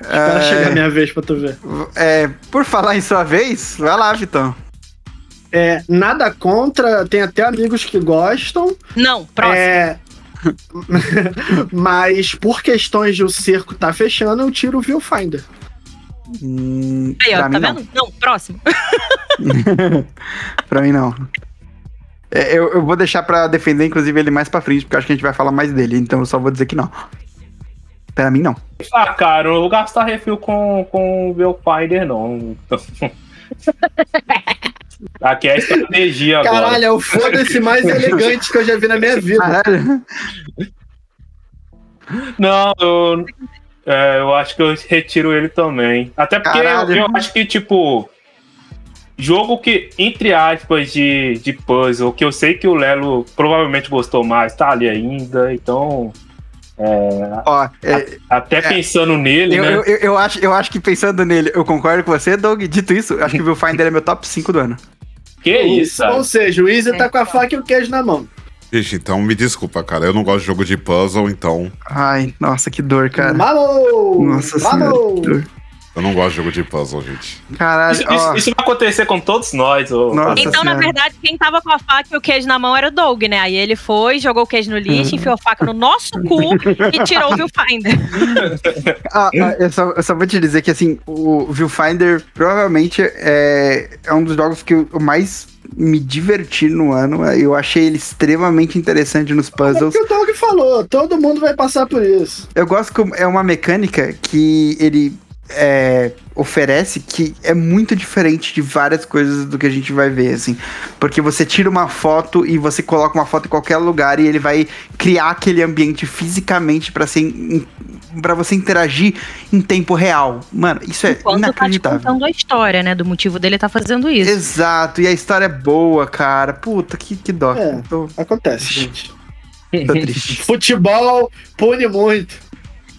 Espera chegar a minha vez pra tu ver. É, por falar em sua vez, vai lá, Vitão. É, nada contra, tem até amigos que gostam. Não, próximo. É. <laughs> Mas por questões de o cerco tá fechando, eu tiro o Viewfinder. Hum, Aí, ó, pra tá mim, não. vendo? Não, próximo. <laughs> Pra mim, não. É, eu, eu vou deixar pra defender, inclusive, ele mais pra frente, porque eu acho que a gente vai falar mais dele, então eu só vou dizer que não. Pra mim, não. Ah, cara, eu não vou gastar refil com, com o Viewfinder, não. <laughs> Aqui é a estratégia agora. Caralho, é o foda-se mais elegante que eu já vi na minha vida. Caralho. Não, eu, é, eu acho que eu retiro ele também. Até porque eu, Caralho. eu acho que, tipo, jogo que, entre aspas, de, de puzzle, que eu sei que o Lelo provavelmente gostou mais, tá ali ainda, então. É, Ó, é, até pensando nele, eu, né? eu, eu, eu acho, eu acho que pensando nele, eu concordo com você, Doug. Dito isso, acho que o Viewfinder é meu top 5 do ano. que isso, Ou seja, o Easy tá com a faca e o queijo na mão. Gente, então me desculpa, cara. Eu não gosto de jogo de puzzle, então. Ai, nossa, que dor, cara. Vamos! Nossa senhora, Vamos! que dor. Eu não gosto de jogo de puzzle, gente. Caralho, Isso, isso- isso vai acontecer com todos nós. ô. Nossa Então, na senhora. verdade, quem tava com a faca e o queijo na mão era o Doug, né? Aí ele foi, jogou o queijo no lixo, enfiou a faca no nosso cu e tirou o Viewfinder. <laughs> Ah, ah, eu, só, eu só vou te dizer que assim, o Viewfinder provavelmente é, é um dos jogos que eu mais me diverti no ano. Eu achei ele extremamente interessante nos É o puzzles. que o Doug falou, todo mundo vai passar por isso. Eu gosto que é uma mecânica que ele é, oferece que é muito diferente de várias coisas do que a gente vai ver, assim. Porque você tira uma foto e você coloca uma foto em qualquer lugar e ele vai criar aquele ambiente fisicamente para ser para você interagir em tempo real. Mano, isso é Enquanto tá te inacreditável. contando a história, né? Do motivo dele tá fazendo isso. Exato, e a história é boa, cara. Puta, que, que dó. É. Tô, Acontece, gente. tô triste. <laughs> Futebol pune muito.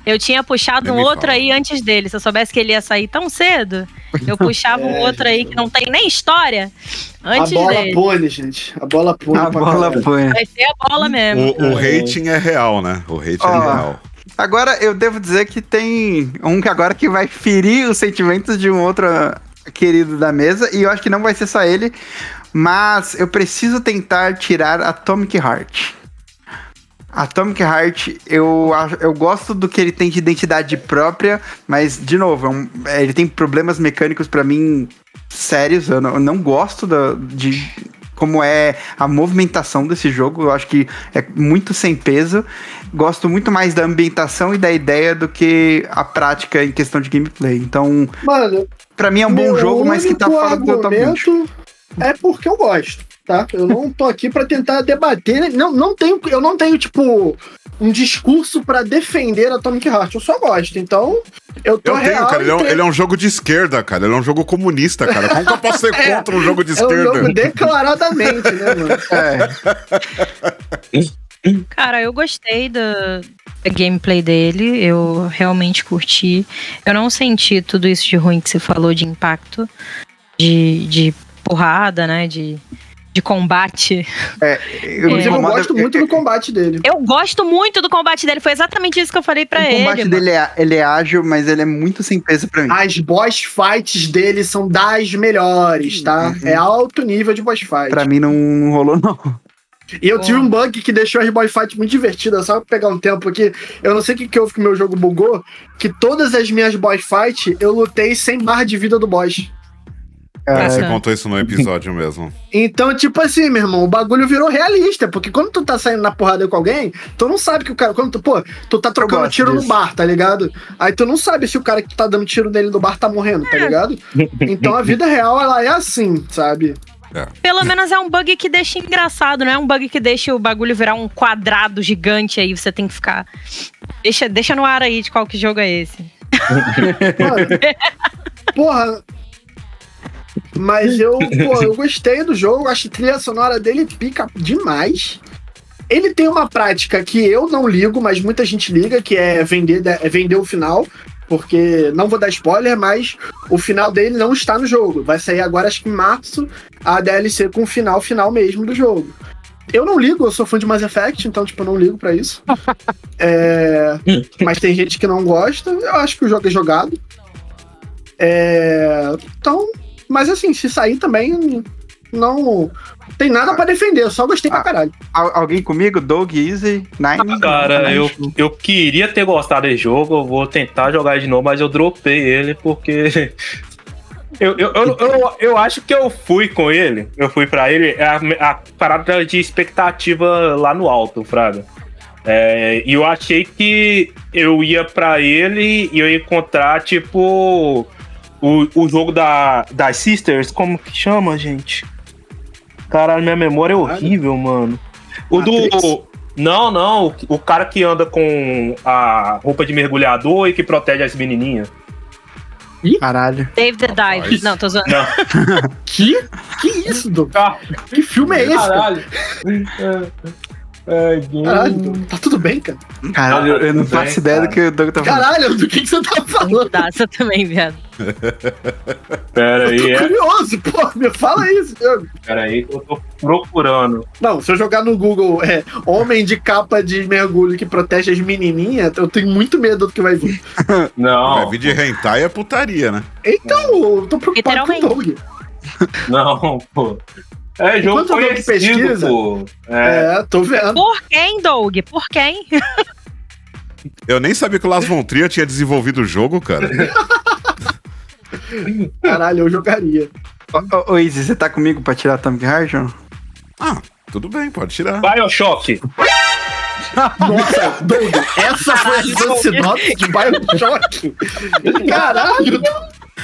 Eu tinha puxado um outro fala. aí antes dele. Se eu soubesse que ele ia sair tão cedo, eu <laughs> puxava um É, outro aí gente. que não tem nem história antes a bola dele. pune, gente. A bola pune. A bola caralho. põe. Vai ser a bola mesmo. O, o rating é real, né? O rating Ó, é real. Agora eu devo dizer que tem um que agora que vai ferir os sentimentos de um outro querido da mesa, e eu acho que não vai ser só ele, mas eu preciso tentar tirar Atomic Heart. Atomic Heart, eu, eu gosto do que ele tem de identidade própria, mas, de novo, é um- é, ele tem problemas mecânicos pra mim sérios. Eu não, eu não gosto da- de como é a movimentação desse jogo. Eu acho que é muito sem peso. Gosto muito mais da ambientação e da ideia do que a prática em questão de gameplay. Então, Mano, pra mim é um bom jogo, mas que tá fora do top 20. argumento É porque eu gosto. Tá? Eu não tô aqui pra tentar debater. Não, não tenho, eu não tenho, tipo, um discurso pra defender Atomic Heart. Eu só gosto. Então, eu tô Eu tenho, real cara. Ele é, um, ele é um jogo de esquerda, cara. Ele é um jogo comunista, cara. Como que eu posso ser <laughs> É, contra um jogo de É um jogo esquerda? declaradamente, né, mano? É. <laughs> Cara, eu gostei da, da gameplay dele, eu realmente curti. Eu não senti tudo isso de ruim que você falou de impacto, de, de porrada, né? De, de combate. Eu, Inclusive, eu gosto muito do combate dele. Eu gosto muito do combate dele, foi exatamente isso que eu falei pra O ele. combate mano. dele é, ele é ágil, mas ele é muito sem peso pra mim. As boss fights dele são das melhores, tá? Uhum. É alto nível de boss fight. Pra mim não, não rolou, não. E eu Pô. tive um bug que deixou as boss fights muito divertidas, só pra pegar um tempo aqui. Eu não sei o que, que houve que o meu jogo bugou, que todas as minhas boss fights eu lutei sem barra de vida do boss. É, você contou isso no episódio mesmo. Então, tipo assim, meu irmão, o bagulho virou realista, porque quando tu tá saindo na porrada com alguém, tu não sabe que o cara. Quando tu, pô, tu tá trocando tiro no disso. bar, tá ligado? Aí tu não sabe se o cara que tá dando tiro nele no bar tá morrendo, tá ligado? Então a vida real, ela é assim, sabe? Pelo menos é um bug que deixa engraçado, não é um bug que deixa o bagulho virar um quadrado gigante aí, você tem que ficar. Deixa, deixa no ar aí de qual que jogo é esse. Mano, <laughs> porra. Mas eu, <laughs> pô, eu gostei do jogo, acho a trilha sonora dele pica demais. Ele tem uma prática que eu não ligo, mas muita gente liga, que é vender, é vender o final. Porque não vou dar spoiler, mas o final dele não está no jogo. Vai sair agora, acho que em março, a DLC com o final final mesmo do jogo. Eu não ligo, eu sou fã de Mass Effect, então, tipo, eu não ligo pra isso. <laughs> É, mas tem gente que não gosta. Eu acho que o jogo é jogado. É, então, mas assim, se sair também, não tem nada pra defender. Eu só gostei pra Ah. caralho. Al- alguém comigo? Doug, Easy, Nine? Ah, Cara, Nine. eu, eu queria ter gostado desse jogo, eu vou tentar jogar de novo, mas eu dropei ele porque. <laughs> Eu, eu, eu, eu, eu acho que eu fui com ele, eu fui pra ele, é a, a parada de expectativa lá no alto, Fraga. É, e eu achei que eu ia pra ele e eu ia encontrar, tipo, o, o jogo da, das Sisters, como que chama, gente? Caralho, minha memória é horrível, mano. O Matrix? do. Não, não. o- O cara que anda com a roupa de mergulhador e que protege as menininhas. Caralho. Dave the Dive. Não, tô zoando. Não. <laughs> Que? Que isso, Doug? Ah, Que filme é esse? cara? caralho. <laughs> É, Caralho, tá tudo bem, cara? Caralho, eu, não tudo bem, faço ideia do cara. que o Doug tá falando. Caralho, do que, que você tá falando? Daça também, viado. <laughs> Pera Eu tô aí, é. curioso, pô. Me fala isso, Doug. Pera aí eu tô procurando. Não, se eu jogar no Google é, homem de capa de mergulho que protege as menininhas, eu tenho muito medo do que vai vir. <laughs> Vai Não, vir de hentai é putaria, né? Então, eu tô preocupado com o. Doug. não, pô. É jogo Enquanto Doug conhecido, pesquisa, pô. É. É, tô vendo. Por quem, Doug? Por quem? Eu nem sabia que o Las Von Trier tinha desenvolvido o jogo, cara. <laughs> Caralho, eu jogaria. Ô, Easy, você tá comigo pra tirar ou não? Ah, tudo bem, pode tirar. Bioshock. Nossa, Doug, essa foi a sinopse de Bioshock? <laughs> Caralho!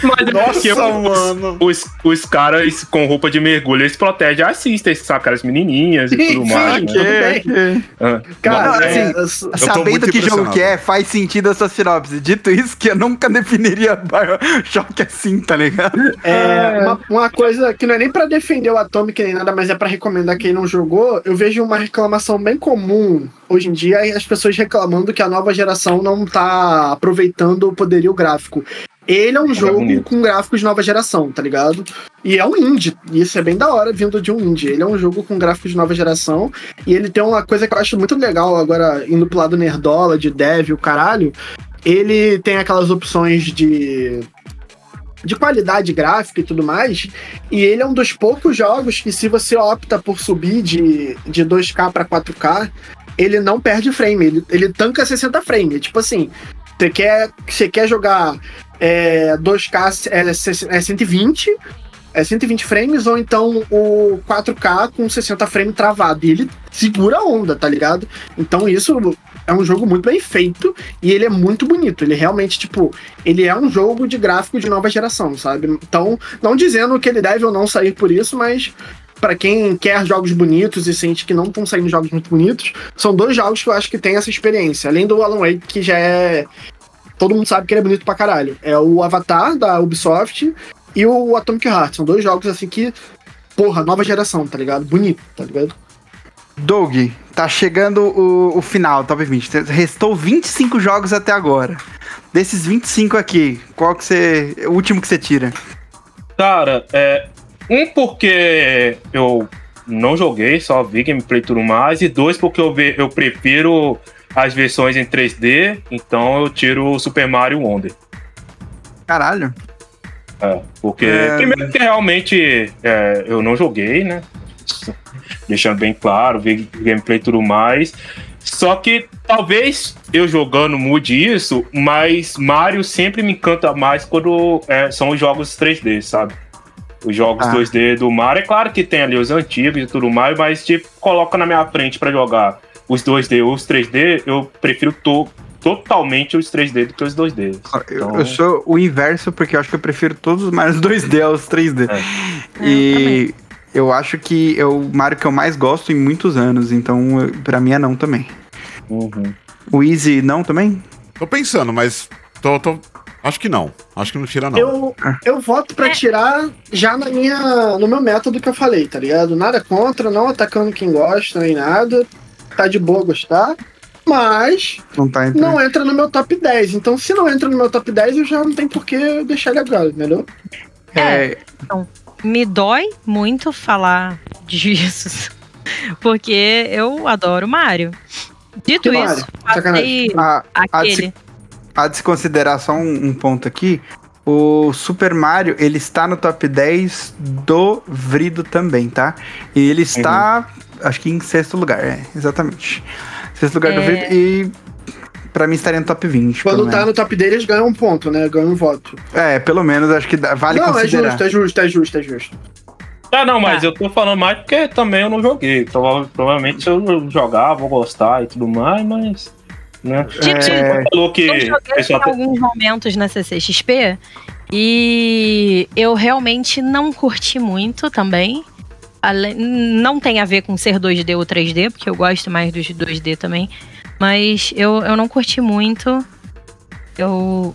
Mas é Nossa, os- mano. Os, os caras com roupa de mergulho, eles protegem as sisters, saca? As menininhas e Sim, tudo sim, mais. tudo né? bem. Ah, Cara, é, assim, tô Sabendo que jogo que é, faz sentido essa sinopse. Dito isso, que eu nunca definiria <laughs> Bioshock assim, tá ligado? É, uma, uma coisa que não é nem pra defender o Atomic nem nada, mas é pra recomendar quem não jogou. Eu vejo uma reclamação bem comum hoje em dia, as pessoas reclamando que a nova geração não tá aproveitando o poderio gráfico. Ele é um jogo bonito. com gráficos de nova geração, tá ligado? E é um indie, e isso é bem da hora vindo de um indie. Ele é um jogo com gráficos de nova geração, e ele tem uma coisa que eu acho muito legal agora, indo pro lado nerdola, de dev, o caralho. Ele tem aquelas opções de de qualidade gráfica e tudo mais. E ele é um dos poucos jogos que, se você opta por subir de, de 2K para 4K, ele não perde frame. Ele, ele tanca 60 frames. Tipo assim, você quer, você quer jogar é, 2K é, é 120. É 120 frames, ou então o 4K com 60 frames travado. E ele segura a onda, tá ligado? Então isso é um jogo muito bem feito e ele é muito bonito. Ele realmente, tipo, ele é um jogo de gráfico de nova geração, sabe? Então, não dizendo que ele deve ou não sair por isso, mas pra quem quer jogos bonitos e sente que não estão saindo jogos muito bonitos, são dois jogos que eu acho que tem essa experiência. Além do Alan Wake, que já é. Todo mundo sabe que ele é bonito pra caralho. É o Avatar da Ubisoft e o Atomic Heart. São dois jogos assim que. Porra, nova geração, tá ligado? Bonito, tá ligado? Doug, tá chegando o, o final, top 20. Restou 25 jogos até agora. Desses 25 aqui, qual que você. O último que você tira? Cara, é. Um porque eu não joguei, só vi gameplay e tudo mais. E dois porque eu, ve, eu prefiro as versões em 3D, então eu tiro o Super Mario Wonder. Caralho. É, porque É. primeiro que realmente é, eu não joguei, né? Deixando bem claro, vi gameplay e tudo mais. Só que talvez eu jogando mude isso, mas Mario sempre me encanta mais quando é, são os jogos 3D, sabe? Os jogos Ah. 2D do Mario. É claro que tem ali os antigos e tudo mais, mas tipo, coloca na minha frente pra jogar os 2D ou os 3D, eu prefiro to totalmente os 3D do que os 2D. Eu, Então- eu sou o inverso, porque eu acho que eu prefiro todos os Marios <laughs> 2D aos 3D. É. E eu acho que é o Mario que eu mais gosto em muitos anos, então eu- pra mim é não também. Uhum. O Easy não também? Tô pensando, mas tô, tô- Acho que não. Acho que não tira, não. Eu, eu voto pra tirar já na minha, no meu método que eu falei, tá ligado? Nada contra, não atacando quem gosta, nem nada. Tá de boa gostar. Mas Não tá não entra no meu top 10. Então, se não entra no meu top 10, eu já não tem por que deixar ele agora, entendeu? É, Me dói muito falar disso. <laughs> Porque eu adoro Mario. Dito Que isso, Mario? passei a, a, de se, aquele. a de se considerar só um, um ponto aqui. O Super Mario, ele está no top 10 do Vrido também, tá? E ele está, acho que em sexto lugar, é, exatamente. Sexto lugar do É. Vrido e pra mim estaria no top 20. Quando pelo tá menos. no top dele, eles ganham um ponto, né? Ganham um voto. É, pelo menos acho que dá- vale não, é considerar. justo, é justo, é justo, é justo. Ah, não, mas Tá. eu tô falando mais porque também eu não joguei. Prova- Provavelmente se eu jogar, vou gostar e tudo mais, mas. Né? Tipo, É, Falou que Eu joguei pessoal em alguns momentos na CCXP e eu realmente não curti muito também. Não tem a ver com ser 2D ou 3D, porque eu gosto mais dos 2D também. Mas eu, eu não curti muito. Eu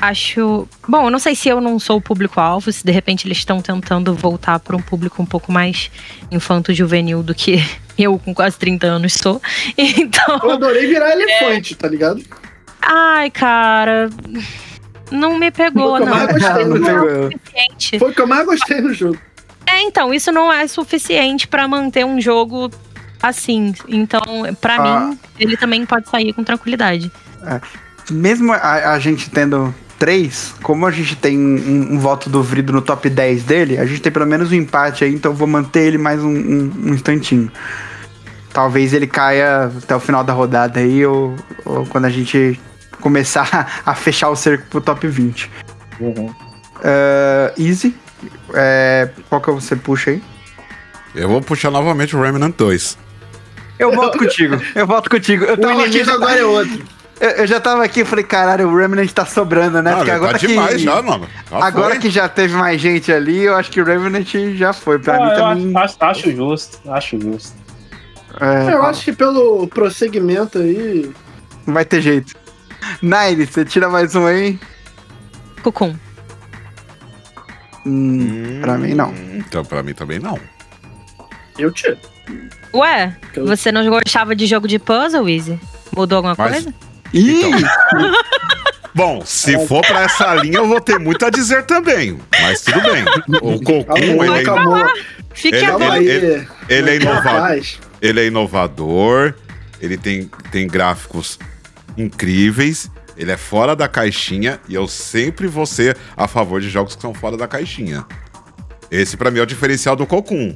acho. Bom, eu não sei se eu não sou o público-alvo, se de repente eles estão tentando voltar para um público um pouco mais infanto-juvenil do que eu, com quase 30 anos, sou. <laughs> Então. Eu adorei virar elefante, tá ligado? Ai, cara. Não me pegou, não. mais gostei, não não é pegou. o suficiente. Foi o que eu mais gostei no jogo. É, então, isso não é suficiente pra manter um jogo assim. Então, pra Ah. mim, ele também pode sair com tranquilidade. mesmo a, a gente tendo três, como a gente tem um, um voto do Vrido no top 10 dele, a gente tem pelo menos um empate aí, então eu vou manter ele mais um, um- um instantinho. Talvez ele caia até o final da rodada aí, ou, ou quando a gente começar <laughs> a fechar o cerco pro top 20. Uhum. Ah, Easy, é, qual que você puxa aí? Eu vou puxar novamente o Remnant 2. Eu <laughs> volto contigo, eu volto contigo. Eu, O tava aqui, inimigo agora é outro. Eu, eu já tava aqui e falei, caralho, o Remnant tá sobrando, né? Ah, Porque agora tá que... demais já, mano. Já Agora foi. que já teve mais gente ali, eu acho que o Revenant já foi. Pra mim Ah, eu também. acho, acho- acho justo, acho justo. é, Eu acho que pelo prosseguimento aí. Não vai ter jeito. Nairi, você tira mais um aí? Cucum. Hum, pra mim, não. Então, pra mim também não. Eu tiro. Ué, Eu- você não gostava de jogo de puzzle, Easy? Mudou alguma Mas- coisa? Ih! Então. <laughs> Bom, se for pra essa linha, eu vou ter muito a dizer também. Mas tudo bem. <laughs> O Cocum, ele, é, calma, Fique Ele- calma vontade. aí. ele- ele é inovador. Rapaz, ele é inovador, ele tem, tem gráficos incríveis, ele é fora da caixinha e eu sempre vou ser a favor de jogos que são fora da caixinha. Esse pra mim é o diferencial do Cocum.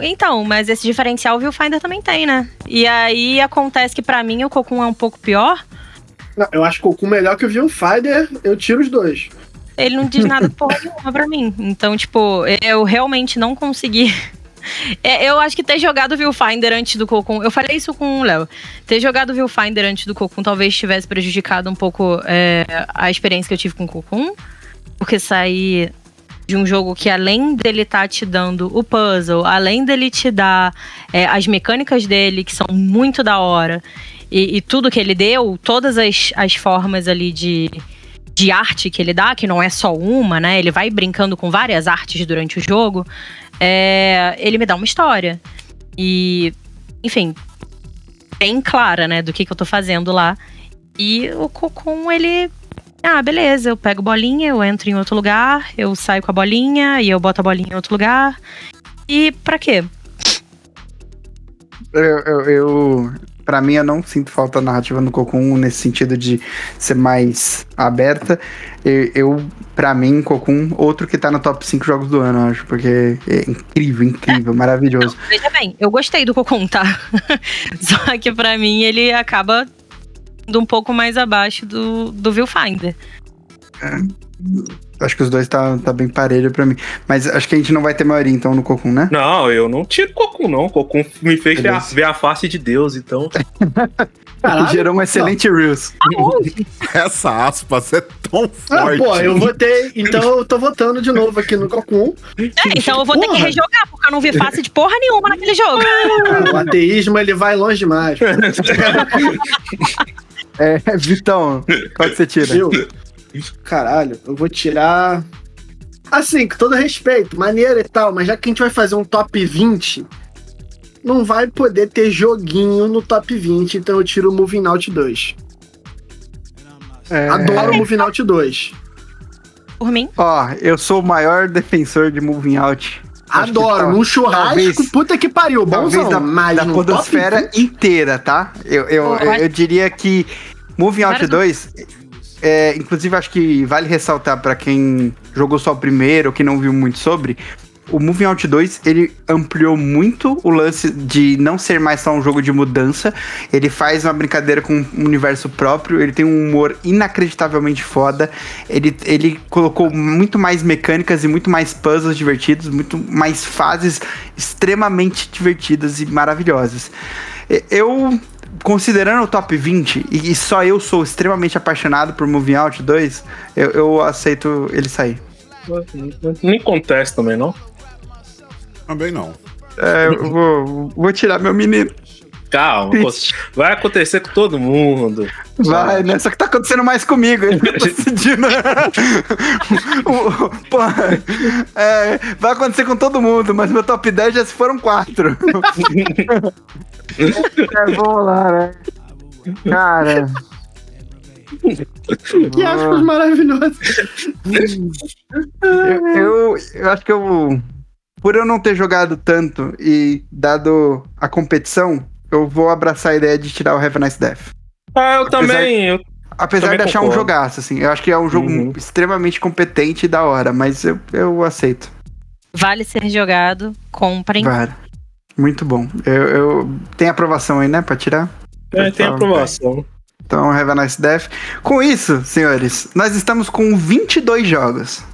Então, mas esse diferencial o Viewfinder também tem, né? E aí acontece que pra mim o Cocum é um pouco pior. não, eu acho o Goku melhor que o Viewfinder, eu tiro os dois. Ele não diz nada <laughs> porra nenhuma pra mim. Então, tipo, eu realmente não consegui. <laughs> É, eu acho que ter jogado o Viewfinder antes do Cocum. Eu falei isso com o Léo. Ter jogado o Viewfinder antes do Cocum talvez tivesse prejudicado um pouco é, a experiência que eu tive com o Cocum. Porque sair de um jogo que além dele tá te dando o puzzle, além dele te dar é, as mecânicas dele, que são muito da hora, e, e tudo que ele deu, todas as, as formas ali de, de arte que ele dá, que não é só uma, né? Ele vai brincando com várias artes durante o jogo. É, ele me dá uma história. E, enfim, bem clara, né, do que, que eu tô fazendo lá. E o Cocum, ele. Ah, beleza, eu pego bolinha, eu entro em outro lugar, eu saio com a bolinha e eu boto a bolinha em outro lugar. E pra quê? Eu, eu, eu para mim, eu não sinto falta narrativa no Cocum nesse sentido de ser mais aberta. Eu, eu para mim, Cocum, outro que tá no top 5 jogos do ano, acho, porque é incrível, incrível, é. <laughs> maravilhoso. Não, veja bem, eu gostei do Cocum, tá? <laughs> Só que para mim ele acaba um pouco mais abaixo do, do Viewfinder. É. Acho que os dois tá, tá bem parelho pra mim. Mas acho que a gente não vai ter maioria, então, no Cocum, né? Não, eu não tiro Cocum, não. Cocum me fez ver a, ver a, face de Deus, então. Caralho, <laughs> gerou um excelente não. Reels. <laughs> Essa aspas é tão forte. Ah, pô, eu votei. Então eu tô votando de novo aqui no Cocum. É, então eu vou porra. ter que rejogar, porque eu não vi face de porra nenhuma naquele jogo. Ah, <laughs> o ateísmo, ele vai longe demais. É, <laughs> Vitão, qual que você tira? Eu? Caralho, eu vou tirar. Assim, com todo respeito, maneiro e tal, mas já que a gente vai fazer um top 20, não vai poder ter joguinho no top 20, então eu tiro o Moving Out 2. É... Adoro o Moving Out 2. Por mim? Ó, eu sou o maior <laughs> defensor de Moving Out. Adoro, num churrasco, talvez, puta que pariu, bonzão. Da, mas da podosfera inteira, tá? Eu, eu, eu, eu, diria que Moving Out 2, é, inclusive, acho que vale ressaltar para quem jogou só o primeiro, ou que não viu muito sobre, o Moving Out 2, ele ampliou muito o lance de não ser mais só um jogo de mudança. Ele faz uma brincadeira com um universo próprio, ele tem um humor inacreditavelmente foda. Ele, ele colocou muito mais mecânicas e muito mais puzzles divertidos, muito mais fases extremamente divertidas e maravilhosas. Eu considerando o top 20, e, só eu sou extremamente apaixonado por Moving Out 2, eu, eu aceito ele sair. Nem acontece também, não? Também não. É, eu vou, vou tirar meu menino. Calma, vai acontecer com todo mundo. Vai, né? Só que tá acontecendo mais comigo. Ele <laughs> tá decidindo. <laughs> Pô, é, vai acontecer com todo mundo, mas meu top 10 já se foram quatro. <laughs> é, vamos lá, né? Cara. Que aspas maravilhosas. Eu, eu, eu acho que eu. Por eu não ter jogado tanto e dado a competição, eu vou abraçar a ideia de tirar o Have a Nice Death. Ah, eu apesar, também. Eu apesar também de achar concordo. um jogaço, assim. Eu acho que é um jogo uhum. extremamente competente e da hora, mas eu, eu aceito. Vale ser jogado, comprem. Vale. Muito bom. Eu, eu... Tem aprovação aí, né, pra tirar? É, tem aprovação. Então, Have a Nice Death. Com isso, senhores, nós estamos com 22 jogos.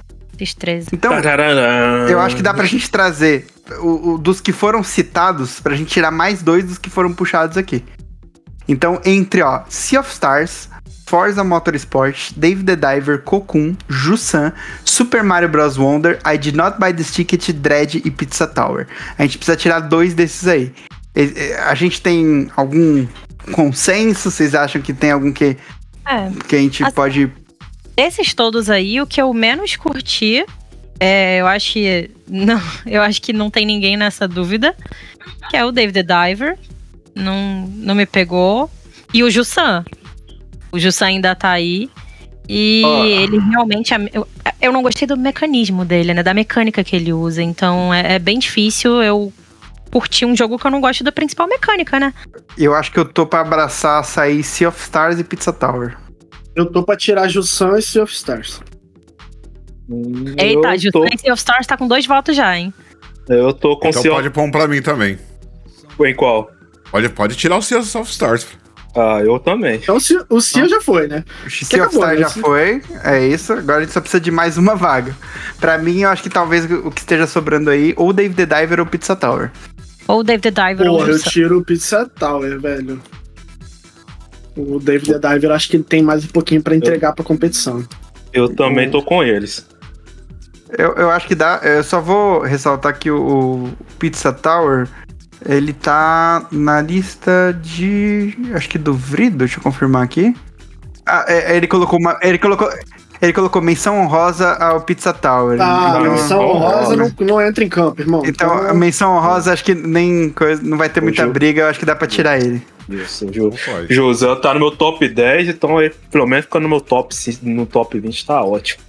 13. Então, eu acho que dá pra gente trazer o, o, dos que foram citados, pra gente tirar mais dois dos que foram puxados aqui. Então, entre, ó, Sea of Stars, Forza Motorsport, Dave the Diver, Cocoon, Jusan, Super Mario Bros. Wonder, I Did Not Buy This Ticket, Dread e Pizza Tower. A gente precisa tirar dois desses aí. A gente tem algum consenso? Vocês acham que tem algum que, é, que a gente assim, pode Desses todos aí, o que eu menos curti, é, eu acho que <laughs> não, eu acho que não tem ninguém nessa dúvida, que é o David the Diver. Não, não me pegou. E o Jussan. O Jussan ainda tá aí. E oh. ele realmente. Eu, eu não gostei do mecanismo dele, né? Da mecânica que ele usa. Então é, é bem difícil eu curtir um jogo que eu não gosto da principal mecânica, né? Eu acho que eu tô pra abraçar sair Sea of Stars e Pizza Tower. Eu tô pra tirar Jussan e Sea of Stars. Eita, Jussan e Sea of Stars tá com dois votos já, hein? Eu tô com Então sea... pode pôr um pra mim também. Em qual? Pode, pode tirar o Sea of Stars. Ah, eu também. Então o Sea ah. já foi, né? O Sea of Stars né? já foi, é isso. Agora a gente só precisa de mais uma vaga. Pra mim, eu acho que talvez o que esteja sobrando aí, ou Dave the Diver ou Pizza Tower. Ou Dave the Diver Porra, ou eu tiro o Pizza Tower, velho. O David the Diver acho que ele tem mais um pouquinho para entregar para competição. Eu também tô com eles. Eu, eu acho que dá. Eu só vou ressaltar que o, o Pizza Tower ele tá na lista de. Acho que do Vrido, deixa eu confirmar aqui. Ah, é, ele colocou uma. Ele colocou. Ele colocou menção honrosa ao Pizza Tower. Ah, Então- menção honrosa não, não entra em campo, irmão. Então, a menção honrosa, acho que nem coisa, não vai ter muita briga, eu acho que dá pra tirar ele. Isso, Ju. Pode. Josan tá no meu top 10, então ele, pelo menos fica no meu top, no top 20, tá ótimo.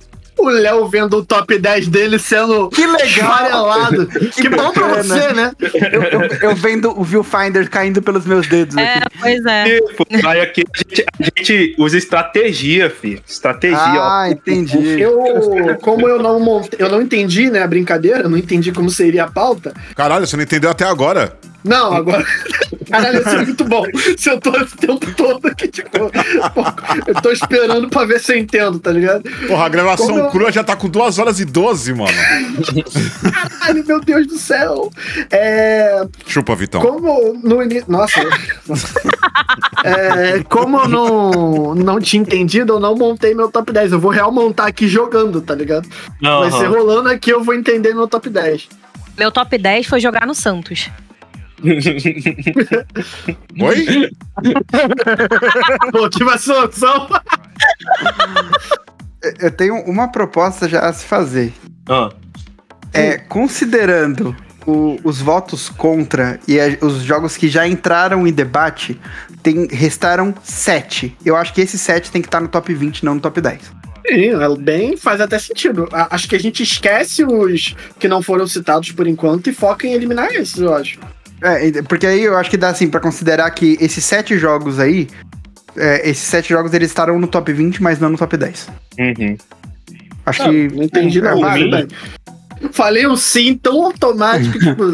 O Léo vendo o top 10 dele sendo Que legal! esfarelado. que bom pra você, né? Eu, eu- eu vendo o viewfinder caindo pelos meus dedos É, aqui. pois é. Tipo, aí aqui a gente, a gente usa estratégia, filho. Estratégia, Ah, entendi. Eu, como eu não montei, eu não entendi, né, a brincadeira, eu não entendi como seria a pauta. Caralho, você não entendeu até agora. Não, agora. <laughs> Caralho, isso é muito bom. Se eu tô esse tempo todo aqui, tipo, eu tô esperando pra ver se eu entendo, tá ligado? Porra, a gravação Como eu- crua já tá com 2 horas e 12, mano. Caralho, meu Deus do céu. É. Chupa, Vitão. Como no início. Nossa. É, como eu não, não tinha entendido, eu não montei meu top 10. Eu vou real montar aqui jogando, tá ligado? Vai ser rolando aqui, eu vou entender meu top 10. Meu top 10 foi jogar no Santos. <laughs> Oi? Solução. Eu tenho uma proposta já a se fazer. Ah, É, considerando o- os votos contra e a- os jogos que já entraram em debate, tem, restaram sete. Eu acho que esse sete tem que estar no top 20, não no top 10. Sim, é bem, faz até sentido. A- Acho que a gente esquece os que não foram citados por enquanto e foca em eliminar esses, eu acho. É, porque aí eu acho que dá assim pra considerar que esses sete jogos aí, é, esses sete jogos eles estarão no top 20, mas não no top 10. uhum. Acho Ah, que. não entendi, é não. válido. tudo bem. Falei um sim tão automático, <laughs> tipo,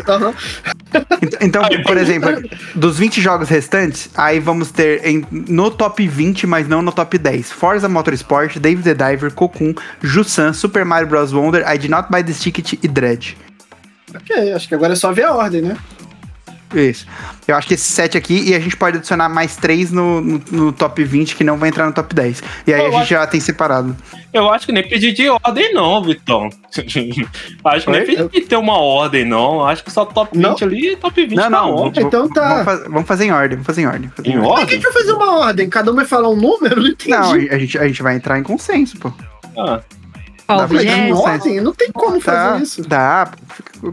Então, por <laughs> exemplo, dos 20 jogos restantes, aí vamos ter em- no top 20, mas não no top 10. Forza Motorsport, David the Diver, Cocoon, Jusan, Super Mario Bros. Wonder, I Did Not Buy This Ticket e Dread. Ok, acho que agora é só ver a ordem, né? Isso. Eu acho que esse 7 aqui, e a gente pode adicionar mais 3 no, no, no top 20, que não vai entrar no top 10. E aí Eu a gente acho- já tem separado. Eu acho que nem pedir de ordem, não, Vitão. <laughs> acho que nem Oi? pedir de ter uma ordem, não. Acho que só top 20 Não? ali e top 20 Não, tá não. ótimo. Então tá. Vamos, faz- vamos fazer em ordem, vamos fazer em ordem. fazer Em Por que a ordem? gente vai fazer uma ordem? Cada um vai falar um número? <laughs> Não entendi. Não, a gente, a gente vai entrar em consenso, pô. Ah. Em não tem como Tá, fazer isso. dá.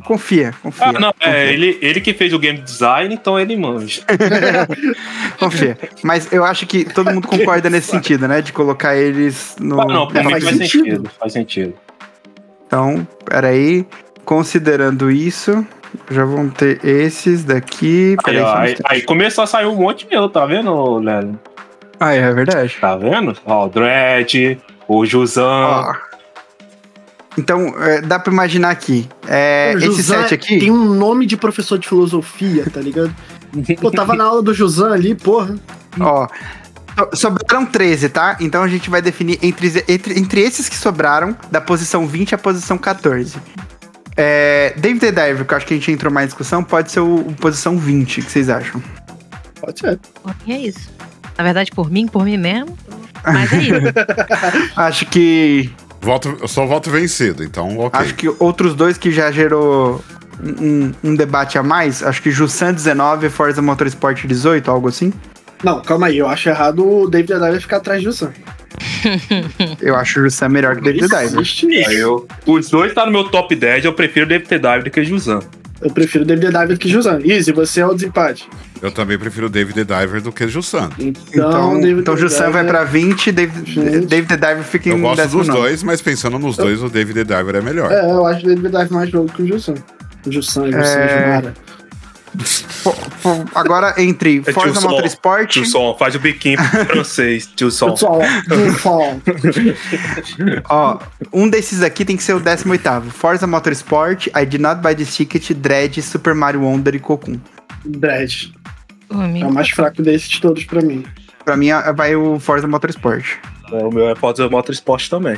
Confia, confia. Ah, não, é confia. ele, ele que fez o game design, então ele manja. <laughs> Confia. Mas eu acho que todo mundo concorda nesse sentido, né? De colocar eles no. Ah, não, pra É, mim faz faz sentido. sentido. Faz sentido. Então, peraí. Considerando isso, já vão ter esses daqui. Aí, ó, aí, aí começou a sair um monte meu, tá vendo, Lélio? Ah, é verdade. Tá vendo? Ó, o Dredd, o Juzan. Então, é, dá pra imaginar aqui. É, esse set aqui. Tem um nome de professor de filosofia, tá ligado? <laughs> Pô, tava na aula do Josan ali, porra. Ó. so- Sobraram 13, tá? Então a gente vai definir entre, entre, entre esses que sobraram, da posição 20 à posição 14. É, David the Diver, que eu acho que a gente entrou mais em discussão, pode ser o, o posição 20, o que vocês acham? Pode ser. Por mim é isso. Na verdade, por mim, por mim mesmo. Mas é isso. <laughs> Acho que. Voto, eu só voto vencido, então ok. Acho que outros dois que já gerou um, um debate a mais, acho que Jussan 19 e Forza Motorsport 18, algo assim. Não, calma aí, eu acho errado o David Adair ficar atrás do Josan. <laughs> Eu acho o Jussan melhor que o David isso. Aí eu, os dois tá no meu top 10, eu prefiro David. Dive do que Juzan. Eu prefiro o David Adair do que Josan. Easy, você é o desempate. Eu também prefiro o David the Diver do que o Jussan. Então, Então, então Jussan vai pra 20, David, Gente. David the Diver fica Eu em gosto dos 19. dois, mas pensando nos dois, o David the Diver é melhor. É, eu acho o David Adair mais jogo que o Josan. O Josan, Josan, É. Junara. Pô, pô, Agora, entre É Forza tio Sol. Motorsport... Tio Sol, faz o biquinho francês, tio Sol. Pessoal, pessoal. <laughs> Ó, um desses aqui tem que ser o 18º. Forza Motorsport, I Did Not Buy This Ticket, Dread, Super Mario Wonder e Cocoon. Dredd. É o mais fraco desses de todos pra mim. Pra mim, é- vai o Forza Motorsport. É, O meu é Forza Motorsport também.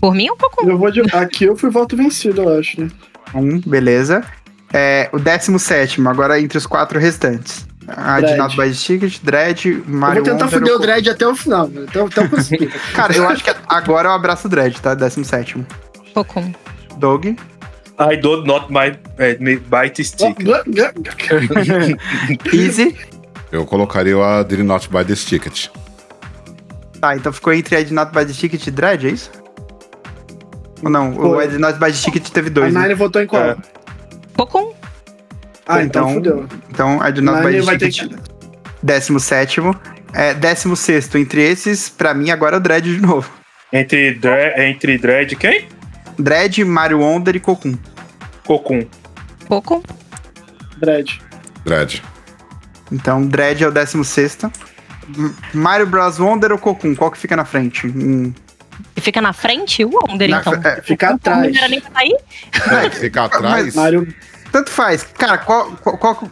Por mim, um pouco. Eu vou de... Aqui eu fui voto vencido, eu acho, né? Um, beleza. É, o 17º, agora entre os quatro restantes. Dread. Not Buy This Ticket, Dread, Eu Mario vou tentar Wonder... foder o. Dredd até o final, né? até, até <laughs> eu conseguir. Cara, eu acho que agora eu abraço o Dread, tá? 17º. Pouco. Doug. I don't not my, eh, bite stick. <laughs> Easy. Eu colocaria a Did Not Buy This Ticket. Tá, então ficou entre Ed Not by the Ticket e Dread, é isso? Ou não? O Foi. Ed Not by the Ticket teve A dois. né? Nine votou em qual? É. Cocum. Ah, então, Então, fudeu. Então, Not by Nine the vai ter Ticket. que... Décimo sétimo. É, décimo sexto. Entre esses, pra mim, agora é o Dread de novo. Entre, Dre, entre Dread e quem? Dread, Mario Wonder e Cocoon. Cocum. Cocum. Dread. Dread. Então, Dread é o décimo sexto. M- Mario Bros. Wonder ou Cocoon? Qual que fica na frente? Hum, E fica na frente o Wonder, na- então. é, Ficar Não atrás. era nem pra sair? É, ficar <laughs> atrás. Mario... tanto faz. Cara, qual, qual, qual,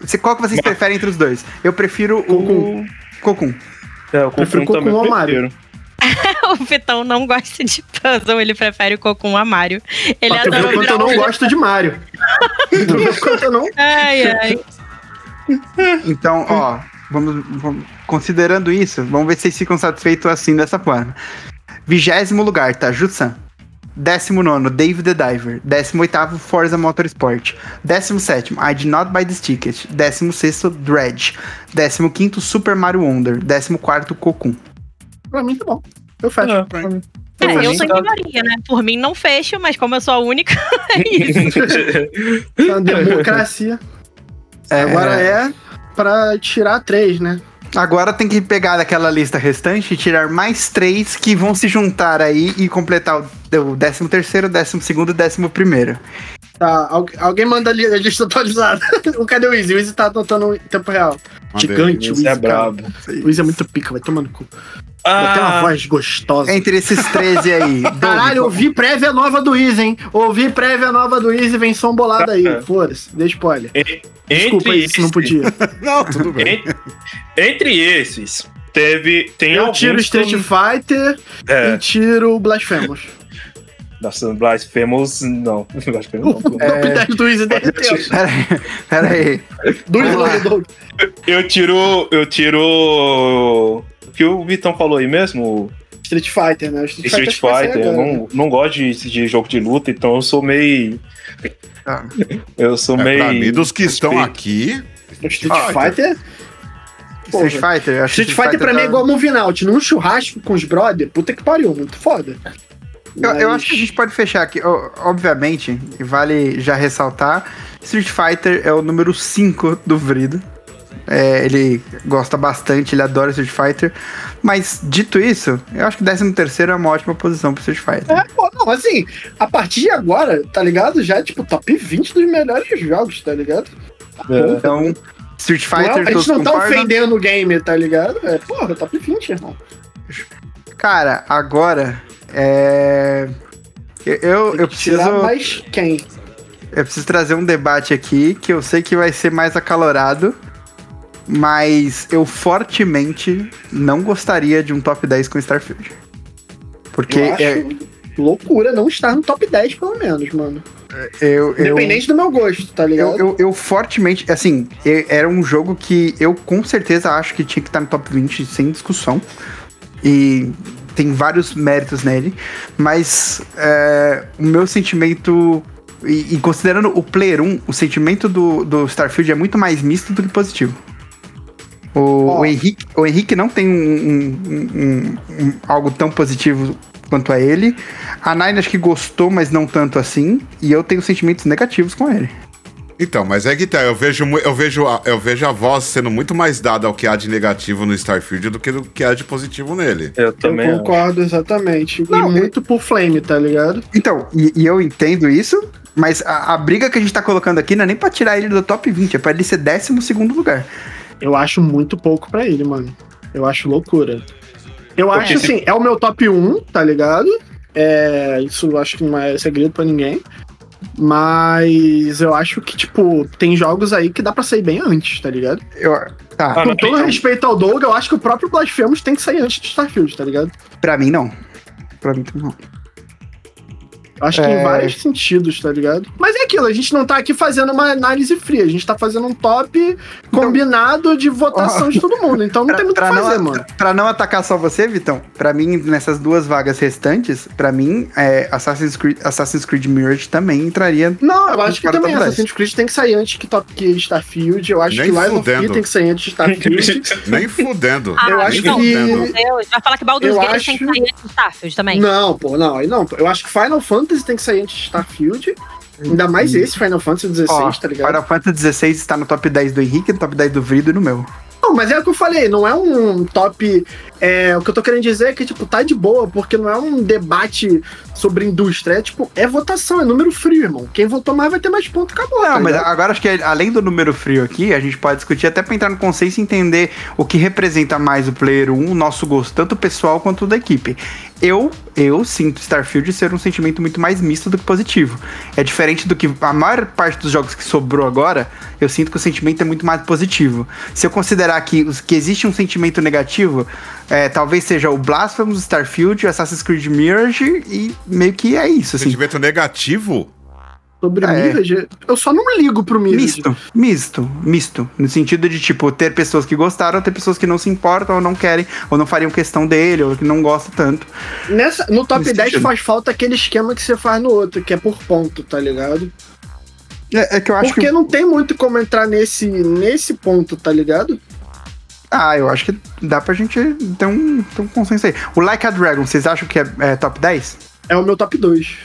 você- qual que vocês preferem entre os dois? Eu prefiro o Cocoon. Cocum. É, o Prefiro Cocum também Cocum ao Mario. prefiro. <laughs> o Vitão não gosta de puzzle, ele prefere o Cocum a Mario. Ele Pra tu ver adora o quanto eu não gosto de Mario. <laughs> tu vê quanto eu não... Ai, ai. Então, ó, vamos, vamos- Considerando isso, vamos ver se vocês ficam satisfeitos assim dessa forma. Vigésimo lugar, tá? Jutsan. Décimo nono, Dave the Diver. Décimo oitavo, Forza Motorsport. Décimo sétimo, I Did Not Buy This Ticket. Décimo sexto, Dredge. Décimo quinto, Super Mario Wonder. Décimo quarto, Cocoon. Pra mim tá bom. Eu fecho. É. Pra mim. É, eu sou tá- minoria, né? Por mim não fecho, mas como eu sou a única, <laughs> é isso. <laughs> É uma democracia. Agora é pra tirar três, né? Agora tem que pegar daquela lista restante e tirar mais três que vão se juntar aí e completar o, o décimo terceiro, décimo segundo e décimo primeiro. Tá, al- alguém manda ali a lista atualizada. <laughs> O Cadê o Easy? O Easy tá anotando em tempo real. Mandei. Gigante, o Easy, é brabo. O Easy é muito pica, vai tomando cu. Vai ter uma Ah, voz gostosa. Entre esses 13 aí. <laughs> Caralho, ouvi prévia nova do Easy, hein? Ouvi prévia nova do Easy, vem som bolado aí. É. Foda-se, dê spoiler. e- Desculpa entre aí se não podia. <laughs> Não, tudo bem. en- Entre esses, teve. Tem Eu tiro que Street Fighter É, e tiro Blasphemous. Nossa, Blasphemous, não. Blasphemous não. Top 10 do Easy derreteu. Pera aí, pera aí. Do Easy, Vamos lá. do Doug. Eu tiro. Eu tiro. O que o Vitão falou aí mesmo? Street Fighter, né? Street vai ser Fighter. Eu não, não gosto de, de jogo de luta, então eu sou meio. Tá. Eu sou É, meio. pra mim, dos que estão aqui, Street Ah, Fighter. Porra. Street Fighter, acho Street Fighter pra mim é tá- igual Moving Out. Num churrasco com os brother, puta que pariu, muito foda. Eu, eu acho que a gente pode fechar aqui. Obviamente, e vale já ressaltar: Street Fighter é o número 5 do Vrido. É, ele gosta bastante, ele adora Street Fighter. Mas, dito isso, eu acho que 13 terceiro é uma ótima posição pro Street Fighter. É, pô, não, assim, a partir de agora, tá ligado? Já é tipo top 20 dos melhores jogos, tá ligado? É. Então, Street Não é- Fighter, a gente não tá concordam? ofendendo o game, tá ligado? É, porra, top 20, irmão. Cara, agora. É. Eu, eu, eu preciso. Mais quem? Eu preciso trazer um debate aqui que eu sei que vai ser mais acalorado, mas eu fortemente não gostaria de um top 10 com Starfield. Porque eu acho é, loucura não estar no top 10, pelo menos, mano. eu, eu, Independente do meu gosto, tá ligado? eu, eu, fortemente, assim, era um jogo que eu com certeza acho que tinha que estar no top 20 sem discussão. E tem vários méritos nele, mas é, o meu sentimento. E, e considerando o Player 1, o sentimento do, do Starfield é muito mais misto do que positivo. O, Ó. o Henrique, o Henrique não tem um, um- um- um- algo tão positivo quanto a ele. A Nine acho que gostou, mas não tanto assim. E eu tenho sentimentos negativos com ele. Então, mas é que tá, eu vejo, eu vejo, a, eu vejo a voz sendo muito mais dada ao que há de negativo no Starfield do que do que há de positivo nele. Eu Eu também. acho. concordo exatamente. Não, e muito por Flame, tá ligado? Então, e, e eu entendo isso, mas a, a briga que a gente tá colocando aqui não é nem pra tirar ele do top 20, é pra ele ser 12 segundo lugar. Eu acho muito pouco pra ele, mano. Eu acho loucura. Eu acho se- assim, é o meu top 1, tá ligado? É, isso eu acho que não é segredo pra ninguém. Mas eu acho que, tipo, tem jogos aí que dá pra sair bem antes, tá ligado? Eu, tá, Ah, Com todo tem- respeito ao Doug, eu acho que o próprio Blasphemous tem que sair antes de Starfield, tá ligado? pra mim não. Pra mim não. Acho que É. em vários sentidos, tá ligado? Mas é aquilo, a gente não tá aqui fazendo uma análise fria, a gente tá fazendo um top combinado de votação de todo mundo. Então não tem muito o que Pra fazer, não, mano. pra não atacar só você, Vitão, pra mim, nessas duas vagas restantes, pra mim, é, Assassin's, Creed, Assassin's Creed Mirage também entraria. Não, eu acho que também top 10. Assassin's Creed tem que sair antes que, top, que Starfield. Eu acho Nem que Lies of P fudendo. tem que sair antes de Starfield. <laughs> Nem fudendo. Ah, Eu Nem acho não, que- fudendo. Meu Deus, vai falar que Baldur's Gate acho- tem que sair antes de Starfield também. não, pô, não, aí não. Eu acho que Final Fantasy tem que sair antes de Starfield. Ainda mais esse Final Fantasy XVI, Ó, tá ligado? Final Fantasy XVI está no top 10 do Henrique, no top 10 do Vrido e no meu. Não, mas é o que eu falei, não é um top. É, o que eu tô querendo dizer é que, tipo, tá de boa, porque não é um debate sobre indústria. É tipo, é votação, é número frio, irmão. Quem votou mais vai ter mais ponto, acabou. Não, tá mas agora acho que além do número frio aqui, a gente pode discutir até pra entrar no consenso e entender o que representa mais o player 1, o nosso gosto, tanto pessoal quanto da equipe. Eu, eu sinto Starfield ser um sentimento muito mais misto do que positivo. É diferente do que a maior parte dos jogos que sobrou agora, eu sinto que o sentimento é muito mais positivo. Se eu considerar que, que existe um sentimento negativo, é, talvez seja o Blasphemous, Starfield, o Assassin's Creed Mirage e meio que é isso, assim. Sentimento negativo? Sobre é. Mirage, eu só não ligo pro Mirage. Misto, misto, misto. No sentido de, tipo, ter pessoas que gostaram, ter pessoas que não se importam ou não querem, ou não fariam questão dele, ou que não gostam tanto. Nessa, no top Nesse 10 sentido. faz falta aquele esquema que você faz no outro, que é por ponto, tá ligado? É, é que eu acho Porque que. não tem muito como entrar nesse, nesse ponto, tá ligado? Ah, eu acho que dá pra gente ter um, ter um consenso aí. O Like a Dragon, vocês acham que é, é top 10? É o meu top 2.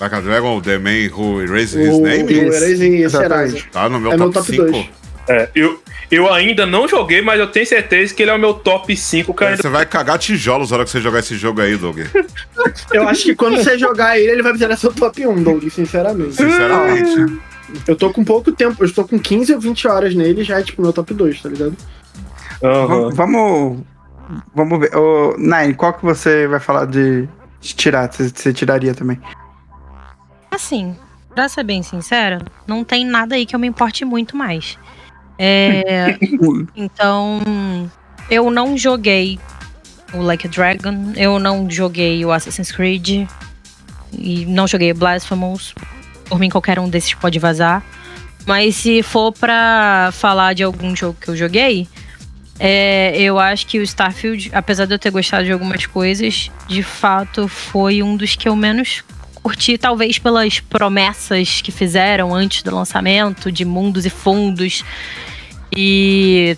Like a Dragon, The Man Who Erased His O, Name? o Erasing Exatamente. Serasa. Tá no meu É meu top top 5. dois. É, eu, eu ainda não joguei, mas eu tenho certeza que ele é o meu top 5, cara. Você vai cagar tijolos na hora que você jogar esse jogo aí, Doug. <laughs> Eu acho que quando você jogar ele, ele vai virar seu top 1, Doug, sinceramente. Sinceramente. Eu tô com pouco tempo, eu estou com 15 ou 20 horas nele, já é tipo meu top 2, tá ligado? Vamos, vamos. Vamos ver. Ô, Nine, qual que você vai falar de, de tirar? Você, tiraria também? Assim, pra ser bem sincera, não tem nada aí que eu me importe muito mais. É, <laughs> então, eu não joguei o Like a Dragon, eu não joguei o Assassin's Creed e não joguei o Blasphemous. Por mim, qualquer um desses pode vazar. Mas se for pra falar de algum jogo que eu joguei, é, eu acho que o Starfield, apesar de eu ter gostado de algumas coisas, de fato foi um dos que eu menos curti, talvez pelas promessas que fizeram antes do lançamento, de mundos e fundos, e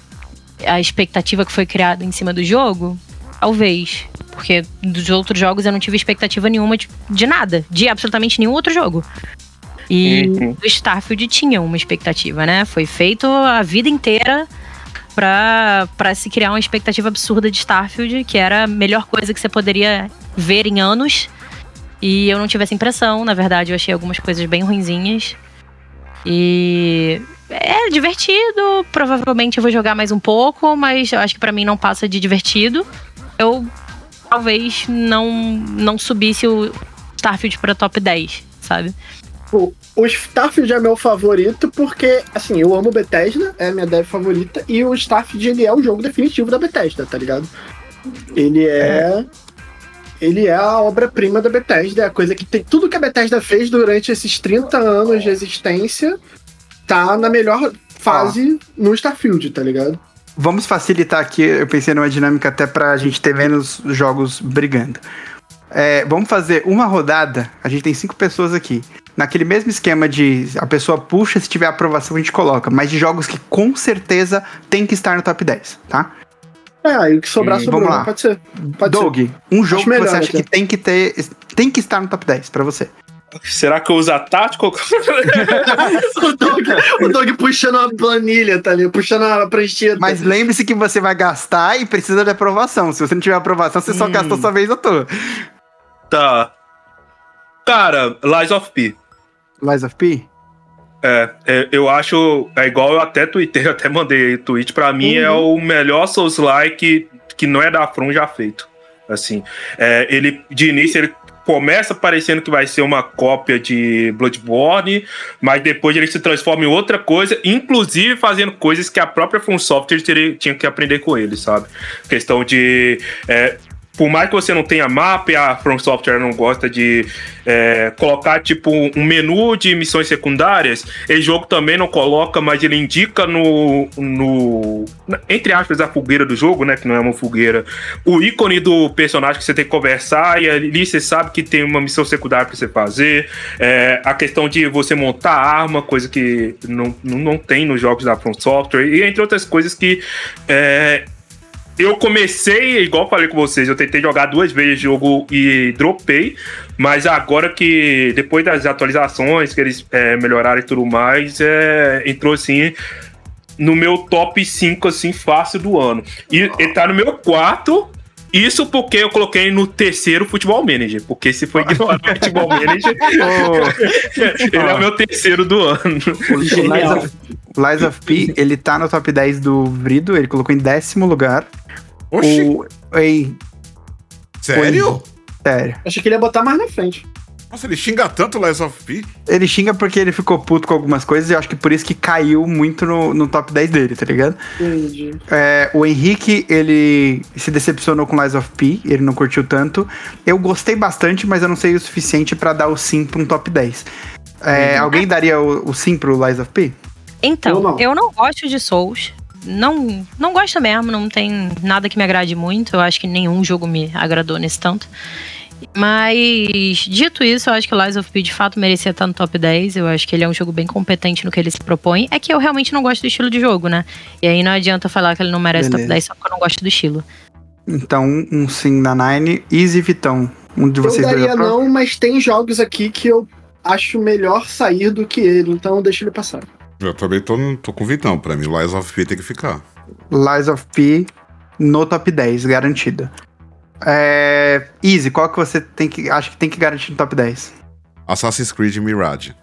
a expectativa que foi criada em cima do jogo, talvez. Porque dos outros jogos eu não tive expectativa nenhuma de, de nada, de absolutamente nenhum outro jogo. E Uhum. o Starfield tinha uma expectativa, né? Foi feito a vida inteira pra, pra se criar uma expectativa absurda de Starfield, que era a melhor coisa que você poderia ver em anos. E eu não tive essa impressão, na verdade, eu achei algumas coisas bem ruinzinhas. E é divertido, provavelmente eu vou jogar mais um pouco, mas eu acho que pra mim não passa de divertido. Eu talvez não não subisse o Starfield pra top 10, sabe? Pô, o Starfield é meu favorito porque, assim, eu amo Bethesda, é a minha dev favorita, e o Starfield ele é o jogo definitivo da Bethesda, tá ligado? Ele é. Ele é a obra-prima da Bethesda, é a coisa que tem. Tudo que a Bethesda fez durante esses 30 anos de existência tá na melhor fase no Starfield, tá ligado? Vamos facilitar aqui, eu pensei numa dinâmica até pra gente ter menos jogos brigando. É, vamos fazer uma rodada, a gente tem cinco pessoas aqui. Naquele mesmo esquema de a pessoa puxa, se tiver aprovação a gente coloca, mas de jogos que com certeza tem que estar no top 10, tá? É, aí o que sobrar sobrou, vamos lá. pode ser. Pode Doug, um jogo Acho melhor que você acha até. que tem que ter, tem que estar no top 10 pra você. Será que eu uso a tática? ser. <laughs> o, Doug, o Doug puxando uma planilha, tá ligado? Puxando a prancheta. Mas lembre-se que você vai gastar e precisa de aprovação. Se você não tiver aprovação, você só Hum. gastou sua vez à toa. Tá. Cara, Lies of P. Lies of P? É, é, eu acho. É igual eu até tuitei, <laughs> eu até mandei tweet. Pra mim é o melhor Souls-like que não é da From já feito. Assim, é, ele de início ele começa parecendo que vai ser uma cópia de Bloodborne, mas depois ele se transforma em outra coisa, inclusive fazendo coisas que a própria From Software tinha que aprender com ele, sabe? Questão de é, por mais que você não tenha mapa e a From Software não gosta de é, colocar tipo um menu de missões secundárias, esse jogo também não coloca, mas ele indica no, no entre aspas a fogueira do jogo, né, que não é uma fogueira, o ícone do personagem que você tem que conversar e ali você sabe que tem uma missão secundária para você fazer, é, a questão de você montar arma, coisa que não, não tem nos jogos da From Software e entre outras coisas que é, eu comecei, igual falei com vocês, eu tentei jogar duas vezes o jogo e dropei, mas agora que, depois das atualizações, que eles é, melhoraram e tudo mais, é, entrou assim no meu top 5, assim, fácil do ano. E ele tá no meu quarto, isso porque eu coloquei no terceiro Futebol Manager. Porque se for ignorar o Futebol Manager, <laughs> <laughs> ele é o meu terceiro do ano. O Lies of, Lies of P, ele tá no top 10 do Vrido, ele colocou em décimo lugar. Oxi, O, ei, sério? sério. Achei que ele ia botar mais na frente. Nossa, ele xinga tanto o Lies of P. Ele xinga porque ele ficou puto com algumas coisas e eu acho que por isso que caiu muito no, no top 10 dele, tá ligado? Entendi. É, o Henrique, ele se decepcionou com Lies of P, ele não curtiu tanto. Eu gostei bastante, mas eu não sei o suficiente pra dar o sim pra um top 10. É, Alguém daria o, o sim pro Lies of P? Então, Eu não. eu não gosto de Souls. Não, não gosto mesmo, não tem nada que me agrade muito. Eu acho que nenhum jogo me agradou nesse tanto. Mas, dito isso, eu acho que o Lies of P de fato merecia estar no top 10. Eu acho que ele é um jogo bem competente no que ele se propõe. É que eu realmente não gosto do estilo de jogo, né? E aí não adianta falar que ele não merece Beleza. top 10 só porque eu não gosto do estilo. Então, um sim na Nine. Easy Vitão. Um de Eu vocês dois daria aprova? não, mas tem jogos aqui que eu acho melhor sair do que ele, então deixa ele passar. Eu também tô, tô com o Vitão. Pra mim, Lies of P tem que ficar. Lies of P no top 10, garantida. É, Easy, qual que você tem que, acha que tem que garantir no top 10? Assassin's Creed Mirage.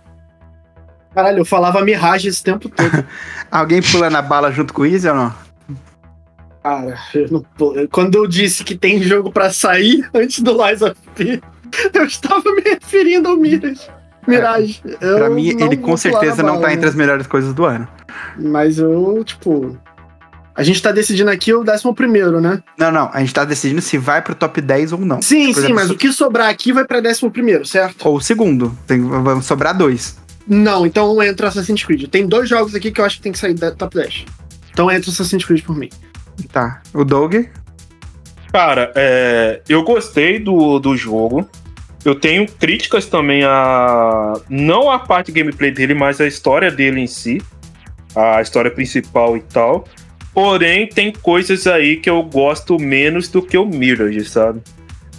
Caralho, eu falava Mirage esse tempo todo. <laughs> Alguém pula na bala junto com o Easy ou não? Cara, eu não tô- quando eu disse que tem jogo pra sair antes do Lies of P, <laughs> eu estava me referindo ao Mirage. Mirage. Eu pra mim, ele com certeza não bala, tá entre as melhores coisas do ano. Mas eu, tipo. A gente tá decidindo aqui o décimo primeiro, né? Não, não, a gente tá decidindo se vai pro top 10 ou não. Sim, Por sim, exemplo, mas o que sobrar aqui vai pra décimo primeiro, certo? Ou o segundo. Tem, vão sobrar dois. Não, então entra Assassin's Creed. Tem dois jogos aqui que eu acho que tem que sair da top 10. Então entra Assassin's Creed por mim. Tá. O Doug. Cara, é, eu gostei do, do jogo. Eu tenho críticas também a. Não a parte de gameplay dele, mas a história dele em si. A história principal e tal. Porém, tem coisas aí que eu gosto menos do que o Mirage, sabe?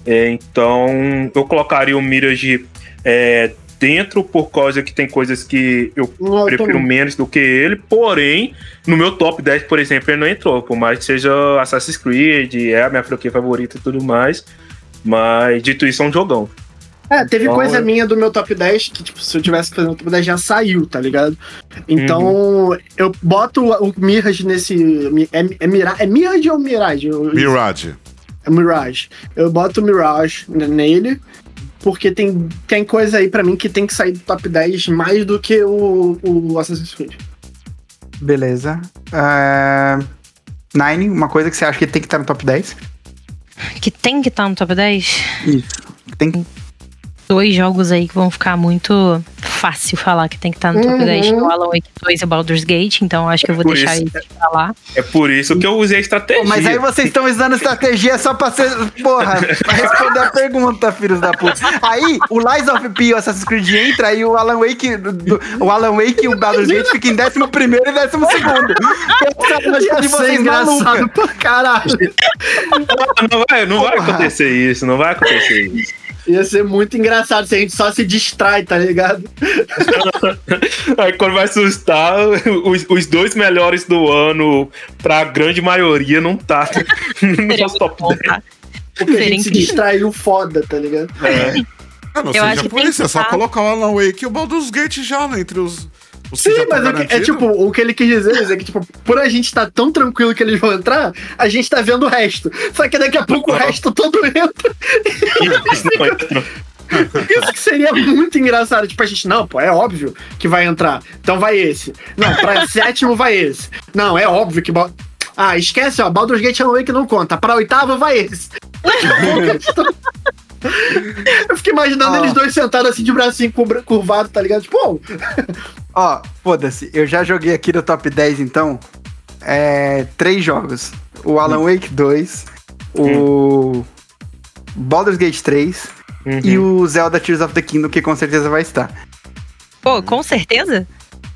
É, então, eu colocaria o Mirage é, dentro por causa que tem coisas que eu Não, eu prefiro também. menos do que ele, porém, no meu top 10, por exemplo, ele não entrou, por mais que seja Assassin's Creed, é a minha franquia favorita e tudo mais. Mas, dito isso, é um jogão. É, teve Então, coisa eu- minha do meu top 10 que, tipo, se eu tivesse que fazer um top 10 já saiu, tá ligado? Então, Uhum. eu boto o, o Mirage nesse. É, é, Mira, é Mirage ou Mirage? Mirage. É Mirage. Eu boto o Mirage nele, porque tem, tem coisa aí pra mim que tem que sair do top 10 mais do que o, o Assassin's Creed. Beleza. É... Nine, uma coisa que você acha que tem que estar no top 10? Que tem que estar no top 10? Isso. Tem Dois jogos aí que vão ficar muito fácil falar que tem que estar no top Uhum. 10. O Alan Wake 2 e o Baldur's Gate, então acho que eu vou Por deixar isso- pra lá. É por isso que eu usei a estratégia. Pô, mas aí vocês estão usando estratégia só pra ser. Porra, pra responder a pergunta, filhos da puta. Aí, o Lies of P e o Assassin's Creed entra e o Alan Wake. do- o Alan Wake e o Baldur's Gate ficam em 11 primeiro e 12 segundo. Essa é de vocês engraçado maluca. pra caralho. Não vai, não vai Porra. acontecer isso, não vai acontecer isso. Ia ser muito engraçado se a gente só se distrai, tá ligado? <laughs> Aí quando vai assustar, <laughs> os, os dois melhores do ano, pra grande maioria, não tá <laughs> no Seria nosso top muito bom, 10. tá? Porque a Seria gente se distraiu foda, tá ligado? É. Ah, não Eu acho seja que por isso, é só tá- colocar o Alan Wake e o Baldur's Gate já, né, entre os. Os que Sim, tá mas o que- é tipo, o que ele quis dizer é que, tipo, por a gente estar tão tranquilo que eles vão entrar, a gente tá vendo o resto. Só que daqui a pouco o resto todo <laughs> entra. Isso não entra. Isso que seria muito engraçado. Tipo, a gente, não, pô, é óbvio que vai entrar. Então vai esse. Não, pra <laughs> sétimo vai esse. Não, é óbvio que. Ah, esquece, ó, Baldur's Gate Alan Wake não conta. Pra oitavo vai esse. <laughs> <laughs> Eu fiquei imaginando Ó. eles dois sentados assim de bracinho curvado, tá ligado? Tipo, oh, <laughs> Ó, foda-se, eu já joguei aqui no top 10, então. É. Três jogos: o Alan Wake 2, o. Baldur's Gate 3 Uhum. e o Zelda Tears of the Kingdom, que com certeza vai estar. Pô, com certeza?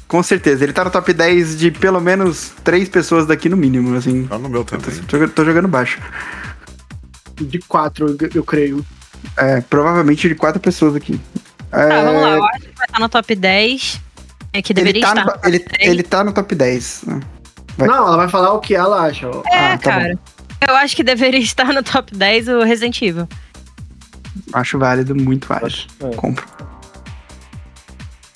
Com certeza, ele tá no top 10 de pelo menos três pessoas daqui no mínimo, assim. Tá no meu também. Tô, tô jogando baixo. de quatro, eu, eu creio. É, provavelmente de quatro pessoas aqui. É, Ah, vamos lá. Eu acho que vai estar no top 10. É que ele, deveria tá estar. no, no top ele, 10. ele tá no top 10. né? Vai. Não, ela vai falar o que ela acha. É, Ah, tá cara. Eu acho que deveria <laughs> estar no top 10 o Resident Evil. Acho válido, muito válido. É. Compro.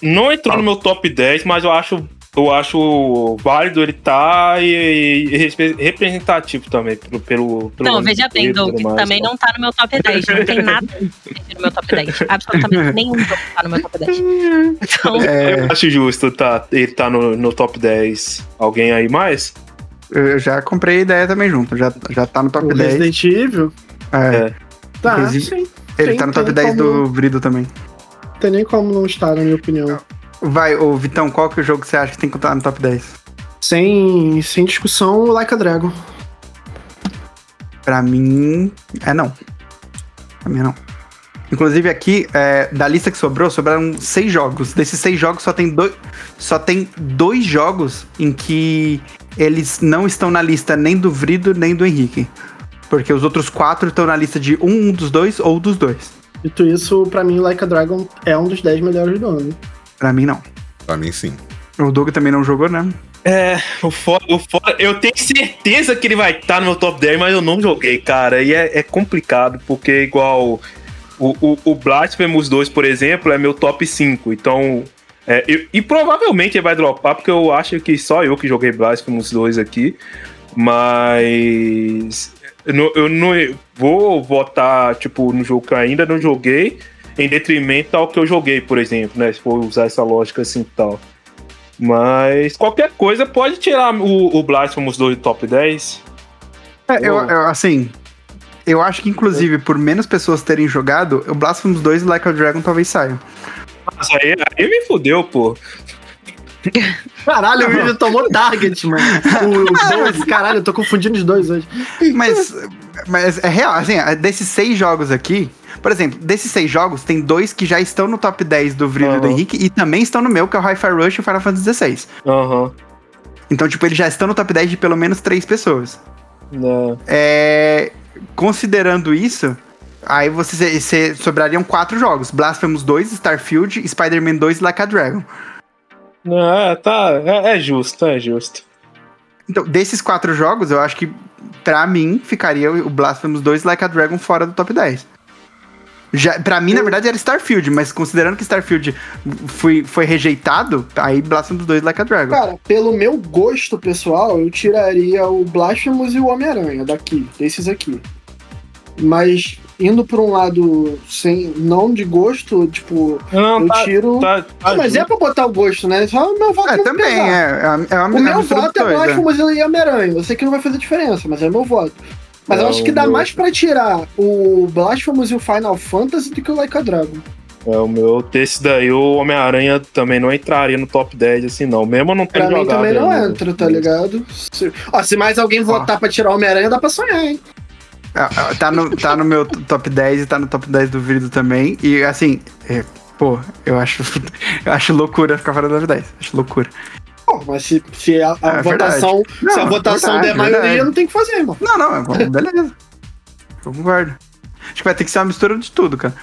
Não entrou no meu top 10, mas eu acho, eu acho válido ele tá e, e respe- representativo também pelo. pelo, pelo Não, veja bem, e Doug, também tá? não tá no meu top 10. Não tem nada no meu top 10. Absolutamente <laughs> nenhum jogo tá no meu top 10. Então, É, Eu acho justo, tá, ele tá no, no top 10. Alguém aí mais? eu já comprei a ideia também junto. Já, já tá no top O 10. Resident Evil. É, Tá, Inclusive, sim. ele tem- tá no top tem 10 como- do Vrido também. Não tem nem como não estar, na minha opinião. Vai, ô Vitão, qual que é o jogo que você acha que tem que estar no top 10? Sem, sem discussão, Like a Dragon. Pra mim, é não. Pra mim é não. Inclusive aqui, é, da lista que sobrou, sobraram seis jogos. Desses seis jogos só tem dois, só tem dois jogos em que eles não estão na lista nem do Vrido nem do Henrique. Porque os outros quatro estão na lista de um, um dos dois ou dos dois. Dito isso, pra mim, Like a Dragon é um dos 10 melhores do ano. Pra mim, não. Pra mim, sim. O Doug também não jogou, né? É, o foda, o foda, eu tenho certeza que ele vai estar no meu top 10, mas eu não joguei, cara. E é, é complicado, porque igual o, o, o Blasphemous 2, por exemplo, é meu top 5. Então. é, eu- e provavelmente ele vai dropar, porque eu acho que só eu que joguei Blasphemous 2 aqui. Mas. Eu não, eu não vou votar, tipo, no jogo que eu ainda não joguei, em detrimento ao que eu joguei, por exemplo, né? Se for usar essa lógica assim e tal. Mas qualquer coisa pode tirar o, o Blasphemous 2 do top 10. É, eu, eu- assim, eu acho que inclusive por menos pessoas terem jogado, o Blasphemous 2 e Like a Dragon talvez saiam. Mas aí, aí me fudeu, pô. <laughs> Caralho, o vídeo tomou target, mano. <laughs> O- Os dois, caralho, eu tô confundindo os dois hoje. Mas, mas é real, assim, desses seis jogos aqui, por exemplo, desses seis jogos, tem dois que já estão no top 10 do Vril e do. Henrique e também estão no meu, que é o Hi-Fi Rush e o Final Fantasy XVI. Aham. Então, tipo, eles já estão no top 10 de pelo menos três pessoas. Não. É, considerando isso, aí você, você sobrariam quatro jogos: Blasphemous 2, Starfield, Spider-Man 2 e Like a Dragon. Não, é, tá. É, é justo, é justo. Então, desses quatro jogos, eu acho que, pra mim, ficaria o Blasphemous 2 e Like a Dragon fora do top 10. Já, pra mim, na verdade, era Starfield, mas considerando que Starfield foi, foi rejeitado, aí Blasphemous 2 e Like a Dragon. Cara, pelo meu gosto pessoal, eu tiraria o Blasphemous e o Homem-Aranha daqui, desses aqui. Mas indo por um lado sem não de gosto, tipo, Não, eu tá. tiro. tá, tá Ah, mas é pra botar o gosto, né? Só o meu voto É, vai também, pesar. é. É, é uma, O é meu voto é é. Blasphemous e Homem-Aranha. Eu sei que não vai fazer diferença, mas é o meu voto. Mas eu É, acho que o dá meu- mais pra tirar o Blasphemous e o Final Fantasy do que o Like a Dragon. É, o meu, desse daí, o Homem-Aranha também não entraria no top 10, assim, não. Mesmo eu não Pra tendo mim jogado também não ainda. entra, tá ligado? Se, ó, se mais alguém votar pra tirar o Homem-Aranha, dá pra sonhar, hein? Ah, ah, Tá no, tá no meu top 10 e tá no top 10 do Vrido também. E assim, é, pô, eu acho, <laughs> eu acho loucura ficar fora do top 10. Acho loucura. Pô, mas se, se a, a É votação, verdade. se a Não, votação verdade, der maioria, verdade. não tem o que fazer, irmão. Não, não, é beleza. Eu concordo. Acho que vai ter que ser uma mistura de tudo, cara.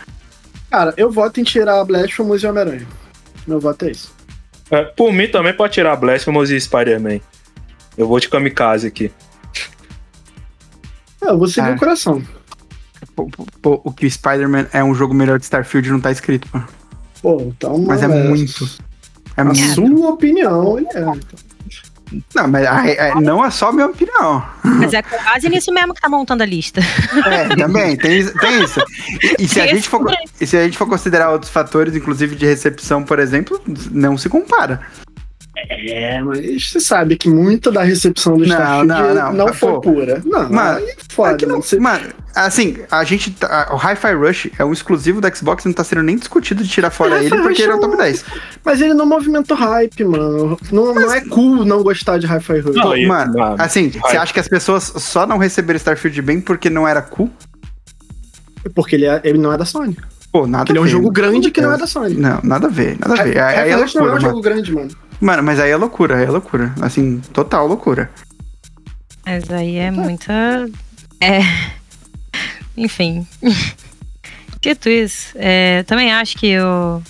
Cara, eu voto em tirar Blasphemous e Homem-Aranha. Meu voto é isso. É, por mim também pode tirar Blasphemous e Spider-Man. Eu vou de kamikaze aqui. É, eu vou seguir Ah. o coração. Pô, pô, pô, o que o Spider-Man é um jogo melhor que Starfield não tá escrito, pô. Pô, então. Mas é muito. É A muito. sua opinião, ele é. Não, mas a- a- não é só a minha opinião. Mas é com base nisso mesmo que tá montando a lista. É, também, tem, isso- tem isso. E, e se a gente for, e se a gente for considerar outros fatores, inclusive de recepção, por exemplo, não se compara. É, mas você sabe que muita da recepção do Não, Starfield não, não, não. foi Pô, pura. Não, mano, é foda. É que não- mano. Você- Mano, assim, a gente. tá- o Hi-Fi Rush é um exclusivo do Xbox e não tá sendo nem discutido de tirar fora ele porque Rush ele é o é top um- 10. Mas ele não movimenta o hype, mano. Não, não é cool não gostar de Hi-Fi Rush. Não, Mano, ah, assim, você acha que as pessoas só não receberam Starfield bem porque não era cool? Porque ele, é- ele não é da Sony. Pô, nada Ele é um jogo grande que não é Deus. da Sony. Não, nada a ver, nada a ver. Aí, aí é Hi-Fi Rush não loucura, é um jogo grande, mano. Mano, mas aí é loucura, aí é loucura. Assim, total loucura. Mas aí é muita. É. <laughs> Enfim. <laughs> Dito isso, é, também acho que o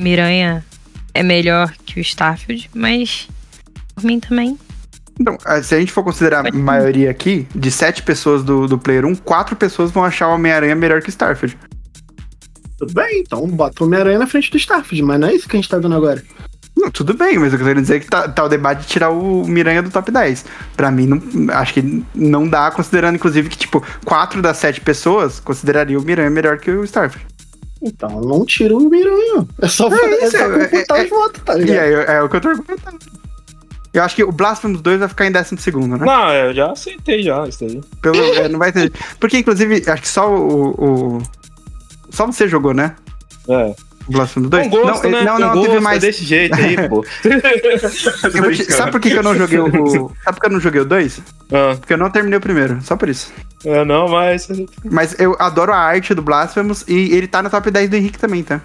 Miranha é melhor que o Starfield, mas por mim também. Então, se a gente for considerar a maioria aqui, de sete pessoas do, do Player 1, quatro pessoas vão achar o Homem-Aranha melhor que Starfield. Tudo bem, então bota o Homem-Aranha na frente do Starfield, mas não é isso que a gente tá vendo agora. Não, tudo bem, mas eu quero dizer é que tá, tá o debate de tirar o Miranha do top 10. Pra mim, não, acho que não dá, considerando, inclusive, que, tipo, quatro das sete pessoas considerariam o Miranha melhor que o Starfield. Então não tira o Miranha. É só, é, isso, só é- computar é- os votos, tá E ligado? aí, é o que eu tô argumentando. Eu acho que o Blasphemous 2 vai ficar em décimo segundo, né? Não, eu já aceitei já isso aí. Pelo, é, não vai ter. Porque, inclusive, acho que só o. o- só você jogou, né? É. O Blasphemous 2? Com gosto, não, né? não, não, gosto, teve é mais. desse jeito aí, pô. <laughs> Te- Sabe por que, que eu não joguei o. Sabe por que eu não joguei o 2? Ah, Porque eu não terminei o primeiro, só por isso. é, não, mas... Mas eu adoro a arte do Blasphemous e ele tá no top 10 do Henrique também, tá?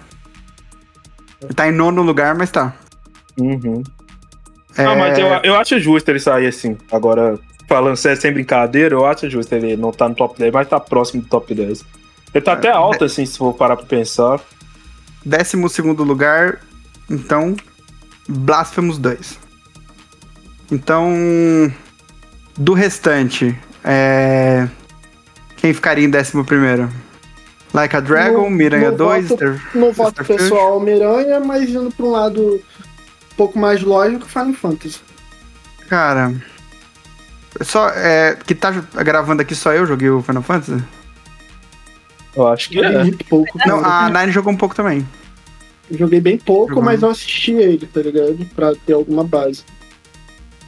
Ele tá em nono lugar, mas tá. Uhum. É, Ah, mas eu, eu acho justo ele sair assim. Agora, falando sério, sem brincadeira, eu acho justo ele não tá no top 10, mas tá próximo do top 10. Ele tá É, até alto, assim, se for parar pra pensar. Décimo segundo lugar, então. Blasphemous 2. Então. Do restante, é. Quem ficaria em décimo primeiro? Like a Dragon, No- Miranha no 2, voto- Star- No voto Starfield. pessoal, Miranha, mas indo pra um lado um pouco mais lógico, Final Fantasy. Cara. Só, é, que tá gravando aqui só eu joguei o Final Fantasy? Eu acho que Joguei é. muito pouco. Não, a Nine jogou um pouco também. Joguei bem pouco, Jogou. mas eu assisti ele, tá ligado? Pra ter alguma base.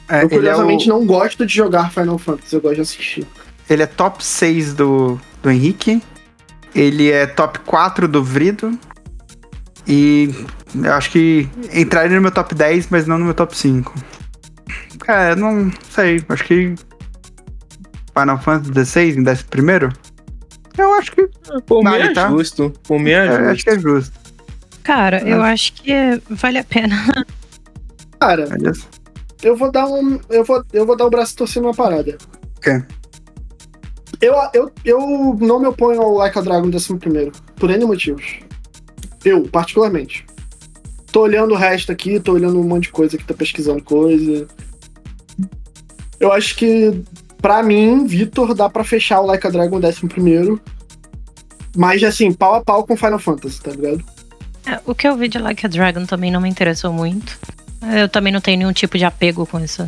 É, eu, ele, é curiosamente, o- não gosto de jogar Final Fantasy, eu gosto de assistir. ele é top 6 do, do Henrique. Ele é top 4 do Vrido. E eu acho que entraria no meu top 10, mas não no meu top 5. Cara, não sei. Acho que. Final Fantasy 16 em 11 primeiro? Eu acho que. Por mim é tá? justo. Por mim é eu acho que é justo. Cara, eu acho que é- vale a pena. <laughs> Cara, Olha eu vou dar um. Eu vou, eu vou dar o braço torcendo uma parada. Quê? Eu, eu, eu não me oponho ao Like a Dragon décimo primeiro, por N motivos. Eu, particularmente. Tô olhando o resto aqui, tô olhando um monte de coisa aqui, tô pesquisando coisa. Eu acho que, pra mim, Vitor, dá pra fechar o Like a Dragon décimo primeiro. Mas, assim, pau a pau com Final Fantasy, tá ligado? É, o que eu vi de Like a Dragon também não me interessou muito. Eu também não tenho nenhum tipo de apego com isso.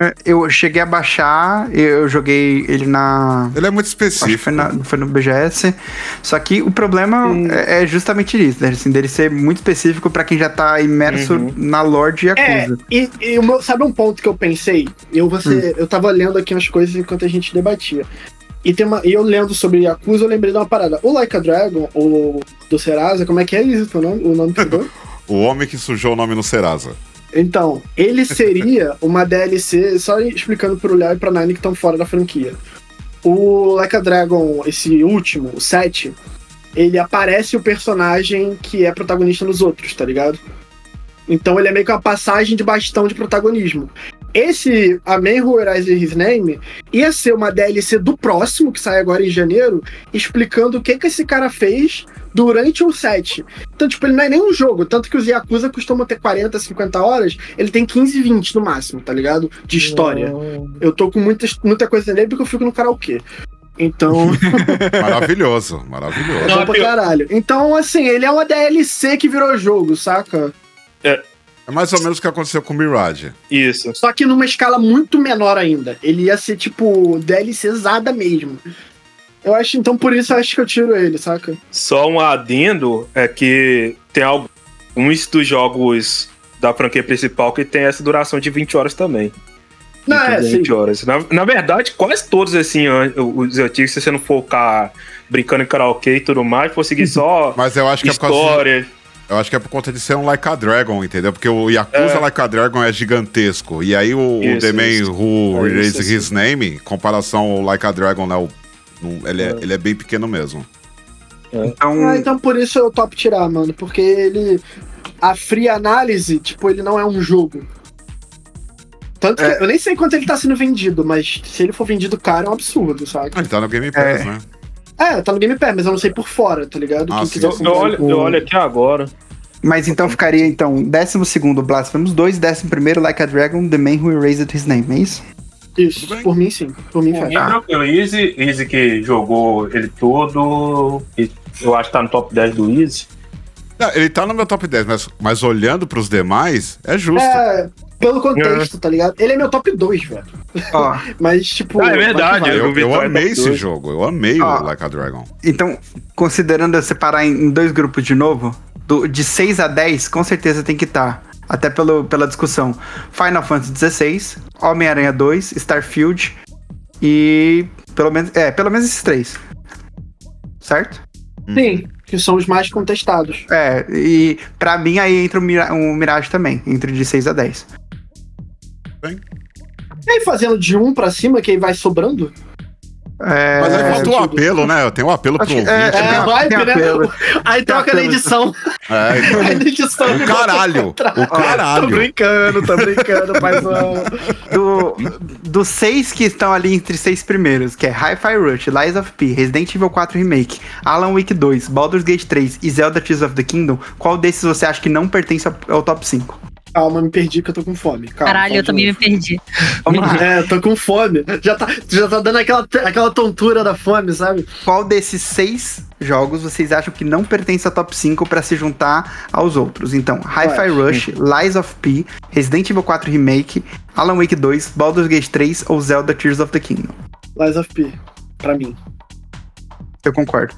É, Eu cheguei a baixar, eu joguei ele na. Ele é muito Acho que específico. foi, na- foi no BGS. Só que o problema Hum. é, é justamente isso, né? Assim, dele ser muito específico pra quem já tá imerso Uhum. na lore de É, Yakuza. e, e o meu- sabe um ponto que eu pensei? Eu, você, eu tava lendo aqui umas coisas enquanto a gente debatia. E, tem uma, e eu lendo sobre Yakuza, eu lembrei de uma parada. O Like a Dragon, o do Serasa, como é que é isso? O nome, o nome que? <laughs> O homem que sujou o nome no Serasa. Então, ele seria <laughs> uma DLC, só explicando pro Léo e pra Nine que estão fora da franquia. O Like a Dragon, esse último, o 7, ele aparece o personagem que é protagonista nos outros, tá ligado? Então ele é meio que uma passagem de bastão de protagonismo. Esse A Man Who His Name ia ser uma DLC do próximo, que sai agora em janeiro, explicando o que, que esse cara fez durante o set. Então, tipo, ele não é nem um jogo. Tanto que os Yakuza costumam ter 40, 50 horas, ele tem 15, 20 no máximo, tá ligado? De história. Eu tô com muitas, muita coisa nele porque eu fico no karaokê. Então, <laughs> Maravilhoso, maravilhoso. é bom pra caralho. Então, assim, ele é uma DLC que virou jogo, saca? É mais ou menos o que aconteceu com o Mirage. Isso. Só que numa escala muito menor ainda. Ele ia ser, tipo, DLCzada mesmo. Eu acho, então por isso eu acho que eu tiro ele, saca? Só um adendo é que tem alguns dos jogos da franquia principal que tem essa duração de 20 horas também. Não, é, 20 sim. horas. Na, na verdade, quase todos, assim, os antigos, se você não for ficar brincando em karaokê e tudo mais, for seguir <laughs> só Mas eu acho que é por causa de- história. Eu acho que é por conta de ser um Like a Dragon, entendeu? Porque o Yakuza É. Like a Dragon é gigantesco. E aí o, o Isso, The Man isso. Who É Raised isso, His Name, em comparação ao Like a Dragon, né? o- ele, é, ele é bem pequeno mesmo. Então, Ah, então por isso eu topo tirar, mano. Porque ele. A free análise, tipo, ele não é um jogo. Tanto que É. eu nem sei quanto ele tá sendo vendido, mas se ele for vendido caro é um absurdo, sabe? Ele tá no Game Pass, É. né? É, tá no Game Pass, mas eu não sei por fora, tá ligado? Ah, Quem quiser Eu, eu olho, o- eu olho aqui agora. mas então ficaria, então, 12 Blasphemous 2, 11 Like a Dragon, The Man Who Erased His Name, é isso? Isso, por mim sim. Por mim Por mim, tranquilo. Easy, Easy que jogou ele todo. e Eu acho que tá no top 10 do Easy. Não, ele tá no meu top 10, mas, mas olhando pros demais, é justo. É, pelo contexto, tá ligado? Ele é meu top 2, velho. Ó, <laughs> Mas, tipo. Ah, é verdade, eu, eu é amei esse dois. jogo, eu amei Ah. o Like a Dragon. então, considerando eu separar em, dois grupos de novo, do- de 6 a 10, com certeza tem que estar. até pelo, pela discussão. Final Fantasy XVI, Homem-Aranha 2, Starfield e. Pelo menos. É, pelo menos esses três. Certo? Sim, que são os mais contestados. É, e pra mim aí entra o, Mira o Mirage também, entre de 6 a 10. E aí, fazendo de um pra cima, que aí vai sobrando? É, Mas aí falta o apelo, né? Tem o apelo pro ouvinte. é, É, né? tem né? apelo. Aí troca na edição. <laughs> É, então, Aí na edição. o caralho, o Tô caralho. brincando, tô brincando, <laughs> paizão. do, dos seis que estão ali entre seis primeiros, que é Hi-Fi Rush, Lies of P, Resident Evil 4 Remake, Alan Wake 2, Baldur's Gate 3 e Zelda Tears of the Kingdom, qual desses você acha que não pertence ao, ao top 5? Calma, me perdi que eu tô com fome. Calma, Caralho, eu também me perdi. <laughs> Vamos lá. É, eu tô com fome. Já tá, já tá dando aquela, aquela tontura da fome, sabe? Qual desses seis jogos vocês acham que não pertence ao top 5 pra se juntar aos outros? Então, Hi-Fi. Rush, Lies of P, Resident Evil 4 Remake, Alan Wake 2, Baldur's Gate 3 ou Zelda Tears of the Kingdom? Lies of P, pra mim. Eu concordo.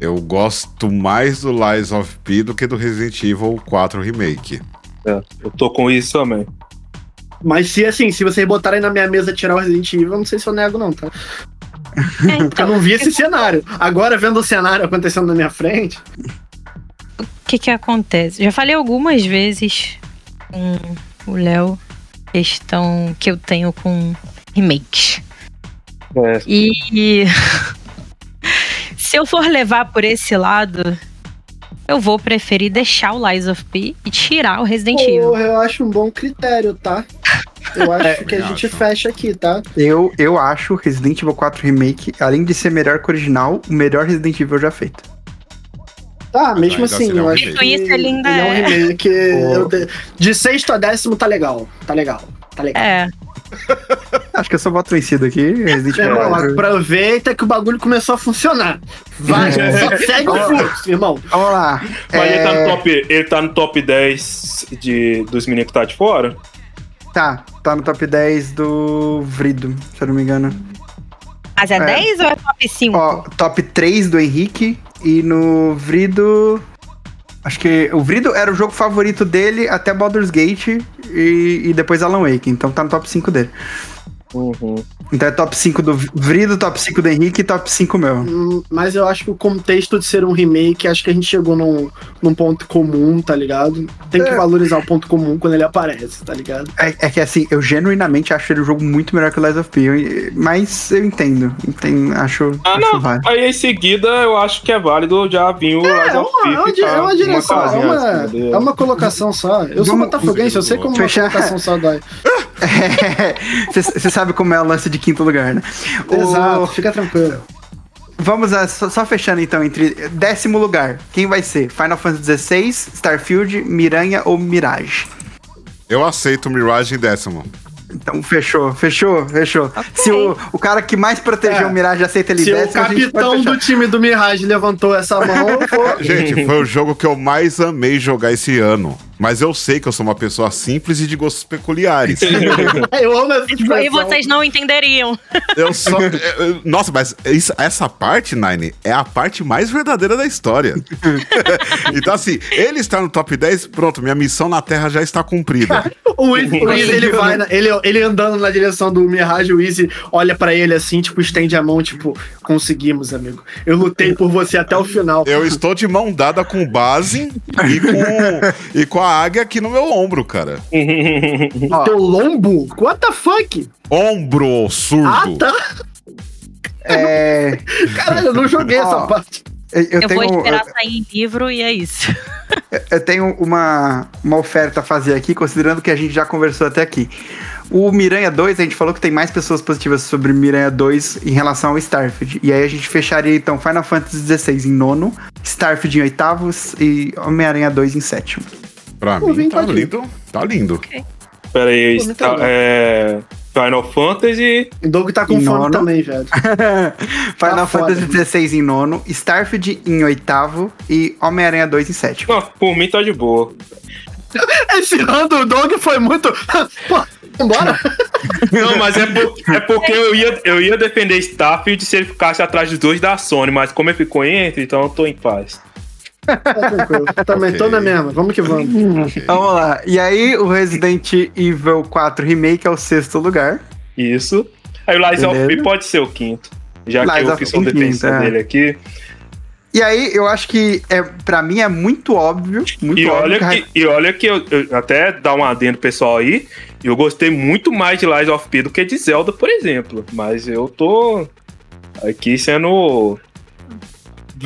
Eu gosto mais do Lies of P do que do Resident Evil 4 Remake. É, eu tô com isso também. Mas se assim, se vocês botarem na minha mesa tirar o Resident Evil, eu não sei se eu nego, não, tá? É, Porque eu então, não vi esse cenário. Agora, vendo o cenário acontecendo na minha frente. o que que acontece? Já falei algumas vezes com o Léo questão que eu tenho com remakes. É, E <laughs> se eu for levar por esse lado, eu vou preferir deixar o Lies of P e tirar o Resident Evil. Porra, eu acho um bom critério, tá? Eu acho <laughs> que a gente acho. fecha aqui, tá? Eu, eu acho Resident Evil 4 Remake, além de ser melhor que o original, o melhor Resident Evil já feito. Tá, mesmo ainda assim, eu acho remake. que Isso, ele ainda ele é um é. remake. eu de- De sexto a décimo tá legal. Tá legal. Tá legal. É, Acho que eu só voto vencido aqui. Resident Evil irmão, 4. aproveita que o bagulho começou a funcionar. Vai, <laughs> só segue o fluxo, irmão. Vamos lá. Mas ele, tá no É, top, ele tá no top 10 de, dos meninos que tá de fora? tá, tá no top 10 do Vrido, se eu não me engano. mas é, É. 10 ou é top 5? Ó, top 3 do Henrique e no Vrido. Acho que o Vrido era o jogo favorito dele até Baldur's Gate e, e depois Alan Wake, então tá no top 5 dele. Uhum. Então é top 5 do Vrido, top 5 do Henrique e top 5 meu. Hum, Mas eu acho que o contexto de ser um remake, acho que a gente chegou num, num ponto comum, tá ligado? Tem que É. valorizar o ponto comum quando ele aparece, tá ligado? É, é que assim, eu genuinamente acho ele um jogo muito melhor que o Lies of P, mas eu entendo, entendo acho, Ah, acho não. válido. Aí em seguida eu acho que é válido já vir o É, é of uma, é uma, P, di- tá é uma direção, é casinha uma, acima dele. é uma colocação só. Eu sou botafoguense, eu sei como uma Fechar. colocação só dói. <laughs> Você sabe como é o lance de quinto lugar, né? O- Exato, fica tranquilo. Vamos a, só, só fechando então, entre décimo lugar, quem vai ser? Final Fantasy XVI, Starfield, Miranha ou Mirage? Eu aceito o Mirage em décimo. Então fechou, fechou, fechou. Se o, o cara que mais protegeu É. o Mirage aceita ele Se o décimo, a gente pode capitão do time do Mirage levantou essa mão, vou... Gente, foi o jogo que eu mais amei jogar esse ano. Mas eu sei que eu sou uma pessoa simples e de gostos peculiares. <laughs> eu amo essa E vocês não entenderiam. Eu só. <laughs> eu- Nossa, mas isso- essa parte, Nine, é a parte mais verdadeira da história. <laughs> então, assim, ele está no top 10, pronto, minha missão na Terra já está cumprida. O o Easy, ele vai, na- ele, ele andando na direção do Mirage, o Easy olha pra ele assim, tipo, estende a mão, tipo, conseguimos, amigo. Eu lutei por você até o final. Eu estou de mão dada com base e com, e com a águia aqui no meu ombro, cara. <laughs> Ó, Teu lombo? What the fuck? Ombro Ah, surdo. tá. é, <laughs> Caralho, eu não joguei essa parte. eu, eu Eu, tenho, vou esperar eu, sair em livro e é isso. <laughs> eu tenho uma, uma oferta a fazer aqui, considerando que a gente já conversou até aqui. O Miranha 2, a gente falou que tem mais pessoas positivas sobre Miranha 2 em relação ao Starfield. E aí a gente fecharia então Final Fantasy XVI em nono, Starfield em oitavo e Homem-Aranha 2 em sétimo. Pra Pô, mim, tá lindo. Tá lindo. Pera aí, Pô, é, Final Fantasy. O Doug tá com Em fome também, velho. <laughs> Final Tá foda. Fantasy XVI em nono, Starfield em oitavo e Homem-Aranha 2 em sétimo. Não, por mim tá de boa. <laughs> Esse ano do Doug foi muito. <laughs> Pô, vambora. Não, mas é, por- é porque eu ia, eu ia defender Starfield se ele ficasse atrás dos dois da Sony, mas como ele ficou entre, então eu tô em paz. Tá tranquilo. Também tô na mesma. Vamos que vamos. Vamos lá. E aí, o Resident Evil 4 Remake é o sexto lugar. Isso. Aí o Lies of Beleza. P pode ser o quinto. Já Lies que eu of P, defensor quinto, é. dele aqui. E aí, eu acho que, é, pra mim, é muito óbvio. Muito E óbvio olha que que, e olha que eu, eu- até dar um adendo pessoal aí, eu gostei muito mais de Lies of P do que de Zelda, por exemplo. Mas eu tô aqui sendo.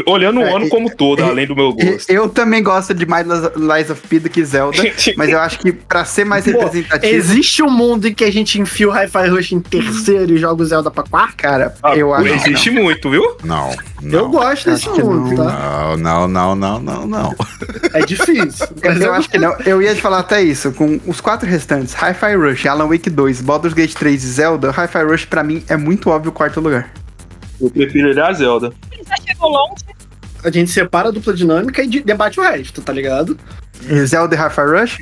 Olhando o É, ano e- como todo, e- além do meu gosto. Eu também gosto de mais Lies- of P do que Zelda, <laughs> mas eu acho que pra ser mais Pô, representativo, Existe um mundo em que a gente enfia o Hi-Fi Rush em terceiro e joga o Zelda pra quarto? cara, Ah, eu acho existe muito, viu? Não. Eu Não. gosto desse mundo, não. tá? Não, não, não, não, não, não. É difícil. Eu, mas eu acho que não. Eu ia te falar até isso. Com os quatro restantes, Hi-Fi Rush, Alan Wake 2, Baldur's Gate 3 e Zelda, Hi-Fi Rush pra mim é muito óbvio o quarto lugar. Eu prefiro ele a Zelda. Ele já chegou longe. A gente separa a dupla dinâmica e de- debate o resto, tá ligado? E Zelda e Hi-Fi Rush?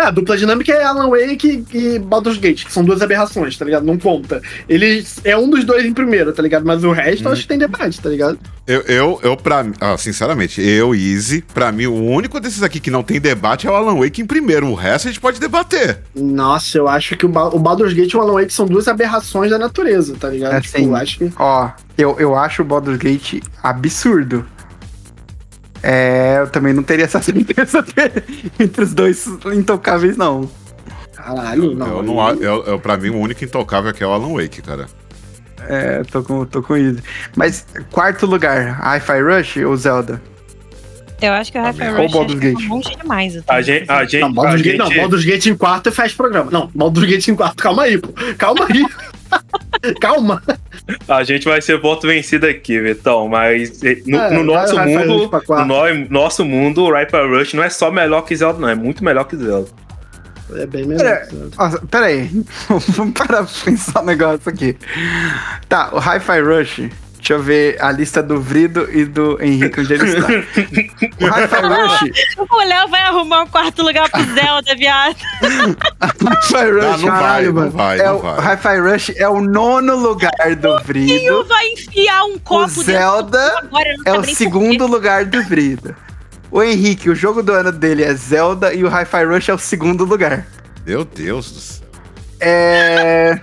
É, a dupla dinâmica é Alan Wake e Baldur's Gate, que são duas aberrações, tá ligado? Não conta. Ele é um dos dois em primeiro, tá ligado? Mas o resto eu acho que tem debate, tá ligado? Eu, eu, eu pra mim, ah, sinceramente, eu, Easy, pra mim, o único desses aqui que não tem debate é o Alan Wake em primeiro. O resto a gente pode debater. Nossa, eu acho que o, Ba- o Baldur's Gate e o Alan Wake são duas aberrações da natureza, tá ligado? É, tipo, sim. eu acho que. Ó, eu, eu acho o Baldur's Gate absurdo. É, eu também não teria essa certeza <laughs> entre os dois intocáveis, não. Caralho, não. eu não, eu, eu, pra mim, o único intocável aqui é o Alan Wake, cara. É, tô com, tô com isso. Mas, quarto lugar, Hi-Fi Rush ou Zelda? Eu acho que o Hi-Fi Ou Rush Baldur's acho que Gate. tá longe demais. A gente, a gente, Não, Baldur's a Gate, não, Baldur's Gate em quarto e fecha o programa. Não, Baldur's Gate em quarto, calma aí, pô. Calma aí. <laughs> <laughs> calma. A gente vai ser voto vencido aqui, Vitão, mas eh, no, É, no nosso vai- vai mundo, no no- nosso mundo, o Ripper Rush não é só melhor que Zelda, não, é muito melhor que Zelda. É bem melhor. Pera, nossa, pera aí, <laughs> vamos parar pra pensar um negócio aqui. Tá, o Hi-Fi Rush, deixa eu ver a lista do Vrido e do Henrique onde ele está. <laughs> O Hi-Fi Rush, O Léo vai arrumar um quarto lugar pro Zelda, viado. <laughs> Hi-Fi Rush, não vai, caralho, não mano. vai, é não o vai. Hi-Fi Rush é o nono lugar do Quem Vrido. vai enfiar um O copo dentro do Zelda agora? Não é o segundo lugar do Vrido. O Henrique, o jogo do ano dele é Zelda e o Hi-Fi Rush é o segundo lugar. Meu Deus do céu. É.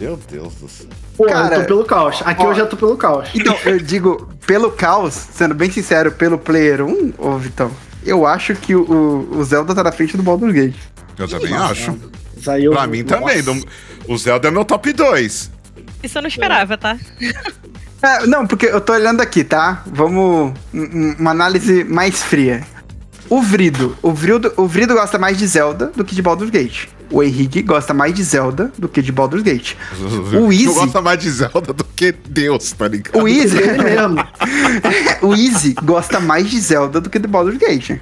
Meu Deus do céu. Pô, cara, eu tô pelo caos. Aqui ó. eu já tô pelo caos. Então, eu digo, pelo caos, sendo bem sincero, pelo Player 1, ô Vitão, eu acho que o, o Zelda tá na frente do Baldur's Gate. Eu também acho. Eu- Pra mim também. Nossa. do- O Zelda é meu top 2. Isso eu não esperava, tá? É, não, porque eu tô olhando aqui, tá? Vamos. um- um- Uma análise mais fria. O Vrido. O Vrido, o Vrido gosta mais de Zelda do que de Baldur's Gate. O Henrique gosta mais de Zelda do que de Baldur's Gate. <laughs> O Easy- Não gosta mais de Zelda do que Deus, tá ligado? O Easy. Ele mesmo. <laughs> o Easy gosta mais de Zelda do que de Baldur's Gate.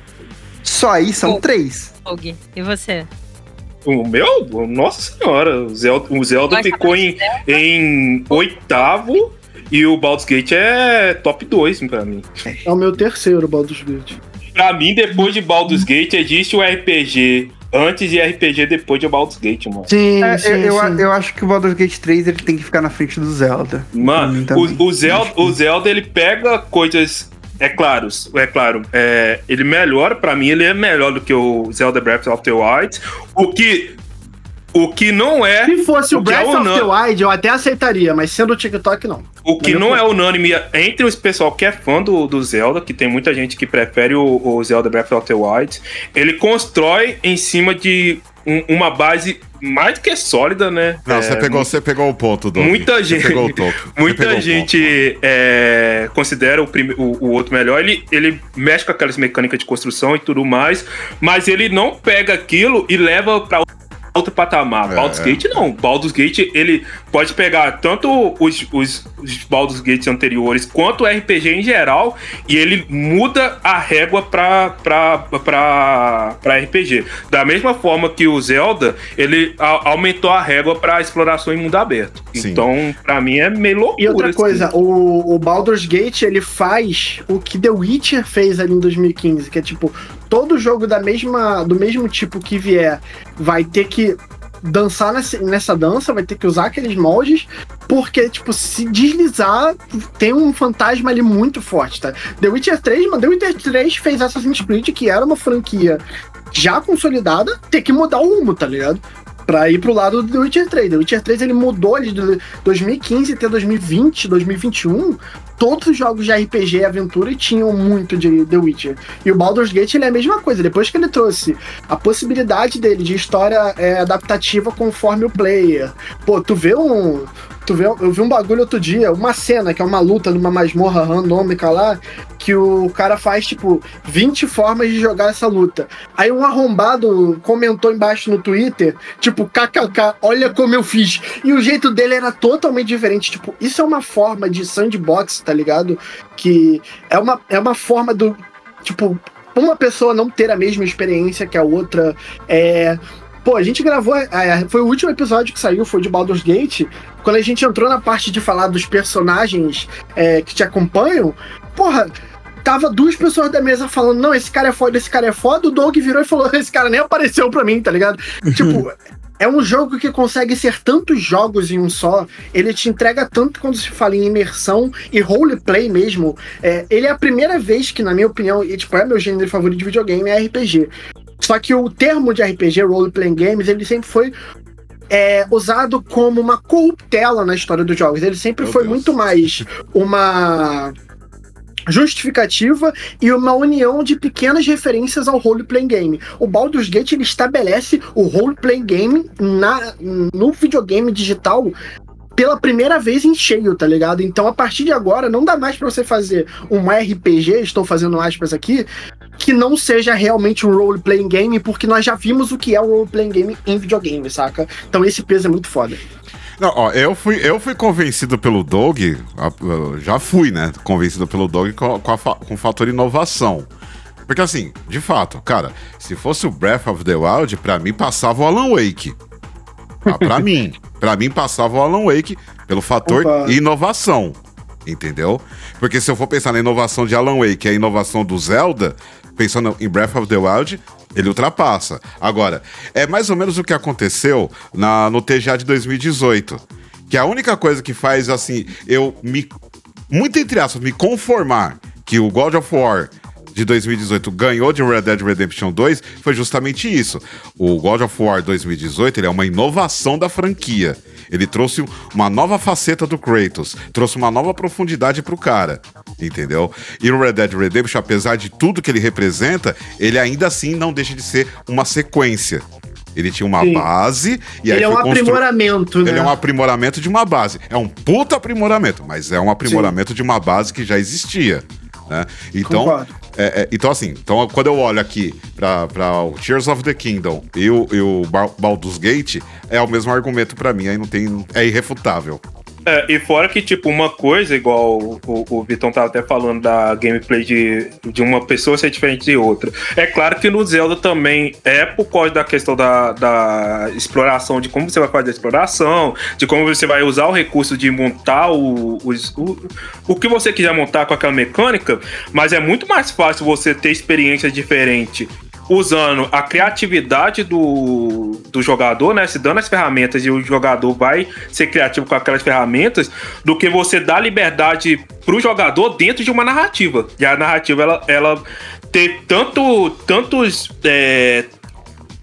Só aí são Oh. três. Doug, e você? O meu? Nossa senhora, o Zelda, o Zelda ficou em, em oitavo e o Baldur's Gate é top 2 pra mim. É o meu terceiro Baldur's Gate. pra mim, depois de Baldur's Gate, existe o RPG antes e RPG depois de Baldur's Gate, mano. Sim, É, sim, eu, eu, sim. eu acho que o Baldur's Gate 3 ele tem que ficar na frente do Zelda. Mano, o, o, Zelda, o Zelda, ele pega coisas. É claro, é claro. É, ele melhora, pra mim, ele é melhor do que o Zelda Breath of the Wild. O que. O que não é. Se fosse o o que é Breath of unânime. the Wild, eu até aceitaria, mas sendo o TikTok, não. O que não é unânime entre os pessoal que é fã do, do Zelda, que tem muita gente que prefere o, o Zelda Breath of the Wild, ele constrói em cima de um- uma base mais que sólida, né? Não, É, você, pegou, você pegou o ponto, Doug. Muita gente- pegou o topo. <laughs> Muita o gente é, considera o, prime- o- o outro melhor. Ele, ele mexe com aquelas mecânicas de construção e tudo mais, mas ele não pega aquilo e leva pra outro patamar. É, Baldur's é. Gate não. Baldur's Gate ele pode pegar tanto os, os, os Baldur's Gates anteriores quanto o RPG em geral e ele muda a régua pra, pra, pra, pra RPG. Da mesma forma que o Zelda, ele a- aumentou a régua pra exploração em mundo aberto. Sim. Então, pra mim é meio loucura. E outra coisa, o, o Baldur's Gate, ele faz o que The Witcher fez ali em 2015, que é tipo, todo jogo da mesma, do mesmo tipo que vier vai ter que dançar nessa, dança, vai ter que usar aqueles moldes, porque, tipo, se deslizar, tem um fantasma ali muito forte, tá? The Witcher 3, mano, The Witcher 3 fez Assassin's Creed, que era uma franquia já consolidada, ter que mudar o rumo, tá ligado? Pra ir pro lado do Witcher 3. The Witcher 3 ele mudou de 2015 até 2020, 2021. Todos os jogos de RPG e aventura tinham muito de The Witcher. E o Baldur's Gate ele é a mesma coisa. Depois que ele trouxe a possibilidade dele de história é, adaptativa conforme o player. Pô, tu vê um. Tu vê, eu vi um bagulho outro dia, uma cena que é uma luta numa masmorra randômica lá, que o cara faz, tipo, 20 formas de jogar essa luta. Aí um arrombado comentou embaixo no Twitter, tipo, kkk, olha como eu fiz. E o jeito dele era totalmente diferente. Tipo, isso é uma forma de sandbox, tá ligado? Que é uma, é uma forma do. Tipo, uma pessoa não ter a mesma experiência que a outra. É. Pô, a gente gravou. é, foi o último episódio que saiu, foi de Baldur's Gate. Quando a gente entrou na parte de falar dos personagens é, que te acompanham, porra, tava duas pessoas da mesa falando, não, esse cara é foda, esse cara é foda, o Doug virou e falou, esse cara nem apareceu pra mim, tá ligado? <laughs> tipo, é um jogo que consegue ser tantos jogos em um só, ele te entrega tanto quando se fala em imersão e roleplay mesmo. É, ele é a primeira vez que, na minha opinião, e tipo, é meu gênero favorito de videogame, é RPG. Só que o termo de RPG, Role Playing Games, ele sempre foi é, usado como uma corruptela na história dos jogos. Ele sempre Meu foi Deus. muito mais uma justificativa e uma união de pequenas referências ao role playing game. O Baldur's Gate ele estabelece o role playing game na, no videogame digital pela primeira vez em cheio, tá ligado? Então a partir de agora não dá mais pra você fazer um RPG, estou fazendo aspas aqui, que não seja realmente um role playing game, porque nós já vimos o que é o role playing game em videogame, saca? Então esse peso é muito foda. Não, ó, eu fui, eu fui convencido pelo Doug, eu já fui, né? Convencido pelo Doug com, com, a com o fator inovação. Porque assim, de fato, cara, se fosse o Breath of the Wild, pra mim passava o Alan Wake. Ah, pra <laughs> mim. Pra mim passava o Alan Wake pelo fator Concordo. inovação. Entendeu? Porque se eu for pensar na inovação de Alan Wake e a inovação do Zelda, pensando em Breath of the Wild, ele ultrapassa. Agora, é mais ou menos o que aconteceu na, no TGA de 2018. Que a única coisa que faz, assim, eu me. Muito entre aspas, me conformar que o God of War de 2018 ganhou de Red Dead Redemption 2 foi justamente isso. O God of War 2018 ele é uma inovação da franquia. Ele trouxe uma nova faceta do Kratos, trouxe uma nova profundidade pro cara, entendeu? E o Red Dead Redemption, apesar de tudo que ele representa, ele ainda assim não deixa de ser uma sequência. Ele tinha uma Sim. base e aí ele é um constru- aprimoramento, né? ele é um aprimoramento de uma base. É um puta aprimoramento, mas é um aprimoramento de uma base que já existia. Né? Então, Concordo. É, é, então, assim, então, quando eu olho aqui para o Tears of the Kingdom e o, e o Ba- Baldur's Gate, é o mesmo argumento para mim, aí não tem. É irrefutável. É, e fora que, tipo, uma coisa, igual o, o Vitão tava até falando da gameplay de, de uma pessoa ser diferente de outra. É claro que no Zelda também é por causa da questão da, da exploração, de como você vai fazer a exploração, de como você vai usar o recurso de montar o, o, o, o que você quiser montar com aquela mecânica, mas é muito mais fácil você ter experiência diferente usando a criatividade do, do jogador, né? Se dando as ferramentas e o jogador vai ser criativo com aquelas ferramentas, do que você dar liberdade pro jogador dentro de uma narrativa. E a narrativa, ela, ela ter tanto, tantos. É,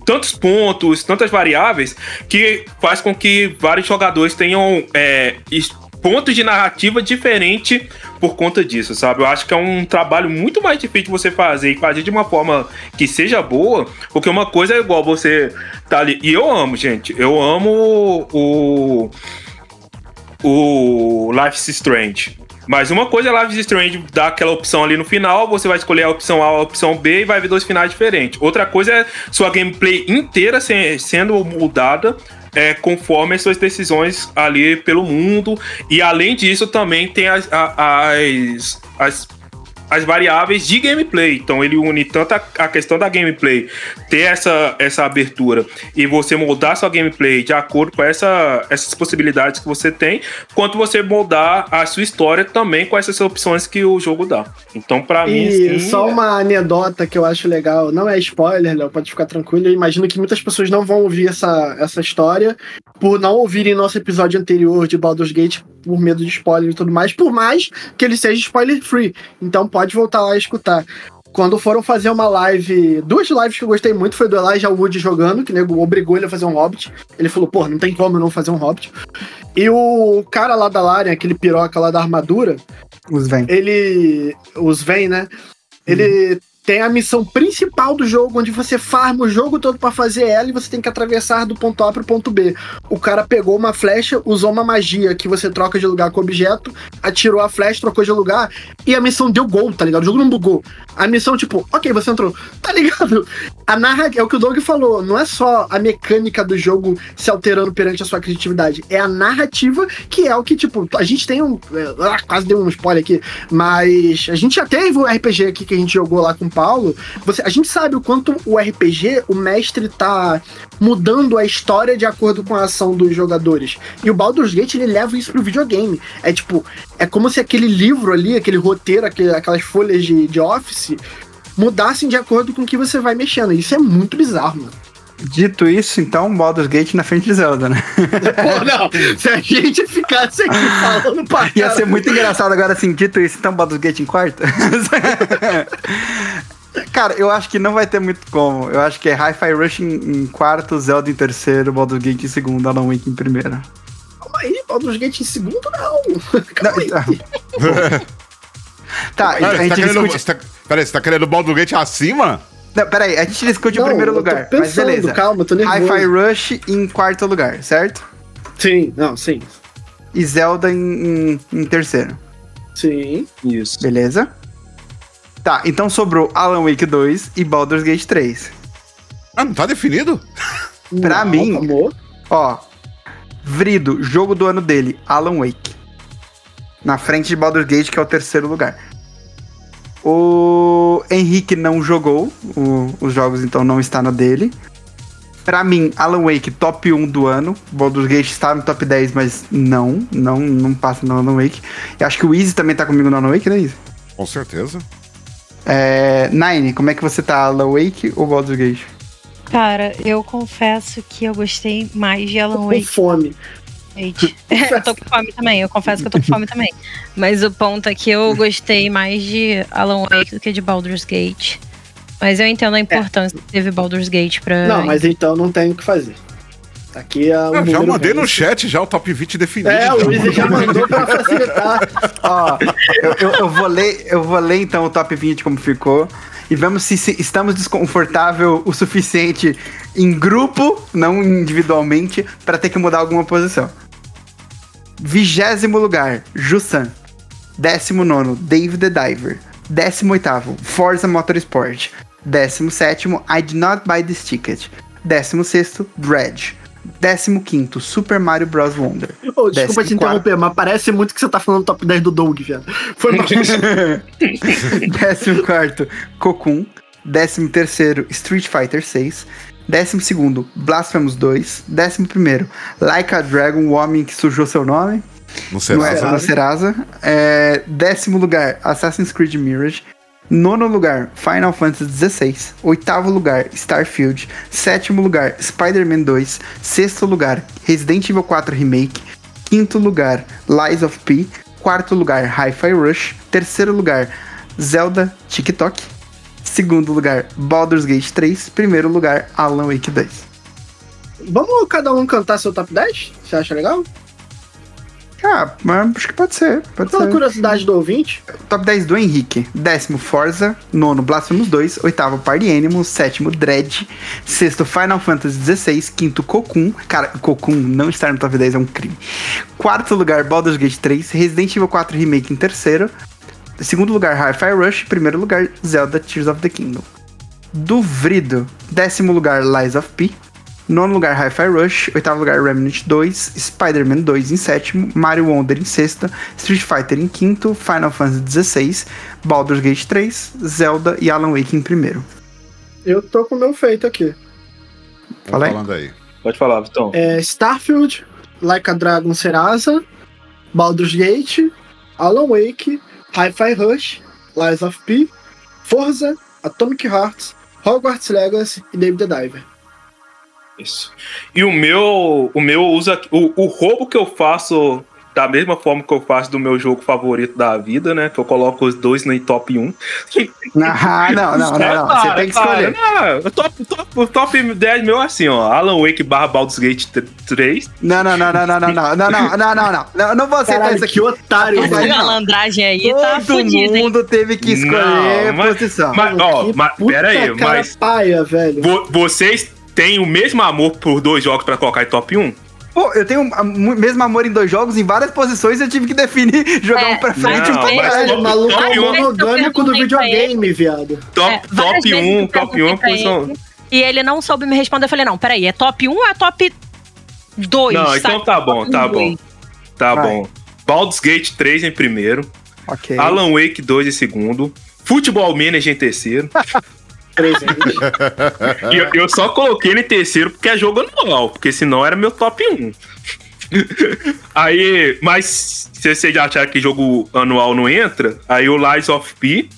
tantos pontos, tantas variáveis, que faz com que vários jogadores tenham é, pontos de narrativa diferente por conta disso, sabe? Eu acho que é um trabalho muito mais difícil você fazer e fazer de uma forma que seja boa, porque uma coisa é igual você tá ali. E eu amo, gente. Eu amo o. O Life is Strange. Mas uma coisa é Life is Strange dar aquela opção ali no final, você vai escolher a opção A ou a opção B e vai ver dois finais diferentes. Outra coisa é sua gameplay inteira sendo mudada é, conforme as suas decisões ali pelo mundo. E além disso, também tem as, as, as as variáveis de gameplay. Então ele une tanto a, a, questão da gameplay, ter essa, essa abertura e você moldar sua gameplay de acordo com essa, essas possibilidades que você tem, quanto você moldar a sua história também com essas opções que o jogo dá. Então, para mim. E só é... uma anedota que eu acho legal, não é spoiler, Léo, pode ficar tranquilo. Eu imagino que muitas pessoas não vão ouvir essa, essa história por não ouvirem nosso episódio anterior de Baldur's Gate por medo de spoiler e tudo mais, por mais que ele seja spoiler free. Então pode voltar lá e escutar. Quando foram fazer uma live, duas lives que eu gostei muito foi do Elijah Wood jogando, que nego obrigou ele a fazer um Hobbit. Ele falou, pô, não tem como eu não fazer um Hobbit. E o cara lá da Larian, aquele piroca lá da armadura. Os Ven. Ele. Os Ven, né? Ele tem a missão principal do jogo, onde você farma o jogo todo para fazer ela e você tem que atravessar do ponto A pro ponto B. O cara pegou uma flecha, usou uma magia que você troca de lugar com o objeto, atirou a flecha, trocou de lugar e a missão deu gol, tá ligado? O jogo não bugou. A missão, tipo, ok, você entrou, <laughs> tá ligado? A narra... É o que o Doug falou, não é só a mecânica do jogo se alterando perante a sua criatividade, é a narrativa que é o que, tipo, a gente tem um. Ah, quase deu um spoiler aqui, mas a gente já teve o RPG aqui que a gente jogou lá com o Paulo, você, a gente sabe o quanto o RPG, o mestre tá mudando a história de acordo com a ação dos jogadores. E o Baldur's Gate, ele leva isso pro videogame. É tipo, é como se aquele livro ali, aquele roteiro, aquele, aquelas folhas de, de Office, mudassem de acordo com o que você vai mexendo. Isso é muito bizarro, mano. Dito isso, então, Baldur's Gate na frente de Zelda, né? <laughs> Pô, não. Se a gente ficasse aqui falando pra Ia ser muito engraçado agora assim, dito isso, então Baldur's Gate em quarto? <laughs> Cara, eu acho que não vai ter muito como. Eu acho que é Hi-Fi Rush em, em, quarto, Zelda em terceiro, Baldur's Gate em segundo, Alan Wake em primeiro. Calma aí, Baldur's Gate em segundo não. Calma não, aí. tá, Pera, a gente tá discute... Querendo, você tá, peraí, você tá querendo Baldur's Gate acima? Não, peraí, a gente discute não, o primeiro lugar. Pensando, mas beleza. Calma, tô nervoso. Hi-Fi Rush em quarto lugar, certo? Sim, não, sim. E Zelda em, em, em terceiro. Sim. Isso. Beleza? Tá, então sobrou Alan Wake 2 e Baldur's Gate 3. Ah, não tá definido? pra não, mim, amor. ó, Vrido, jogo do ano dele, Alan Wake. Na frente de Baldur's Gate, que é o terceiro lugar. O Henrique não jogou o, os jogos, então não está no dele. Pra mim, Alan Wake, top 1 do ano. Baldur's Gate está no top 10, mas não, não, não passa no Alan Wake. Eu acho que o Easy também tá comigo no Alan Wake, né, Easy? Com certeza. É, Nine, como é que você tá? Alan Wake ou Baldur's Gate? Cara, eu confesso que eu gostei mais de Alan Wake. Com fome. <laughs> eu tô com fome também, eu confesso que eu tô com fome também. Mas o ponto é que eu gostei mais de Alan Wake do que de Baldur's Gate. Mas eu entendo a importância é. que teve Baldur's Gate pra. Não, mas então não tem o que fazer. Aqui é o. já mandei no chat já o top 20 definido. É, o Luiz já mandou pra facilitar. Ó, eu, eu, eu, vou ler, eu vou ler então o top 20 como ficou. E vamos se, se estamos desconfortável o suficiente em grupo, não individualmente, para ter que mudar alguma posição. Vigésimo lugar, Jusan. Décimo nono, Dave the Diver. Décimo oitavo, Forza Motorsport. Décimo sétimo, I Did Not Buy This Ticket. Décimo sexto, Dredge. Décimo quinto, Super Mario Bros. Wonder. Ô, desculpa te interromper, mas parece muito que você tá falando top 10 do Doug, viado. Foi mal. <laughs> Décimo quarto, Cocoon. Décimo terceiro, Street Fighter 6. Décimo segundo, Blasphemous 2. Décimo primeiro, Like a Dragon, o homem que sujou seu nome. No No, Serasa. no Serasa. É, décimo lugar, Assassin's Creed Mirage. Nono lugar, Final Fantasy XVI. Oitavo lugar, Starfield. Sétimo lugar, Spider-Man 2. Sexto lugar, Resident Evil 4 Remake. Quinto lugar, Lies of P. Quarto lugar, Hi-Fi Rush. Terceiro lugar, Zelda TikTok. Segundo lugar, Baldur's Gate 3. Primeiro lugar, Alan Wake 2. Vamos cada um cantar seu top 10? Você acha legal? Ah, mas acho que pode ser. Pode Pela ser. curiosidade do ouvinte. Top 10 do Henrique. Décimo, Forza. Nono, Blasphemous 2. Oitavo, Party Animals. Sétimo, Dread. Sexto, Final Fantasy XVI. Quinto, Cocoon. Cara, Cocoon não estar no top 10 é um crime. Quarto lugar, Baldur's Gate 3. Resident Evil 4 Remake em terceiro. Segundo lugar, Hi-Fi Rush. Primeiro lugar, Zelda Tears of the Kingdom. Duvrido. Décimo lugar, Lies of P. Nono lugar, Hi-Fi Rush. Oitavo lugar, Remnant 2. Spider-Man 2 em sétimo. Mario Wonder em sexto. Street Fighter em quinto. Final Fantasy XVI. Baldur's Gate 3. Zelda e Alan Wake em primeiro. Eu tô com o meu feito aqui. Fala aí. falando aí. Pode falar, Vitão. É Starfield, Like a Dragon Serasa, Baldur's Gate, Alan Wake, Hi-Fi Rush, Lies of P, Forza, Atomic Hearts, Hogwarts Legacy e David the Diver. Isso. E o meu, o meu usa o, o roubo que eu faço da mesma forma que eu faço do meu jogo favorito da vida, né? Que eu coloco os dois no top 1. Ah, não, não, não, não. Você tem que escolher. O top, top, top 10 meu é assim, ó. Alan Wake barra Baldur's Gate 3. Não, não, não, não, não, não, não, não, não, não, não, não, vou aceitar Caralho, isso que aqui. otário, Essa malandragem aí tá Todo mundo teve que escolher Não, mas- posição. Mas, ó, mas, pera aí, mas paia, velho. vo- vocês têm o mesmo amor por dois jogos pra colocar em top 1? Pô, eu tenho o mesmo amor em dois jogos, em várias posições, eu tive que definir <laughs> jogar É, um pra frente e um pra trás. O maluco é um. monogâmico do videogame, viado. Top, É, top vezes 1, eu top 1 é perguntei pra posição. ele, E ele não soube me responder. Eu falei, não, peraí, é top 1 ou é top 2? Não, então tá bom, tá bom. Tá Vai. bom. Baldur's Gate 3 em primeiro. Ok. Alan Wake 2 em segundo. Futebol Manager em terceiro. <laughs> Presente. E <laughs> eu, eu só coloquei ele em terceiro porque é jogo anual, porque senão era meu top 1. <laughs> aí, mas se vocês já acharam que jogo anual não entra, aí o Lies of P,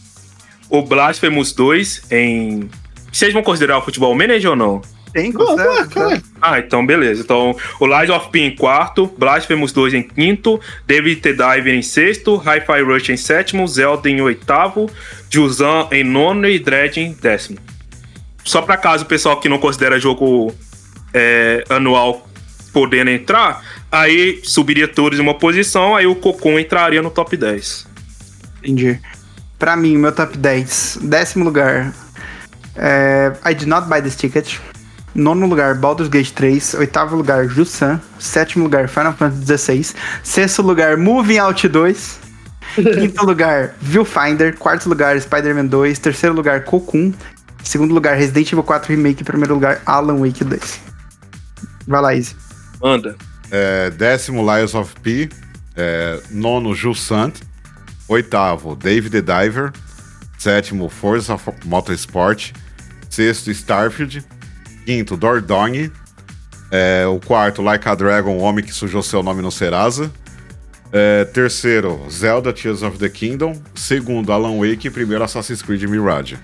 o Blasphemous 2 em. Vocês vão considerar o Futebol Manager ou não? Tem, pô, cara. Ah, então beleza. Então, o Lies of P em quarto, Blasphemous 2 em quinto, David the Diver em sexto, Hi-Fi Rush em sétimo, Zelda em oitavo, Juzan em nono e Dread em décimo. Só pra caso o pessoal que não considera jogo é, anual podendo entrar, aí subiria todos em uma posição, aí o Cocon entraria no top 10. Entendi. Pra mim, meu top 10. Décimo lugar. É, I did not buy this ticket. Nono lugar, Baldur's Gate 3. Oitavo lugar, Jusan. Sétimo lugar, Final Fantasy XVI. Sexto lugar, Moving Out 2. <laughs> Quinto lugar, Viewfinder. Quarto lugar, Spider-Man 2. Terceiro lugar, Cocoon. Segundo lugar, Resident Evil 4 Remake. Primeiro lugar, Alan Wake 2. Vai lá, Izzy. Manda. É, décimo, Lies of P. É, nono, Jules Sant. Oitavo, David the Diver. Sétimo, Forza Fo- Motorsport. Sexto, Starfield. Quinto, Dordogne. É, o quarto, Like a Dragon, o homem que sujou seu nome no Serasa. É, terceiro, Zelda Tears of the Kingdom. Segundo, Alan Wake. Primeiro, Assassin's Creed Mirage.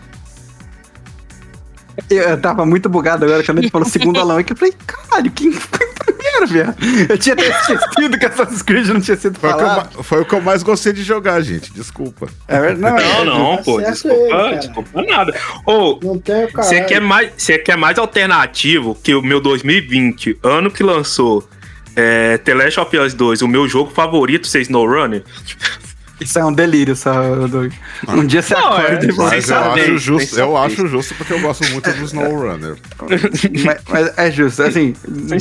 Eu, eu tava muito bugado agora quando ele falou segundo Alan Wake. Eu falei, caralho, quem velho? Eu tinha até esquecido que Assassin's Creed não tinha sido Foi, o que eu, falado. foi o que eu mais gostei de jogar, gente. Desculpa. É. Não, não, tá pô. certo Desculpa, ele, desculpa nada. Ô, Não o Você quer, mais, você quer mais alternativo que o meu 2020, ano que lançou é, The Last of Us 2, o meu jogo favorito ser SnowRunner? Isso é um delírio, Doug. Um dia você Não, acorda é- e você Mas eu acho justo, eu acho justo porque eu gosto muito do <laughs> SnowRunner. mas, mas é justo, assim,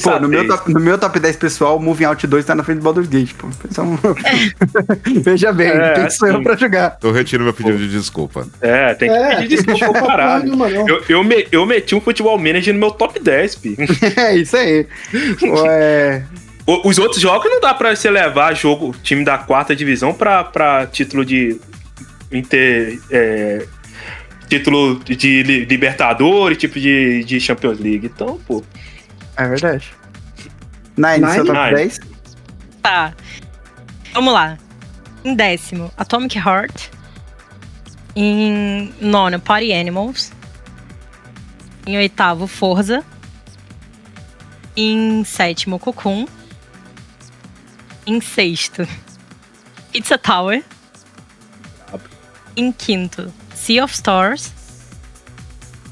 pô, no meu, top, no meu top 10 pessoal, o Moving Out 2 tá na frente do Baldur's Gate, pô. Então, <laughs> Veja bem, É, quem sou eu assim. pra jogar? Eu retiro meu pedido de desculpa. É, tem que pedir desculpa pro <laughs> caralho. Eu, eu, me- eu meti um futebol manager no meu top 10, pi. É isso aí. Ué, Os outros jogos não dá pra você levar jogo, time da quarta divisão pra, pra título de. Inter, é, título de li- Libertadores, tipo de, de Champions League. Então, pô. é verdade. Nine, Nine? seu top Nine. 10? Tá. Vamos lá. Em décimo, Atomic Heart. Em nono, Party Animals. Em oitavo, Forza. Em sétimo, Cocoon. Em sexto, Pizza Tower. Em quinto, Sea of Stars.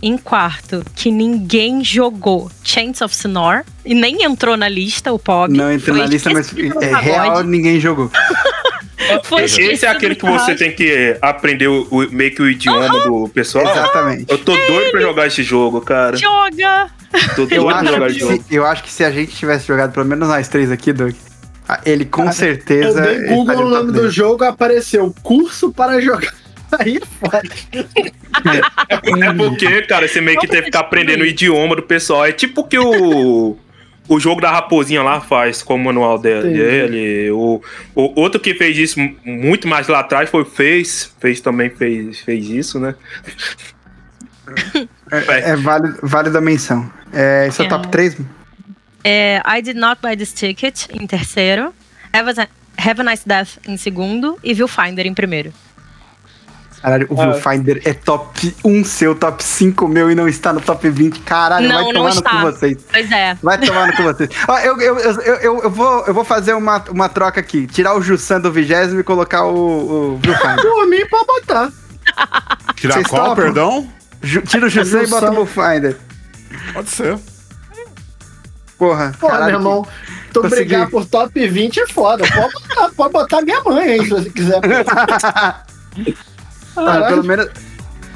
Em quarto, que ninguém jogou, Chains of Sonor. E nem entrou na lista, o POG. Não entrou na lista, mas é real, ninguém jogou. <laughs> Foi Esse é aquele que você tem que aprender o, o- meio que o idioma do pessoal. Exatamente. Eu tô doido pra jogar esse jogo, cara. Joga! Tô Eu doido pra acho, jogar que esse jogo. se, eu acho que se a gente tivesse jogado pelo menos nós três aqui, Doug, ele com Eu certeza. dei ele Google o no nome do 10. jogo, apareceu curso para jogar. <laughs> Aí é foda. É porque, cara, você meio que tem que ficar aprendendo o idioma do pessoal. É tipo o que o. O jogo da raposinha lá faz com o manual dele. O, o outro que fez isso mu- muito mais lá atrás foi o Face. Fez também fez, fez isso, né? É, é válido, válido a menção. É, esse é o É. top 3? É, I Did Not Buy This Ticket em terceiro. Have a, Have a Nice Death em segundo. E Viewfinder em primeiro. Caralho, o Ah. Viewfinder é top 1 seu, top 5 meu e não está no top 20. Caralho, Não, vai não tomar no está. cu vocês. Pois é. Vai tomar no cu vocês. <laughs> Ó, eu, eu, eu, eu, eu vou, eu vou fazer uma, uma troca aqui. Tirar o Jussan do vigésimo e colocar o, o Viewfinder. Por mim, pode botar. Tirar Vocês qual, topam? perdão? Ju- Tira o Jussan e bota o Viewfinder. Pode ser. Porra, Porra, caralho, meu irmão. Tu Consegui. brigar por top 20 é foda. Pode botar, pode botar minha mãe aí, se você quiser. Ah, <laughs> pelo menos.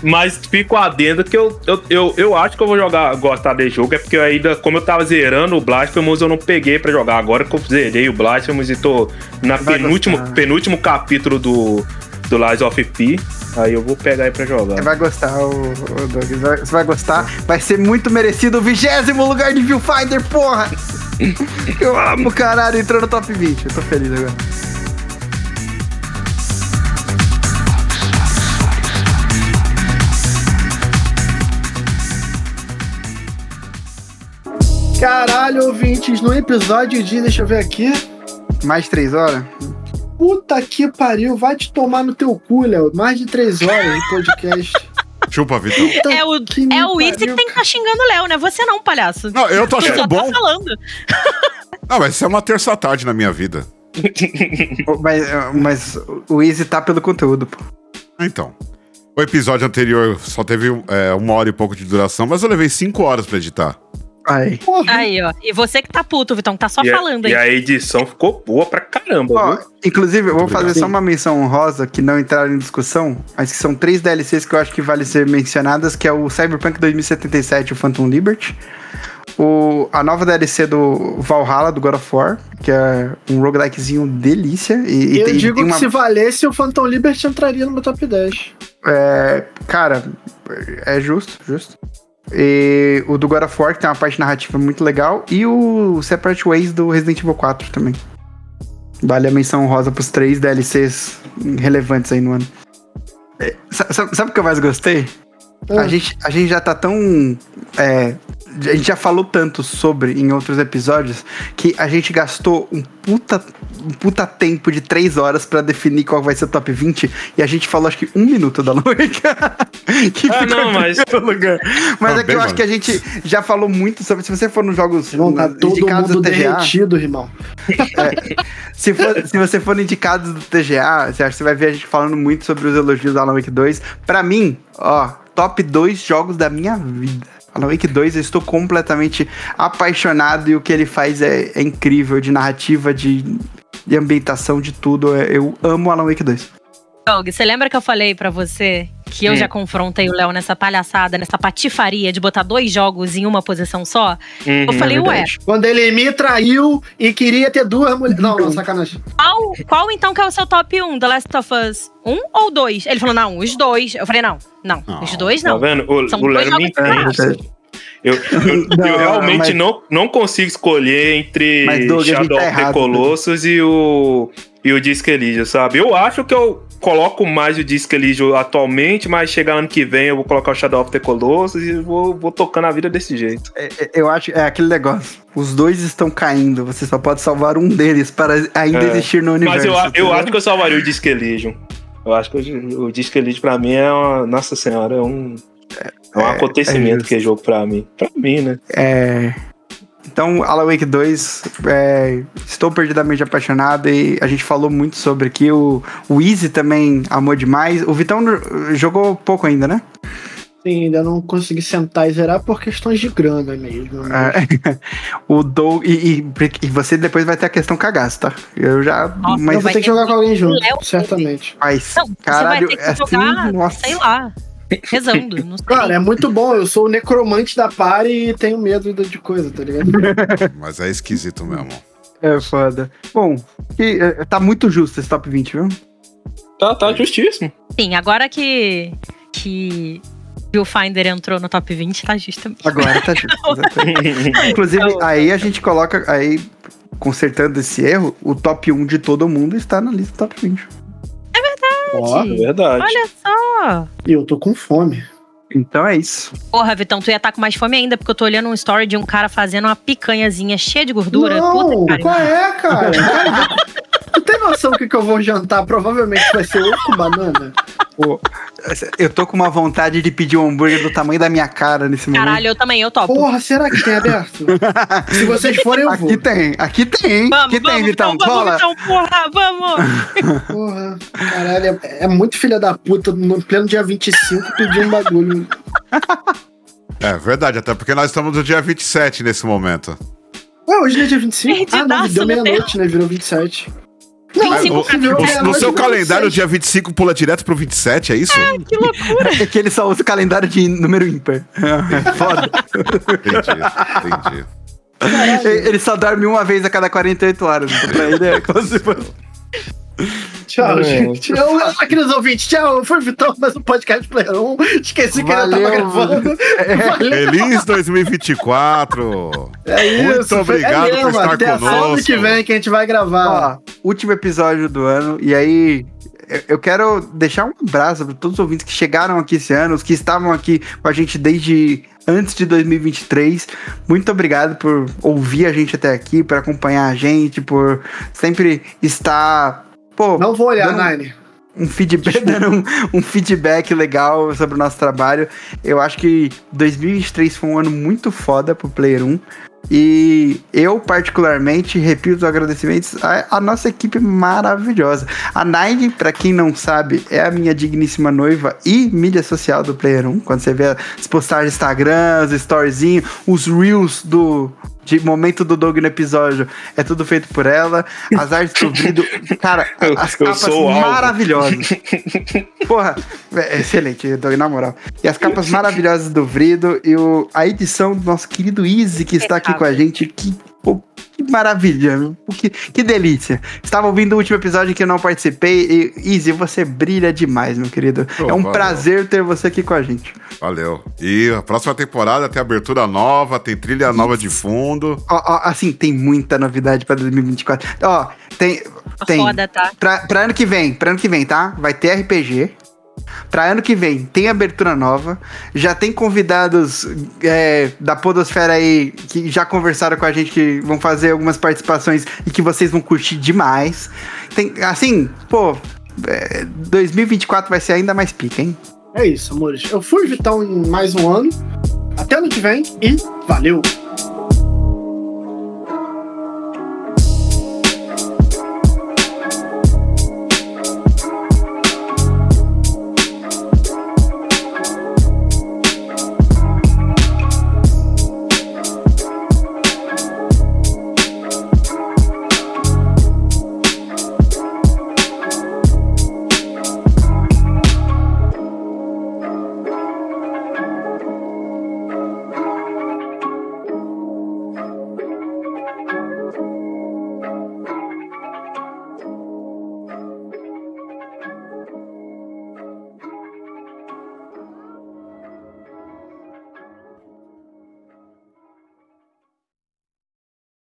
Mas fico adendo que eu, eu, eu, eu acho que eu vou jogar, gostar desse jogo. É porque eu ainda, como eu tava zerando o Blasphemous, eu não peguei pra jogar. Agora que eu zerei o Blasphemous e tô na penúltimo, penúltimo capítulo do, do Lies of P. Aí eu vou pegar aí pra jogar. Você vai gostar, o, o Doug. Você vai- gostar. Vai ser muito merecido o vigésimo lugar de Viewfinder, porra! <laughs> Eu amo, caralho. Entrou no top 20. Eu tô feliz agora. Caralho, ouvintes, no episódio de. Deixa eu ver aqui. Mais três horas? Puta que pariu, vai te tomar no teu cu, Léo. Mais de três horas de podcast. <laughs> Chupa, Vitão. Puta É o, que é o Easy que tem que estar xingando o Léo, né? Você não, palhaço. Não, eu tô achando só bom. tá falando. <laughs> Não, mas isso é uma terça-tarde na minha vida. <laughs> Mas, mas o Easy tá pelo conteúdo, pô. Então. O episódio anterior só teve é, uma hora e pouco de duração, mas eu levei cinco horas pra editar. Aí. Porra. Aí, ó. E você que tá puto, Vitão, que tá só e, a- falando e aí. a edição ficou boa pra caramba, Ó, viu? inclusive, eu vou fazer só uma menção honrosa que não entraram em discussão, mas que são três DLCs que eu acho que vale ser mencionadas, que é o Cyberpunk 2077 e o Phantom Liberty. O, a nova DLC do Valhalla, do God of War, que é um roguelikezinho delícia. E, e Eu tem, digo tem que uma, se valesse, o Phantom Liberty entraria no meu top 10. é, cara, é justo, justo. E o do God of War, que tem uma parte narrativa muito legal. E o Separate Ways do Resident Evil 4 também. Vale a menção honrosa pros três DLCs relevantes aí no ano. É, sa- Sabe, sabe o que eu mais gostei? Ah. A, gente, a gente já tá tão. é, a gente já falou tanto sobre em outros episódios que a gente gastou um puta, um puta tempo de três horas pra definir qual vai ser o top 20 e a gente falou acho que um minuto da noite. <laughs> que Ah, ficou não, mas- lugar. Mas Ah, é que eu acho mano. que a gente já falou muito sobre. Se você for nos jogos Irmão, tá todo indicados mundo do TGA. derretido, irmão. Se, for- se você for no indicados do TGA, você, acha- você vai ver a gente falando muito sobre os elogios da Alan Wake 2. Pra mim, ó, top 2 jogos da minha vida. Alan Wake 2, eu estou completamente apaixonado e o que ele faz é, é incrível, de narrativa, de, de ambientação, de tudo. Eu amo Alan Wake 2. Doug, você lembra que eu falei pra você que eu Hum. já confrontei o Léo nessa palhaçada, nessa patifaria de botar dois jogos em uma posição só? Eu Uhum. falei, ué, verdade. Quando ele me traiu e queria ter duas mulheres. Não, não, sacanagem. qual, qual então que é o seu top 1? The Last of Us 1 ou 2? Ele falou, não, os dois. Eu falei, não, não, Não. os dois Tá não. vendo? O, São o dois Léo me jogos entende. Eu, eu, <laughs> Não, eu realmente mas- não, não consigo escolher entre Mas, Doug, Shadow tá of the errado, Colossus e o, e o Disco Elysium, sabe? Eu acho que eu coloco mais o Disco Elysium atualmente, mas chegar ano que vem eu vou colocar o Shadow of the Colossus e vou, vou tocando a vida desse jeito. É, é, Eu acho é aquele negócio. Os dois estão caindo. Você só pode salvar um deles para ainda É. existir no universo. Mas eu, eu acho que eu salvaria o Disco Elysium. Eu acho que o, o Disco Elysium pra mim é uma... Nossa senhora, é um... É um É- acontecimento é justo. que é jogo pra mim. Pra mim, né? É. Então, Alan Wake 2, é, estou perdidamente apaixonado e a gente falou muito sobre aqui. O, o Easy também amou demais. O Vitão jogou pouco ainda, né? Sim, ainda não consegui sentar e zerar por questões de grana mesmo. né? É, <laughs> o Doug. E, e- e você depois vai ter a questão cagaço, tá? Eu já. Nossa, mas vou ter que jogar com alguém junto, Léo certamente. mas, Não, caralho, você vai ter que assim, jogar, nossa. sei lá, rezando. Não sei. Cara, é muito bom. Eu sou o necromante da party e tenho medo de coisa, tá ligado? <laughs> Mas é esquisito mesmo. É foda. Bom, que, é, tá muito justo esse top 20, viu? Tá, tá justíssimo. Sim, agora que, que o Finder entrou no top 20, tá justo. Agora tá justo. <laughs> Inclusive, aí a gente coloca. Aí, consertando esse erro, o top 1 de todo mundo está na lista do top 20. Ó, verdade. Olha só. e eu tô com fome. Então é isso. Porra, Vitão, tu ia estar com mais fome ainda, porque eu tô olhando um story de um cara fazendo uma picanhazinha cheia de gordura. Não, Puta que qual é, cara? Cara, <laughs> Tu tem noção do que, que eu vou jantar? Provavelmente vai ser ovo com banana. Pô, eu tô com uma vontade de pedir um hambúrguer do tamanho da minha cara nesse momento. Caralho, eu também, eu topo. Porra, será que tem aberto? <laughs> Se vocês forem, eu vou. Aqui tem, aqui tem, Vamos, aqui tem, vamos, Vitão. Vitão, vamos, Cola. Vitão, porra, vamos. <laughs> Porra, caralho, é, é muito filha da puta no pleno dia 25 pedir um bagulho. <laughs> É verdade, até porque nós estamos no dia 27 nesse momento. Ué, hoje não é dia 25? Ah, não, deu no meia-noite, né? Virou 27. Não, 25 o- pra virou O- meia-noite, no seu calendário, o 26. dia 25 pula direto pro 27, é isso? Que loucura. É que ele só usa o calendário de número ímpar. É Foda. Entendi, entendi. Caralho. Ele só dorme uma vez a cada 48 horas. Então pra ele é como se fosse. Tchau, É. gente. Eu, aqueles ouvintes, tchau. Foi o Vitão, mais um podcast Player 1. Esqueci que ele tava Valeu. gravando. Valeu. Feliz 2024! É isso. Muito obrigado é por estar até conosco. Ano que vem que a gente vai gravar. Ó, último episódio do ano. E aí, eu- eu quero deixar um abraço para todos os ouvintes que chegaram aqui esse ano, os que estavam aqui com a gente desde antes de 2023. Muito obrigado por ouvir a gente até aqui, por acompanhar a gente, por sempre estar. Pô, Não vou olhar, Dando- Nine. um feedback, <laughs> dando um, um feedback legal sobre o nosso trabalho. Eu acho que 2023 foi um ano muito foda pro Player 1. E eu, particularmente, repito os agradecimentos à, à nossa equipe maravilhosa. A Nine, pra quem não sabe, é a minha digníssima noiva e mídia social do Player 1. Quando você vê as postagens no Instagram, os storyzinhos, os reels do. De momento do Doug no episódio, é tudo feito por ela. As artes do vídeo, cara, <laughs> Eu- as eu capas maravilhosas. Porra, é excelente, Doug, na moral. E as capas maravilhosas do Vrido e o, a edição do nosso querido Easy, que está aqui com a gente. Que, que maravilha, meu. que, que delícia. Estava ouvindo o último episódio que eu não participei e, Easy, você brilha demais, meu querido. Pô, é um valeu. prazer ter você aqui com a gente. Valeu. E a próxima temporada tem abertura nova, tem trilha nova de fundo. Ó, ó, assim, tem muita novidade para 2024. Ó, tem. tem Foda, tá? Pra, pra ano que vem, pra ano que vem, tá? Vai ter RPG. Pra ano que vem tem abertura nova. Já tem convidados é, da Podosfera aí que já conversaram com a gente que vão fazer algumas participações e que vocês vão curtir demais. Tem, assim, pô, é, 2024 vai ser ainda mais pica, hein? É isso, amores. Eu fui Vitão em mais um ano. Até ano que vem e valeu!